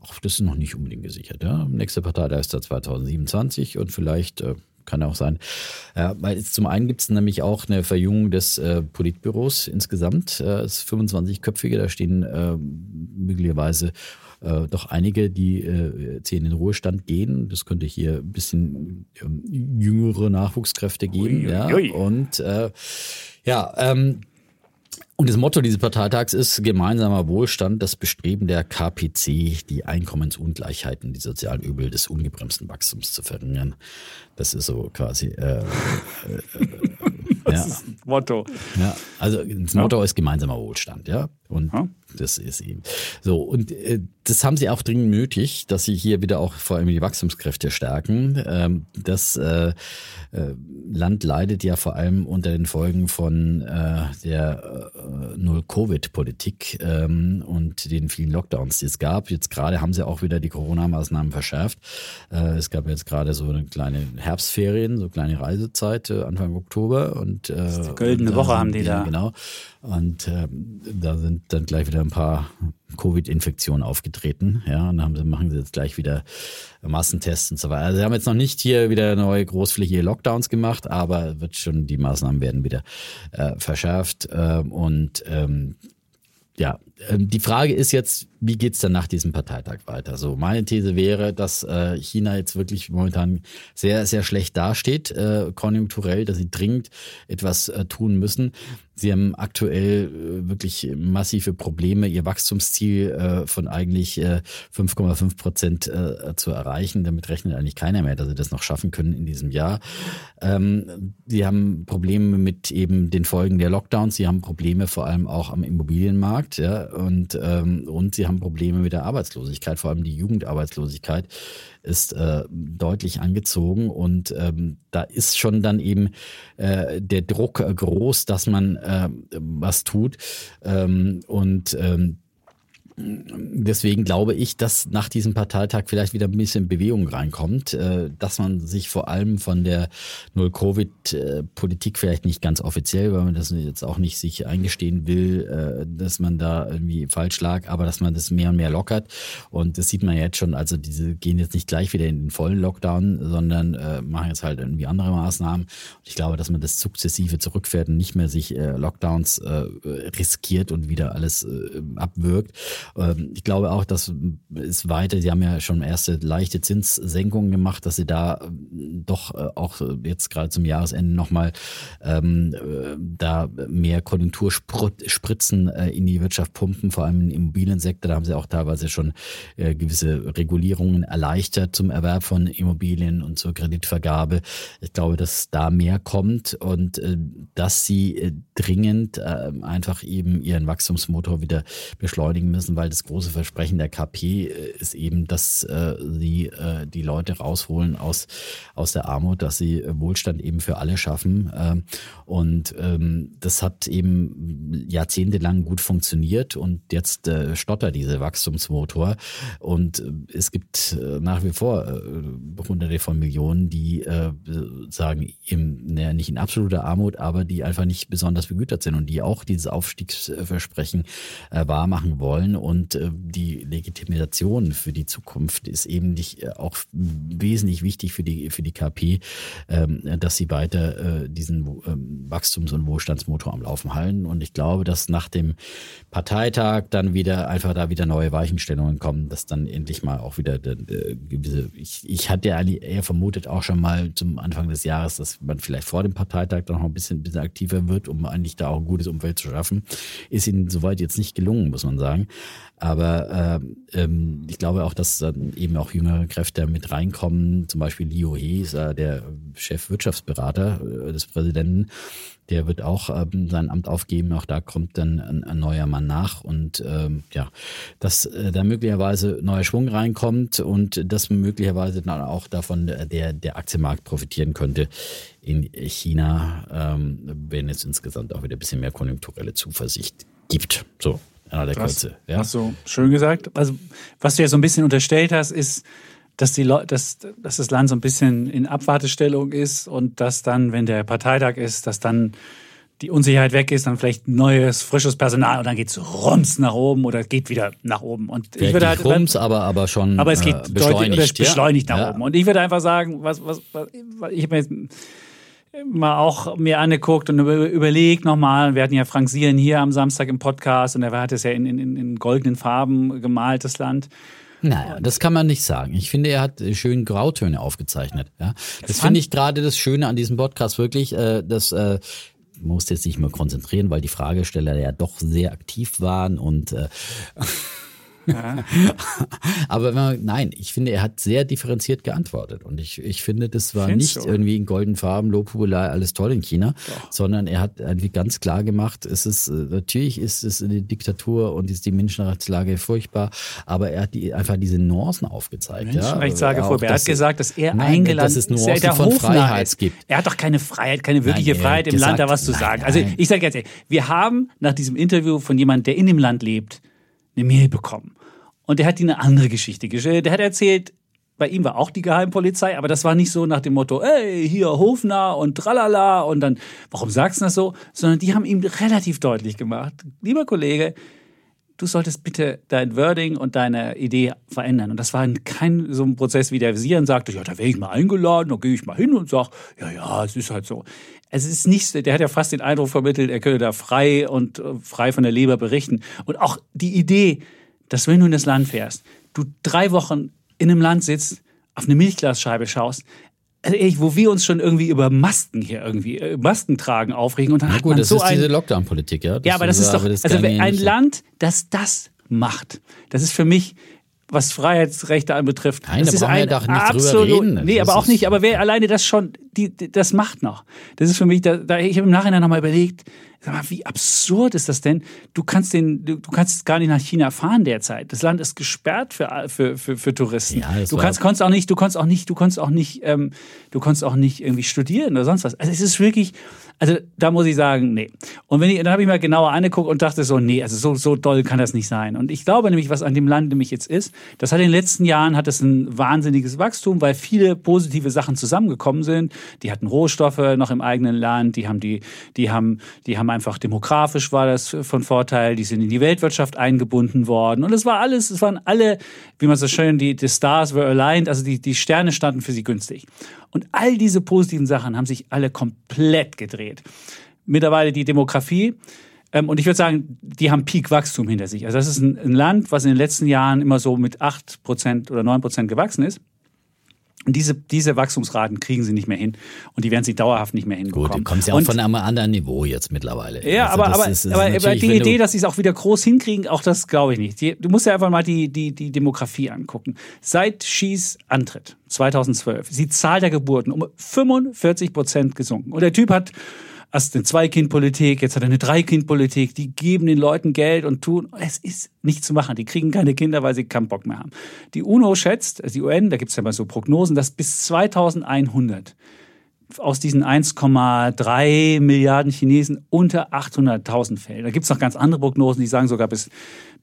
auch das ist noch nicht unbedingt gesichert. Ja. Nächste Parteitag ist da 2027 und vielleicht äh, kann auch sein. Ja, weil es zum einen gibt es nämlich auch eine Verjüngung des äh, Politbüros insgesamt. Äh, es ist 25-köpfige, da stehen äh, möglicherweise äh, doch einige, die äh, jetzt hier in den Ruhestand gehen. Das könnte hier ein bisschen ähm, jüngere Nachwuchskräfte geben. Ui, ui, ja. ui. Und äh, ja, ähm, und das Motto dieses Parteitags ist gemeinsamer Wohlstand, das Bestreben der KPC, die Einkommensungleichheiten, die sozialen Übel des ungebremsten Wachstums zu verringern. Das ist so quasi. Äh, äh, (laughs) äh, ja, Motto. ja, also das Motto ist gemeinsamer Wohlstand, ja. Und Ja. Das ist eben so. Und äh, das haben sie auch dringend nötig, dass sie hier wieder auch vor allem die Wachstumskräfte stärken. Ähm, das äh, äh, Land leidet ja vor allem unter den Folgen von äh, der äh, Null-Covid-Politik ähm, und den vielen Lockdowns, die es gab. Jetzt gerade haben sie auch wieder die Corona-Maßnahmen verschärft. Äh, es gab jetzt gerade so eine kleine Herbstferien, so kleine Reisezeit äh, Anfang Oktober und äh, die goldene und Woche sind haben die da. Genau. Und ähm, da sind dann gleich wieder ein paar Covid-Infektionen aufgetreten. Ja, und dann sie, machen sie jetzt gleich wieder Massentests und so weiter. Also sie haben jetzt noch nicht hier wieder neue großflächige Lockdowns gemacht, aber wird schon, die Maßnahmen werden wieder äh, verschärft. Ähm, und ähm, ja, die Frage ist jetzt, wie geht's dann nach diesem Parteitag weiter? So, meine These wäre, dass äh, China jetzt wirklich momentan sehr, sehr schlecht dasteht, äh, konjunkturell, dass sie dringend etwas äh, tun müssen. Sie haben aktuell äh, wirklich massive Probleme, ihr Wachstumsziel äh, von eigentlich äh, 5,5 Prozent äh, zu erreichen. Damit rechnet eigentlich keiner mehr, dass sie das noch schaffen können in diesem Jahr. Ähm, sie haben Probleme mit eben den Folgen der Lockdowns. Sie haben Probleme vor allem auch am Immobilienmarkt. Ja, und, ähm, und sie haben Probleme mit der Arbeitslosigkeit, vor allem die Jugendarbeitslosigkeit ist äh, deutlich angezogen. Und ähm, da ist schon dann eben äh, der Druck äh, groß, dass man äh, was tut. Ähm, und ähm, deswegen glaube ich, dass nach diesem Parteitag vielleicht wieder ein bisschen Bewegung reinkommt, äh, dass man sich vor allem von der Null-Covid-Politik vielleicht nicht ganz offiziell, weil man das jetzt auch nicht sich eingestehen will, äh, dass man da irgendwie falsch lag, aber dass man das mehr und mehr lockert. Und das sieht man jetzt schon, also diese gehen jetzt nicht gleich wieder in den vollen Lockdown, sondern äh, machen jetzt halt irgendwie andere Maßnahmen. Und ich glaube, dass man das sukzessive zurückfährt und nicht mehr sich Lockdowns riskiert und wieder alles abwirkt. Ähm, ich glaube auch, dass es weiter, Sie haben ja schon erste leichte Zinssenkungen gemacht, dass Sie da ähm, doch äh, auch jetzt gerade zum Jahresende nochmal ähm, äh, da mehr Konjunkturspritzen äh, in die Wirtschaft pumpen, vor allem im Immobiliensektor. Da haben Sie auch teilweise schon äh, gewisse Regulierungen erleichtert zum Erwerb von Immobilien und zur Kreditvergabe. Ich glaube, dass da mehr kommt und äh, dass Sie äh, dringend einfach eben Ihren Wachstumsmotor wieder beschleunigen müssen, weil das große Versprechen der KP äh, ist eben, dass äh, sie äh, die Leute rausholen aus, aus der Armut, dass sie Wohlstand eben für alle schaffen. Ähm, und ähm, das hat eben jahrzehntelang gut funktioniert und jetzt stottert dieser Wachstumsmotor. Und es gibt nach wie vor hunderte von Millionen, die sagen, im, nicht in absoluter Armut, aber die einfach nicht besonders begütert sind und die auch dieses Aufstiegsversprechen wahrmachen wollen. Und äh, die Legitimation für die Zukunft ist eben nicht äh, auch wesentlich wichtig für die, für die KP, ähm, dass sie weiter äh, diesen ähm, Wachstums- und Wohlstandsmotor am Laufen halten. Und ich glaube, dass nach dem Parteitag dann wieder einfach da wieder neue Weichenstellungen kommen, dass dann endlich mal auch wieder gewisse, ich, ich hatte ja eher vermutet auch schon mal zum Anfang des Jahres, dass man vielleicht vor dem Parteitag dann noch ein bisschen, ein bisschen aktiver wird, um eigentlich da auch ein gutes Umfeld zu schaffen. Ist ihnen soweit jetzt nicht gelungen, muss man sagen. Aber äh, ähm, ich glaube auch, dass dann eben auch jüngere Kräfte mit reinkommen. Zum Beispiel Leo He ist äh, der Chefwirtschaftsberater äh, des Präsidenten. Der wird auch ähm, sein Amt aufgeben. Auch da kommt dann ein, ein neuer Mann nach. Und ähm, ja, dass äh, da möglicherweise neuer Schwung reinkommt und dass möglicherweise dann auch davon der, der Aktienmarkt profitieren könnte in China, ähm, wenn es insgesamt auch wieder ein bisschen mehr konjunkturelle Zuversicht gibt. So, aller der Kürze. Ja? Hast du schön gesagt. Also, was du ja so ein bisschen unterstellt hast, ist, dass, die dass, dass das Land so ein bisschen in Abwartestellung ist und dass dann, wenn der Parteitag ist, dass dann die Unsicherheit weg ist, dann vielleicht neues, frisches Personal und dann geht es rums nach oben oder geht wieder nach oben. Und ich würde halt rums, aber, aber schon aber es geht äh, beschleunigt, deutlich, beschleunigt ja. nach oben. Und ich würde einfach sagen, was, was, was ich habe mir mal auch mir angeguckt und überlegt nochmal. Wir hatten ja Frank Sieren hier am Samstag im Podcast und er hat es ja in, in, in goldenen Farben gemalt, das Land. Naja, das kann man nicht sagen. Ich finde, er hat schön Grautöne aufgezeichnet. Ja? Das finde ich gerade das Schöne an diesem Podcast wirklich, äh, dass äh, muss jetzt nicht mehr konzentrieren, weil die Fragesteller ja doch sehr aktiv waren und äh, (laughs) (laughs) Aber man, nein, ich finde, er hat sehr differenziert geantwortet. Und ich, ich finde, das war Findest nicht du? irgendwie in goldenen Farben, Lobhudelei, alles toll in China, Doch. sondern er hat irgendwie ganz klar gemacht, es ist, äh, natürlich ist es eine Diktatur und ist die Menschenrechtslage furchtbar, aber er hat die, einfach diese Nuancen aufgezeigt. Menschenrechtslage ja, furchtbar. Er hat gesagt, dass er nein, eingeladen dass es Nuancen von Freiheit gibt. Er hat doch keine Freiheit, keine wirkliche nein, Freiheit im gesagt, Land, da was zu nein, sagen. Also ich sage jetzt, wir haben nach diesem Interview von jemandem, der in dem Land lebt, eine Mail bekommen. Und der hat die eine andere Geschichte gestellt. Der hat erzählt, bei ihm war auch die Geheimpolizei, aber das war nicht so nach dem Motto, ey, hier Hofner und tralala und dann, warum sagst du das so? Sondern die haben ihm relativ deutlich gemacht, lieber Kollege, du solltest bitte dein Wording und deine Idee verändern. Und das war kein so ein Prozess, wie der Visieren sagte, ja, da wäre ich mal eingeladen, da gehe ich mal hin und sage, ja, ja, es ist halt so. Es ist nicht, der hat ja fast den Eindruck vermittelt, er könne da frei und äh, frei von der Leber berichten. Und auch die Idee, dass wenn du in das Land fährst, du drei Wochen in einem Land sitzt, auf eine Milchglasscheibe schaust, also ehrlich, wo wir uns schon irgendwie über Masken hier irgendwie, äh, Masken tragen aufregen und dann Na hat gut, man das so ist diese Lockdown-Politik, ja. Das ja, aber das ist doch, das also ein Land, das das macht, das ist für mich was Freiheitsrechte anbetrifft. Nein, das da ist ein wir nicht absolut, drüber reden. Nee, aber auch nicht. Aber wer alleine das schon, die, das macht noch. Das ist für mich, da, da ich habe im Nachhinein nochmal überlegt, Sag mal, wie absurd ist das denn? Du kannst den, du, du kannst gar nicht nach China fahren derzeit. Das Land ist gesperrt für, für, für, für Touristen. Ja, du kannst, konntest auch nicht, du konntest auch nicht, du konntest auch nicht, ähm, du konntest auch nicht irgendwie studieren oder sonst was. Also es ist wirklich, also da muss ich sagen, nee. Und wenn ich, dann habe ich mal genauer angeguckt und dachte so, nee, also so, so doll kann das nicht sein. Und ich glaube nämlich, was an dem Land nämlich jetzt ist, das hat in den letzten Jahren hat es ein wahnsinniges Wachstum, weil viele positive Sachen zusammengekommen sind. Die hatten Rohstoffe noch im eigenen Land, die haben die, die haben, die haben einfach demografisch war das von Vorteil, die sind in die Weltwirtschaft eingebunden worden und es war alles, es waren alle, wie man so schön, die, die Stars were aligned, also die, die Sterne standen für sie günstig. Und all diese positiven Sachen haben sich alle komplett gedreht. Mittlerweile die Demografie, ähm, und ich würde sagen, die haben Peak-Wachstum hinter sich. Also das ist ein, ein, Land, was in den letzten Jahren immer so mit 8% oder 9% gewachsen ist. Und diese, diese Wachstumsraten kriegen sie nicht mehr hin. Und die werden sie dauerhaft nicht mehr hinbekommen. Gut, die kommen ja auch und, von einem anderen Niveau jetzt mittlerweile. Ja, also aber, aber, ist, aber, aber die Idee, dass sie es auch wieder groß hinkriegen, auch das glaube ich nicht. Die, du musst ja einfach mal die, die, die Demografie angucken. Seit Xis Antritt 2012 ist die Zahl der Geburten um 45 Prozent gesunken. Und der Typ hat erst eine Zwei-Kind-Politik, jetzt hat er eine Drei-Kind-Politik. Die geben den Leuten Geld und tun. Es ist nicht zu machen. Die kriegen keine Kinder, weil sie keinen Bock mehr haben. Die UNO schätzt, also die UN, da gibt es ja mal so Prognosen, dass bis 2100 aus diesen 1,3 Milliarden Chinesen unter 800.000 Fällen. Da gibt es noch ganz andere Prognosen, die sagen sogar bis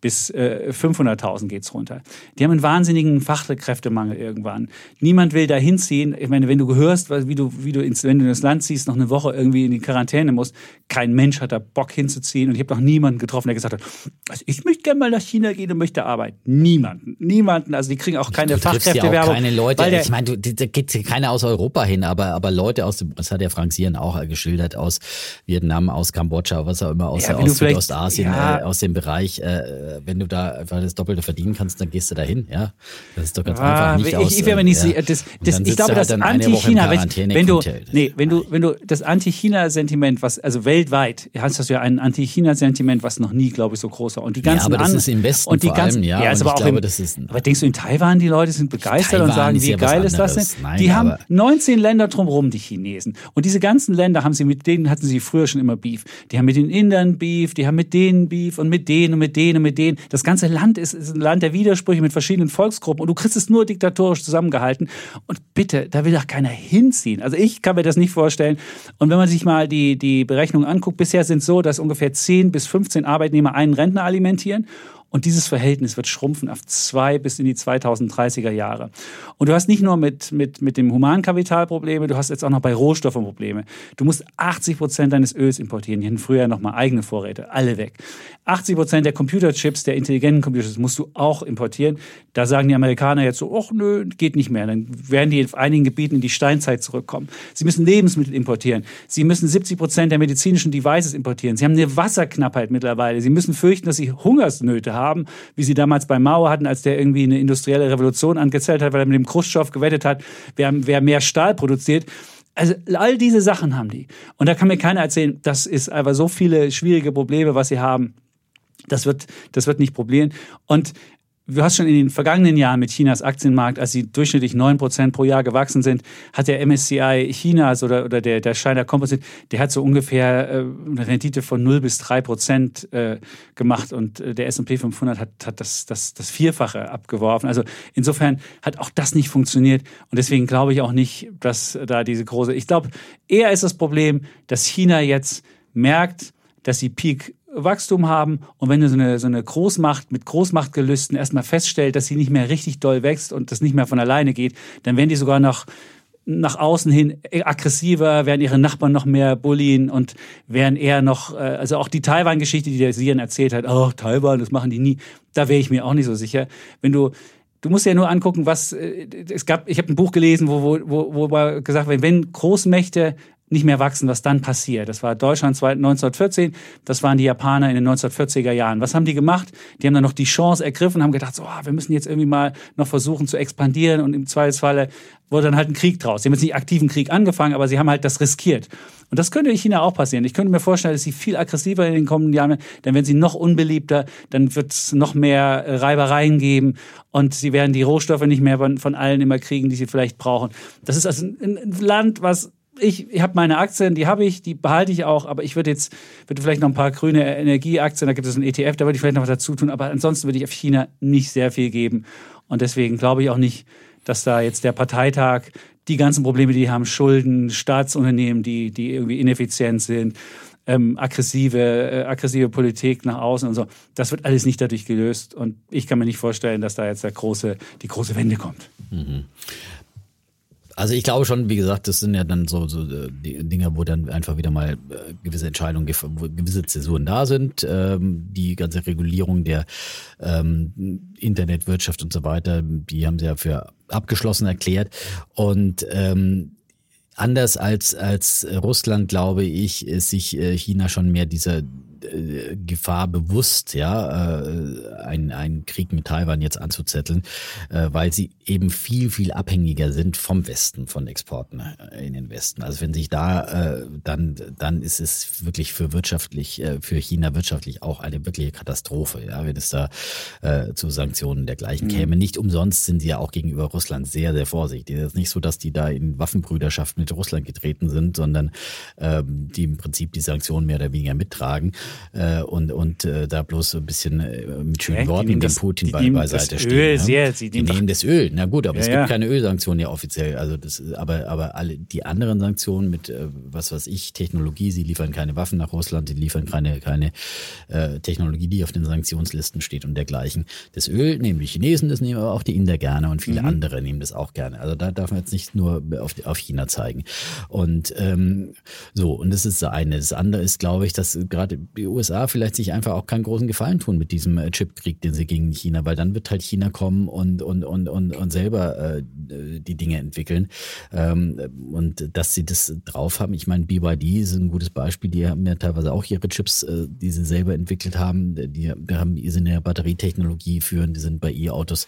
bis äh, 500.000 geht's runter. Die haben einen wahnsinnigen Fachkräftemangel irgendwann. Niemand will da hinziehen. Ich meine, wenn du gehörst, wie du, wie du ins, wenn du ins Land ziehst, noch eine Woche irgendwie in die Quarantäne musst, kein Mensch hat da Bock hinzuziehen. Und ich habe noch niemanden getroffen, der gesagt hat, also ich möchte gerne mal nach China gehen und möchte arbeiten. Niemanden. Niemanden. Also die kriegen auch keine Fachkräftewerbung. Ja keine Leute. ich meine, da geht keiner aus Europa hin, aber, aber Leute aus dem, das hat der Frank Sieren auch geschildert, aus Vietnam, aus Kambodscha, was auch immer, aus, ja, aus Südostasien, ja, äh, aus dem Bereich, äh, wenn du da einfach das Doppelte verdienen kannst, dann gehst du da hin. Ja, das ist doch ganz ah, einfach nicht ich, aus. Ich, nicht ja. das, das, ich glaube, halt das Anti-China, wenn, wenn du, nee, wenn du, wenn du das Anti-China-Sentiment, was also weltweit hast du ja ein Anti-China-Sentiment, was noch nie, glaube ich, so groß war. Und die ganzen ja, aber das ist im Westen und die ganzen, allem, ja. ja ist aber auch glaube, im, das ist aber denkst du in Taiwan, die Leute sind begeistert Taiwan und sagen, wie geil ist das denn? Nein, die haben 19 Länder drumherum, die Chinesen. Und diese ganzen Länder haben sie mit denen hatten sie früher schon immer Beef. Die haben mit den Indern Beef, die haben mit denen Beef und mit denen und mit denen und mit denen. Das das ganze Land ist, ist ein Land der Widersprüche mit verschiedenen Volksgruppen und du kriegst es nur diktatorisch zusammengehalten. Und bitte, da will doch keiner hinziehen. Also ich kann mir das nicht vorstellen. Und wenn man sich mal die, die Berechnungen anguckt, bisher sind es so, dass ungefähr 10 bis 15 Arbeitnehmer einen Rentner alimentieren und dieses Verhältnis wird schrumpfen auf zwei bis in die 2030er Jahre. Und du hast nicht nur mit, mit, mit dem Humankapital Probleme, du hast jetzt auch noch bei Rohstoffen Probleme. Du musst 80 Prozent deines Öls importieren. Die hatten früher noch mal eigene Vorräte, alle weg. 80 Prozent der Computerchips, der intelligenten Computerchips musst du auch importieren. Da sagen die Amerikaner jetzt so, ach nö, geht nicht mehr. Dann werden die in einigen Gebieten in die Steinzeit zurückkommen. Sie müssen Lebensmittel importieren. Sie müssen 70 Prozent der medizinischen Devices importieren. Sie haben eine Wasserknappheit mittlerweile. Sie müssen fürchten, dass sie Hungersnöte haben haben, wie sie damals bei Mao hatten, als der irgendwie eine industrielle Revolution angezählt hat, weil er mit dem Khrushchev gewettet hat, wer, wer mehr Stahl produziert. Also all diese Sachen haben die. Und da kann mir keiner erzählen, das ist einfach so viele schwierige Probleme, was sie haben. Das wird, das wird nicht probieren. Und Du hast schon in den vergangenen Jahren mit Chinas Aktienmarkt, als sie durchschnittlich 9% pro Jahr gewachsen sind, hat der MSCI Chinas oder, oder der, der China Composite, der hat so ungefähr äh, eine Rendite von 0 bis 3% äh, gemacht und äh, der S&P 500 hat, hat das, das, das Vierfache abgeworfen. Also insofern hat auch das nicht funktioniert und deswegen glaube ich auch nicht, dass da diese große, ich glaube, eher ist das Problem, dass China jetzt merkt, dass sie Peak Wachstum haben und wenn du so eine, so eine Großmacht mit Großmachtgelüsten erstmal feststellt, dass sie nicht mehr richtig doll wächst und das nicht mehr von alleine geht, dann werden die sogar noch nach außen hin aggressiver, werden ihre Nachbarn noch mehr bullien und werden eher noch, äh, also auch die Taiwan-Geschichte, die der Sian erzählt hat, oh, Taiwan, das machen die nie, da wäre ich mir auch nicht so sicher. Wenn du Du musst ja nur angucken, was äh, es gab. Ich habe ein Buch gelesen, wo, wo, wo, wo gesagt wird, wenn Großmächte nicht mehr wachsen, was dann passiert. Das war Deutschland 1914, das waren die Japaner in den 1940er Jahren. Was haben die gemacht? Die haben dann noch die Chance ergriffen, haben gedacht, so, oh, wir müssen jetzt irgendwie mal noch versuchen zu expandieren und im Zweifelsfalle wurde dann halt ein Krieg draus. Sie haben jetzt nicht aktiven Krieg angefangen, aber sie haben halt das riskiert. Und das könnte in China auch passieren. Ich könnte mir vorstellen, dass sie viel aggressiver in den kommenden Jahren, denn wenn sie noch unbeliebter, dann wird es noch mehr Reibereien geben und sie werden die Rohstoffe nicht mehr von, allen immer kriegen, die sie vielleicht brauchen. Das ist also ein Land, was ich, ich habe meine Aktien, die habe ich, die behalte ich auch, aber ich würde jetzt, würde vielleicht noch ein paar grüne Energieaktien, da gibt es einen ETF, da würde ich vielleicht noch was dazu tun, aber ansonsten würde ich auf China nicht sehr viel geben. Und deswegen glaube ich auch nicht, dass da jetzt der Parteitag die ganzen Probleme, die haben, Schulden, Staatsunternehmen, die, die irgendwie ineffizient sind, ähm, aggressive, äh, aggressive Politik nach außen und so, das wird alles nicht dadurch gelöst. Und ich kann mir nicht vorstellen, dass da jetzt der große, die große Wende kommt. Mhm. Also ich glaube schon, wie gesagt, das sind ja dann so, so die Dinge, wo dann einfach wieder mal äh, gewisse Entscheidungen, gewisse Zäsuren da sind. Ähm, die ganze Regulierung der ähm, Internetwirtschaft und so weiter, die haben sie ja für abgeschlossen erklärt. Und ähm, anders als, als Russland, glaube ich, ist sich äh, China schon mehr dieser äh, Gefahr bewusst, ja, äh, einen, einen Krieg mit Taiwan jetzt anzuzetteln, äh, weil sie eben viel, viel abhängiger sind vom Westen, von Exporten äh, in den Westen. Also wenn sich da, äh, dann, dann ist es wirklich für wirtschaftlich, äh, für China wirtschaftlich auch eine wirkliche Katastrophe, ja, wenn es da äh, zu Sanktionen dergleichen mhm. käme. Nicht umsonst sind sie ja auch gegenüber Russland sehr, sehr vorsichtig. Es ist nicht so, dass die da in Waffenbrüderschaft mit Russland getreten sind, sondern ähm, die im Prinzip die Sanktionen mehr oder weniger mittragen äh, und, und äh, da bloß so ein bisschen äh, mit schönen ja, Worten dem das, Putin bei, beiseite stehen. Öl ne? sehr, sie die nehmen das Öl. Na gut, aber ja, es gibt ja. keine Ölsanktionen ja offiziell. Also das, aber, aber alle die anderen Sanktionen mit, äh, was weiß ich, Technologie, sie liefern keine Waffen nach Russland, sie liefern keine, keine äh, Technologie, die auf den Sanktionslisten steht und dergleichen. Das Öl nehmen die Chinesen, das nehmen aber auch die Inder gerne und viele mhm. andere nehmen das auch gerne. Also da darf man jetzt nicht nur auf, auf China zeigen. Und ähm, so, und das ist das eine. Das andere ist, glaube ich, dass gerade die USA vielleicht sich einfach auch keinen großen Gefallen tun mit diesem äh, Chipkrieg, den sie gegen China, weil dann wird halt China kommen und, und, und, und, und selber äh, die Dinge entwickeln. Ähm, und dass sie das drauf haben, ich meine, BYD ist ein gutes Beispiel, die haben ja teilweise auch ihre Chips, äh, die sie selber entwickelt haben. Die, die haben, die sind in der Batterietechnologie führen, die sind bei E-Autos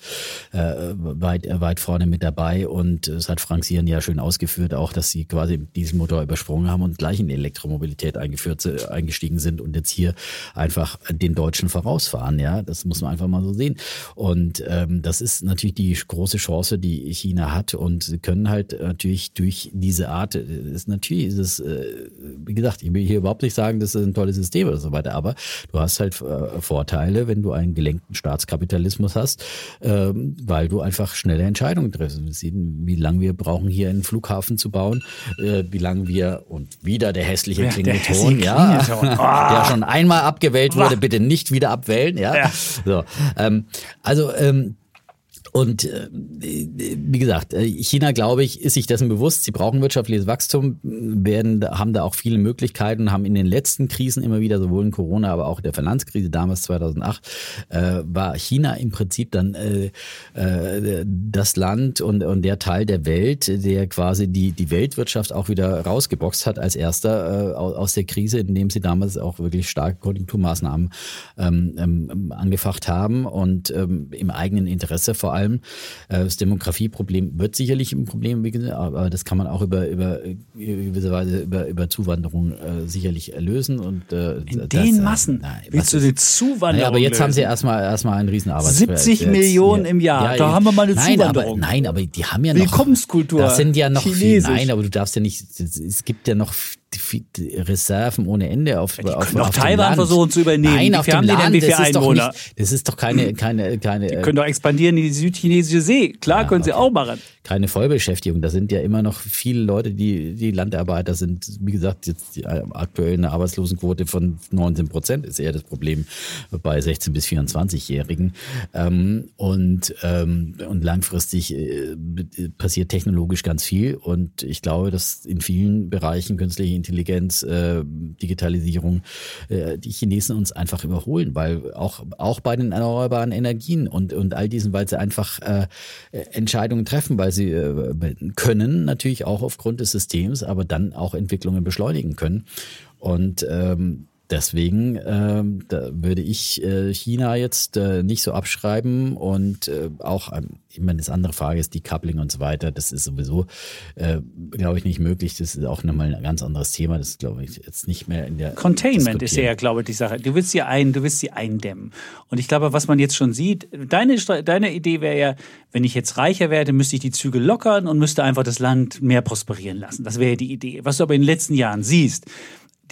äh, weit, weit vorne mit dabei und es hat Frank Sieren ja schön ausgeführt, auch, dass sie quasi diesen Motor übersprungen haben und gleich in Elektromobilität eingeführt, eingestiegen sind und jetzt hier einfach den Deutschen vorausfahren. Ja, das muss man einfach mal so sehen. Und ähm, das ist natürlich die große Chance, die China hat. Und sie können halt natürlich durch diese Art, ist natürlich ist es, äh, wie gesagt, ich will hier überhaupt nicht sagen, das ist ein tolles System oder so weiter, aber du hast halt äh, Vorteile, wenn du einen gelenkten Staatskapitalismus hast, ähm, weil du einfach schnelle Entscheidungen triffst. Wir sehen, wie lange wir brauchen, hier einen Flughafen zu bauen, äh, wie lange wir und wieder der hässliche ja, Klingelton, ja, (laughs) der schon einmal abgewählt wurde, bitte nicht wieder abwählen. Ja. ja. So, ähm, also ähm, und äh, wie gesagt, äh, China, glaube ich, ist sich dessen bewusst. Sie brauchen wirtschaftliches Wachstum, werden, haben da auch viele Möglichkeiten, haben in den letzten Krisen immer wieder, sowohl in Corona, aber auch der Finanzkrise damals 2008, äh, war China im Prinzip dann äh, äh, das Land und, und der Teil der Welt, der quasi die, die Weltwirtschaft auch wieder rausgeboxt hat als erster äh, aus der Krise, indem sie damals auch wirklich starke Konjunkturmaßnahmen ähm, ähm, angefacht haben und ähm, im eigenen Interesse vor allem allem. Äh, das Demografieproblem wird sicherlich ein Problem, aber das kann man auch über, über gewisse Weise über, über Zuwanderung äh, sicherlich lösen. Und, äh, In den äh, Massen na, willst du die Zuwanderung naja, aber jetzt lösen? haben sie erstmal erstmal einen riesen 70 Millionen im Jahr, ja, da haben wir mal eine nein, Zuwanderung. Aber, nein, aber die haben ja noch... Willkommenskultur, Das sind ja noch viel, nein, aber du darfst ja nicht, es gibt ja noch Reserven ohne Ende auf, die auf, auf Taiwan versuchen zu übernehmen. Nein, auf dem Land, wie das Einwohner? Ist nicht, das ist doch keine, keine, keine. Die können doch expandieren in die südchinesische See. Klar ja, können sie okay. auch machen. Keine Vollbeschäftigung. Da sind ja immer noch viele Leute, die, die Landarbeiter sind. Wie gesagt, jetzt die, äh, aktuell eine Arbeitslosenquote von 19 Prozent ist eher das Problem bei 16 bis 24-Jährigen. Ähm, und, ähm, und langfristig äh, passiert technologisch ganz viel. Und ich glaube, dass in vielen Bereichen künstliche Intelligenz, äh, Digitalisierung, äh, die Chinesen uns einfach überholen, weil auch, auch bei den erneuerbaren Energien und, und all diesen, weil sie einfach äh, Entscheidungen treffen, weil sie äh, können, natürlich auch aufgrund des Systems, aber dann auch Entwicklungen beschleunigen können. Und ähm, deswegen äh, würde ich äh, China jetzt äh, nicht so abschreiben und äh, auch, ähm, ich meine, das andere Frage ist die Coupling und so weiter. Das ist sowieso, äh, glaube ich, nicht möglich. Das ist auch nochmal ein ganz anderes Thema. Das glaube ich jetzt nicht mehr in der Containment ist ja, glaube ich, die Sache. Du willst sie ein, du willst sie eindämmen. Und ich glaube, was man jetzt schon sieht, deine, deine Idee wäre ja, wenn ich jetzt reicher werde, müsste ich die Züge lockern und müsste einfach das Land mehr prosperieren lassen. Das wäre ja die Idee. Was du aber in den letzten Jahren siehst,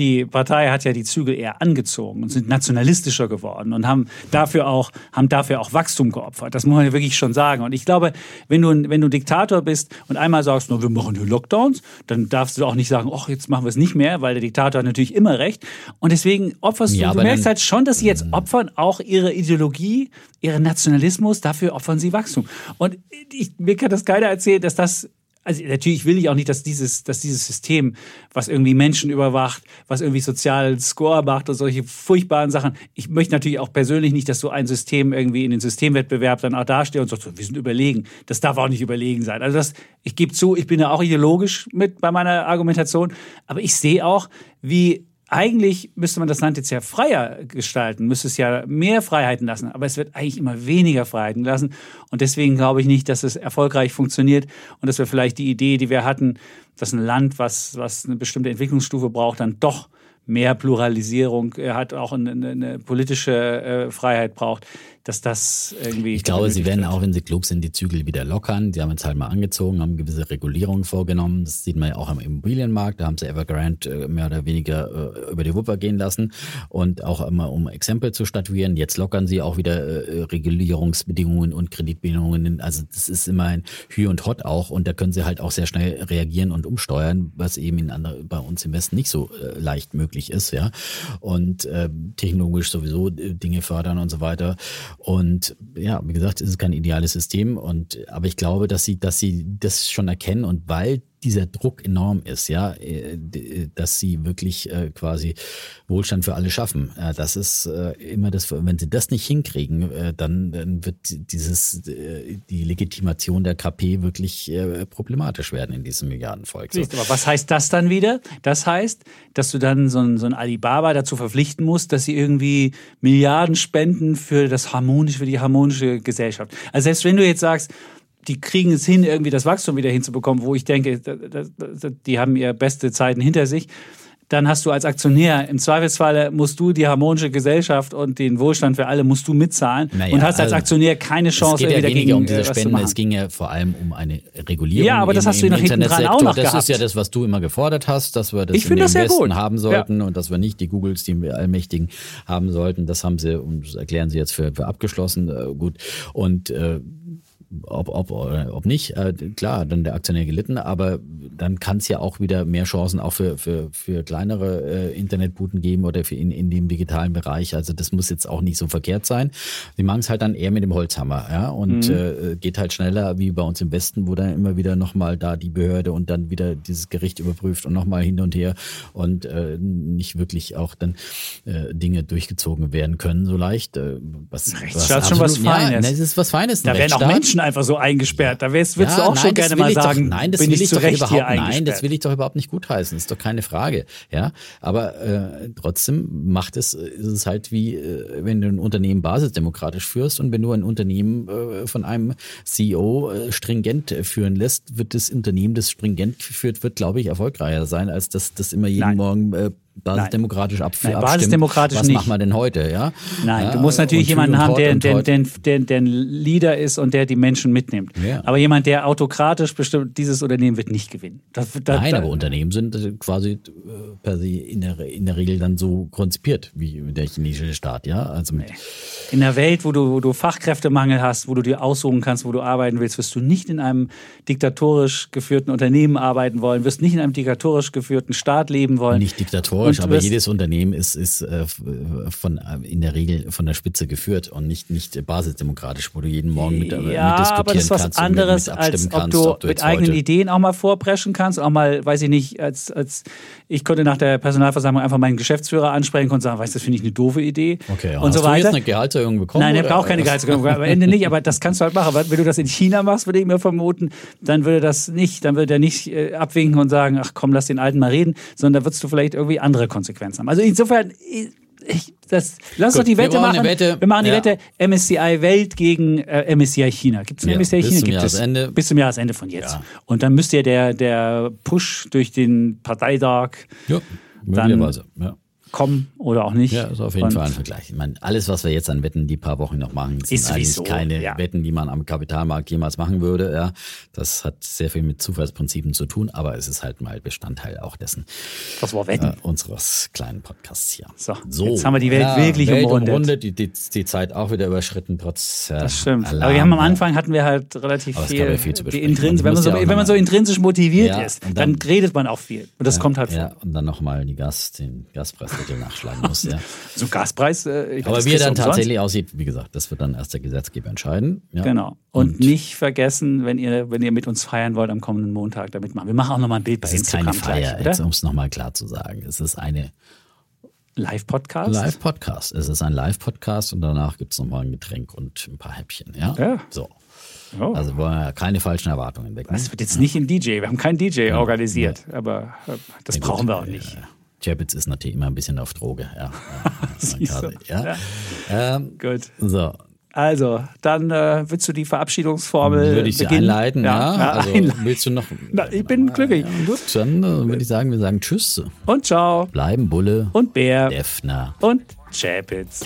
die Partei hat ja die Zügel eher angezogen und sind nationalistischer geworden und haben dafür auch, haben dafür auch Wachstum geopfert. Das muss man ja wirklich schon sagen. Und ich glaube, wenn du, wenn du Diktator bist und einmal sagst, no, wir machen hier Lockdowns, dann darfst du auch nicht sagen, ach, jetzt machen wir es nicht mehr, weil der Diktator hat natürlich immer recht. Und deswegen opferst ja, du, du merkst halt schon, dass sie jetzt mhm. opfern auch ihre Ideologie, ihren Nationalismus, dafür opfern sie Wachstum. Und ich, mir kann das keiner erzählen, dass das also natürlich will ich auch nicht, dass dieses, dass dieses System, was irgendwie Menschen überwacht, was irgendwie sozialen Score macht und solche furchtbaren Sachen. Ich möchte natürlich auch persönlich nicht, dass so ein System irgendwie in den Systemwettbewerb dann auch dasteht und sagt, wir sind überlegen. Das darf auch nicht überlegen sein. Also das, ich gebe zu, ich bin ja auch ideologisch mit bei meiner Argumentation, aber ich sehe auch, wie eigentlich müsste man das Land jetzt ja freier gestalten, müsste es ja mehr Freiheiten lassen, aber es wird eigentlich immer weniger Freiheiten lassen. Und deswegen glaube ich nicht, dass es erfolgreich funktioniert und dass wir vielleicht die Idee, die wir hatten, dass ein Land, was, was eine bestimmte Entwicklungsstufe braucht, dann doch mehr Pluralisierung hat, auch eine, eine politische äh, Freiheit braucht, dass das irgendwie. Ich glaube, sie werden auch, wenn sie klug sind, die Zügel wieder lockern. Die haben jetzt halt mal angezogen, haben gewisse Regulierungen vorgenommen. Das sieht man ja auch am Immobilienmarkt. Da haben sie Evergrande äh, mehr oder weniger äh, über die Wupper gehen lassen. Und auch immer, um Exempel zu statuieren. Jetzt lockern sie auch wieder äh, Regulierungsbedingungen und Kreditbedingungen. Also das ist immer ein Hü und Hot auch. Und da können sie halt auch sehr schnell reagieren und umsteuern, was eben in andere, bei uns im Westen nicht so leicht möglich ist. Ja. Und äh, technologisch sowieso Dinge fördern und so weiter. Und ja, wie gesagt, es ist kein ideales System. Und aber ich glaube, dass sie, dass sie das schon erkennen und weil dieser Druck enorm ist, ja, äh, dass sie wirklich äh, quasi Wohlstand für alle schaffen. Das ist äh, immer das, wenn sie das nicht hinkriegen, dann, wird dieses, die Legitimation der KP wirklich problematisch werden in diesem Milliardenvolk. So. Aber was heißt das dann wieder? Das heißt, dass du dann so ein, so ein Alibaba dazu verpflichten musst, dass sie irgendwie Milliarden spenden für das harmonische, für die harmonische Gesellschaft. Also selbst wenn du jetzt sagst, die kriegen es hin, irgendwie das Wachstum wieder hinzubekommen, wo ich denke, die haben ihre beste Zeiten hinter sich. Dann hast du als Aktionär im Zweifelsfalle musst du die harmonische Gesellschaft und den Wohlstand für alle musst du mitzahlen naja, und hast als also Aktionär keine Chance, es geht ja dagegen um diese Spenden. Es ging ja vor allem um eine Regulierung. Ja, aber das hast du nach hinten dran auch noch Das gehabt. ist ja das, was du immer gefordert hast, dass wir das ich in den Westen gut. haben sollten ja. und dass wir nicht die Googles, die Allmächtigen haben sollten. Das haben sie und das erklären sie jetzt für, für abgeschlossen. Äh, gut und äh, ob, ob, ob nicht, äh, klar, dann der Aktionär gelitten, aber dann kann es ja auch wieder mehr Chancen auch für, für, für kleinere äh, Internetbuden geben oder für in, in dem digitalen Bereich. Also das muss jetzt auch nicht so verkehrt sein. Sie machen es halt dann eher mit dem Holzhammer, ja, und mhm. äh, geht halt schneller wie bei uns im Westen, wo dann immer wieder nochmal da die Behörde und dann wieder dieses Gericht überprüft und nochmal hin und her und äh, nicht wirklich auch dann äh, Dinge durchgezogen werden können so leicht. Äh, was, Rechtsstaat was schon was Feines. Ja, ne, das ist was Feines. Da werden auch Menschen einfach so eingesperrt. Da würdest, würdest ja, du auch nein, schon gerne mal sagen, doch, nein, das will ich, doch überhaupt, nein, das will ich doch überhaupt nicht gutheißen. Das ist doch keine Frage. Ja, aber äh, trotzdem macht es, ist es halt wie, äh, wenn du ein Unternehmen basisdemokratisch führst und wenn du ein Unternehmen äh, von einem CEO äh, stringent führen lässt, wird das Unternehmen, das stringent geführt wird, glaube ich, erfolgreicher sein, als das, das immer jeden Nein. Morgen äh, basisdemokratisch ab, Nein, basisdemokratisch Was nicht. machen wir denn heute? Ja? Nein, ja, du musst natürlich jemanden haben, der, der, der, der, der ein Leader ist und der die Menschen mitnimmt. Ja. Aber jemand, der autokratisch bestimmt, dieses Unternehmen wird nicht gewinnen. Das, das, Nein, aber Unternehmen sind äh, quasi äh, per se in der, in der Regel dann so konzipiert wie der chinesische Staat. Ja? Also nee. In der Welt, wo du, wo du Fachkräftemangel hast, wo du dir aussuchen kannst, wo du arbeiten willst, wirst du nicht in einem diktatorisch geführten Unternehmen arbeiten wollen, wirst nicht in einem diktatorisch geführten Staat leben wollen. Nicht diktatorisch historisch, aber jedes Unternehmen ist, ist äh, von, in der Regel von der Spitze geführt und nicht, nicht basisdemokratisch, wo du jeden Morgen mit, äh, ja, mitdiskutieren aber das ist was anderes, als ob kannst, du, ob du mit eigenen Ideen auch mal vorpreschen kannst, auch mal, weiß ich nicht, als, als ich konnte nach der Personalversammlung einfach meinen Geschäftsführer ansprechen und sagen, weißt du, das finde ich eine doofe Idee. Okay, und hast so weiter. du jetzt eine Gehaltserhöhung bekommen? Nein, er braucht keine Gehaltserhöhung, am Ende nicht, aber das kannst du halt machen. Wenn du das in China machst, würde ich mir vermuten, dann würde das nicht, dann würde er nicht äh, abwinken und sagen, ach komm, lass den Alten mal reden, sondern da würdest du vielleicht irgendwie andere andere Konsequenzen haben. Also insofern, ich, das, lass Gut, doch die Wette machen. eine Wette. Wir machen die Ja. Wette MSCI Welt gegen äh, MSCI China. Gibt es Ja, MSCI bis China? zum Gibt Jahresende. Es, bis zum Jahresende von jetzt. Ja. Und dann müsste ja der, der Push durch den Parteitag Ja, möglicherweise. Ja. Kommen oder auch nicht. Ja, ist auf jeden Und Fall ein Vergleich. Ich meine, alles, was wir jetzt an Wetten die paar Wochen noch machen, sind Ist eigentlich sowieso, keine ja. Wetten, die man am Kapitalmarkt jemals machen würde. Ja, das hat sehr viel mit Zufallsprinzipien zu tun, aber es ist halt mal Bestandteil auch dessen Das war Wetten. äh, unseres kleinen Podcasts hier. So, jetzt haben wir die Welt wirklich Welt umrundet. umrundet, die, die, die Zeit auch wieder überschritten, trotz äh, Das stimmt. Alarm, Aber wir haben am ja. Anfang hatten wir halt relativ Aber viel, gab ja viel zu besprechen. Intrins, wenn, man so, ja wenn man so intrinsisch motiviert Ja, ist, dann, dann- redet man auch viel. Und das kommt halt vor. Ja, und dann nochmal die Gas, den Gaspreisdeckel nachschlagen muss. Ja. (laughs) So Gaspreis. Äh, Aber wie er dann tatsächlich aussieht, wie gesagt, das wird dann erst der Gesetzgeber entscheiden. Ja. Genau. Und, nicht vergessen, wenn ihr, wenn ihr mit uns feiern wollt am kommenden Montag, damit machen. Wir machen auch nochmal ein Bild bei Es ist keine Instagram Feier, gleich, um es nochmal klar zu sagen. Es ist eine Live-Podcast. Live-Podcast. Es ist ein Live-Podcast und danach gibt es nochmal ein Getränk und ein paar Häppchen. Ja. Ja. So. Oh. Also wollen wir keine falschen Erwartungen wecken. Das wird jetzt nicht ein DJ. Wir haben keinen DJ organisiert. Aber äh, das Ja, brauchen wir auch nicht. Chapitz ist natürlich immer ein bisschen auf Droge. Ja. (laughs) Ja, ja. Ähm, Gut. so, Also, dann äh, willst du die Verabschiedungsformel würde ich Sie beginnen? einleiten. Ja, also einleiten. willst du noch? Na, ich bin glücklich. Ja, gut, dann äh, würde ich sagen, wir sagen Tschüss. Und ciao. Bleiben Bulle, Und Bär. Defner. Und Chapitz.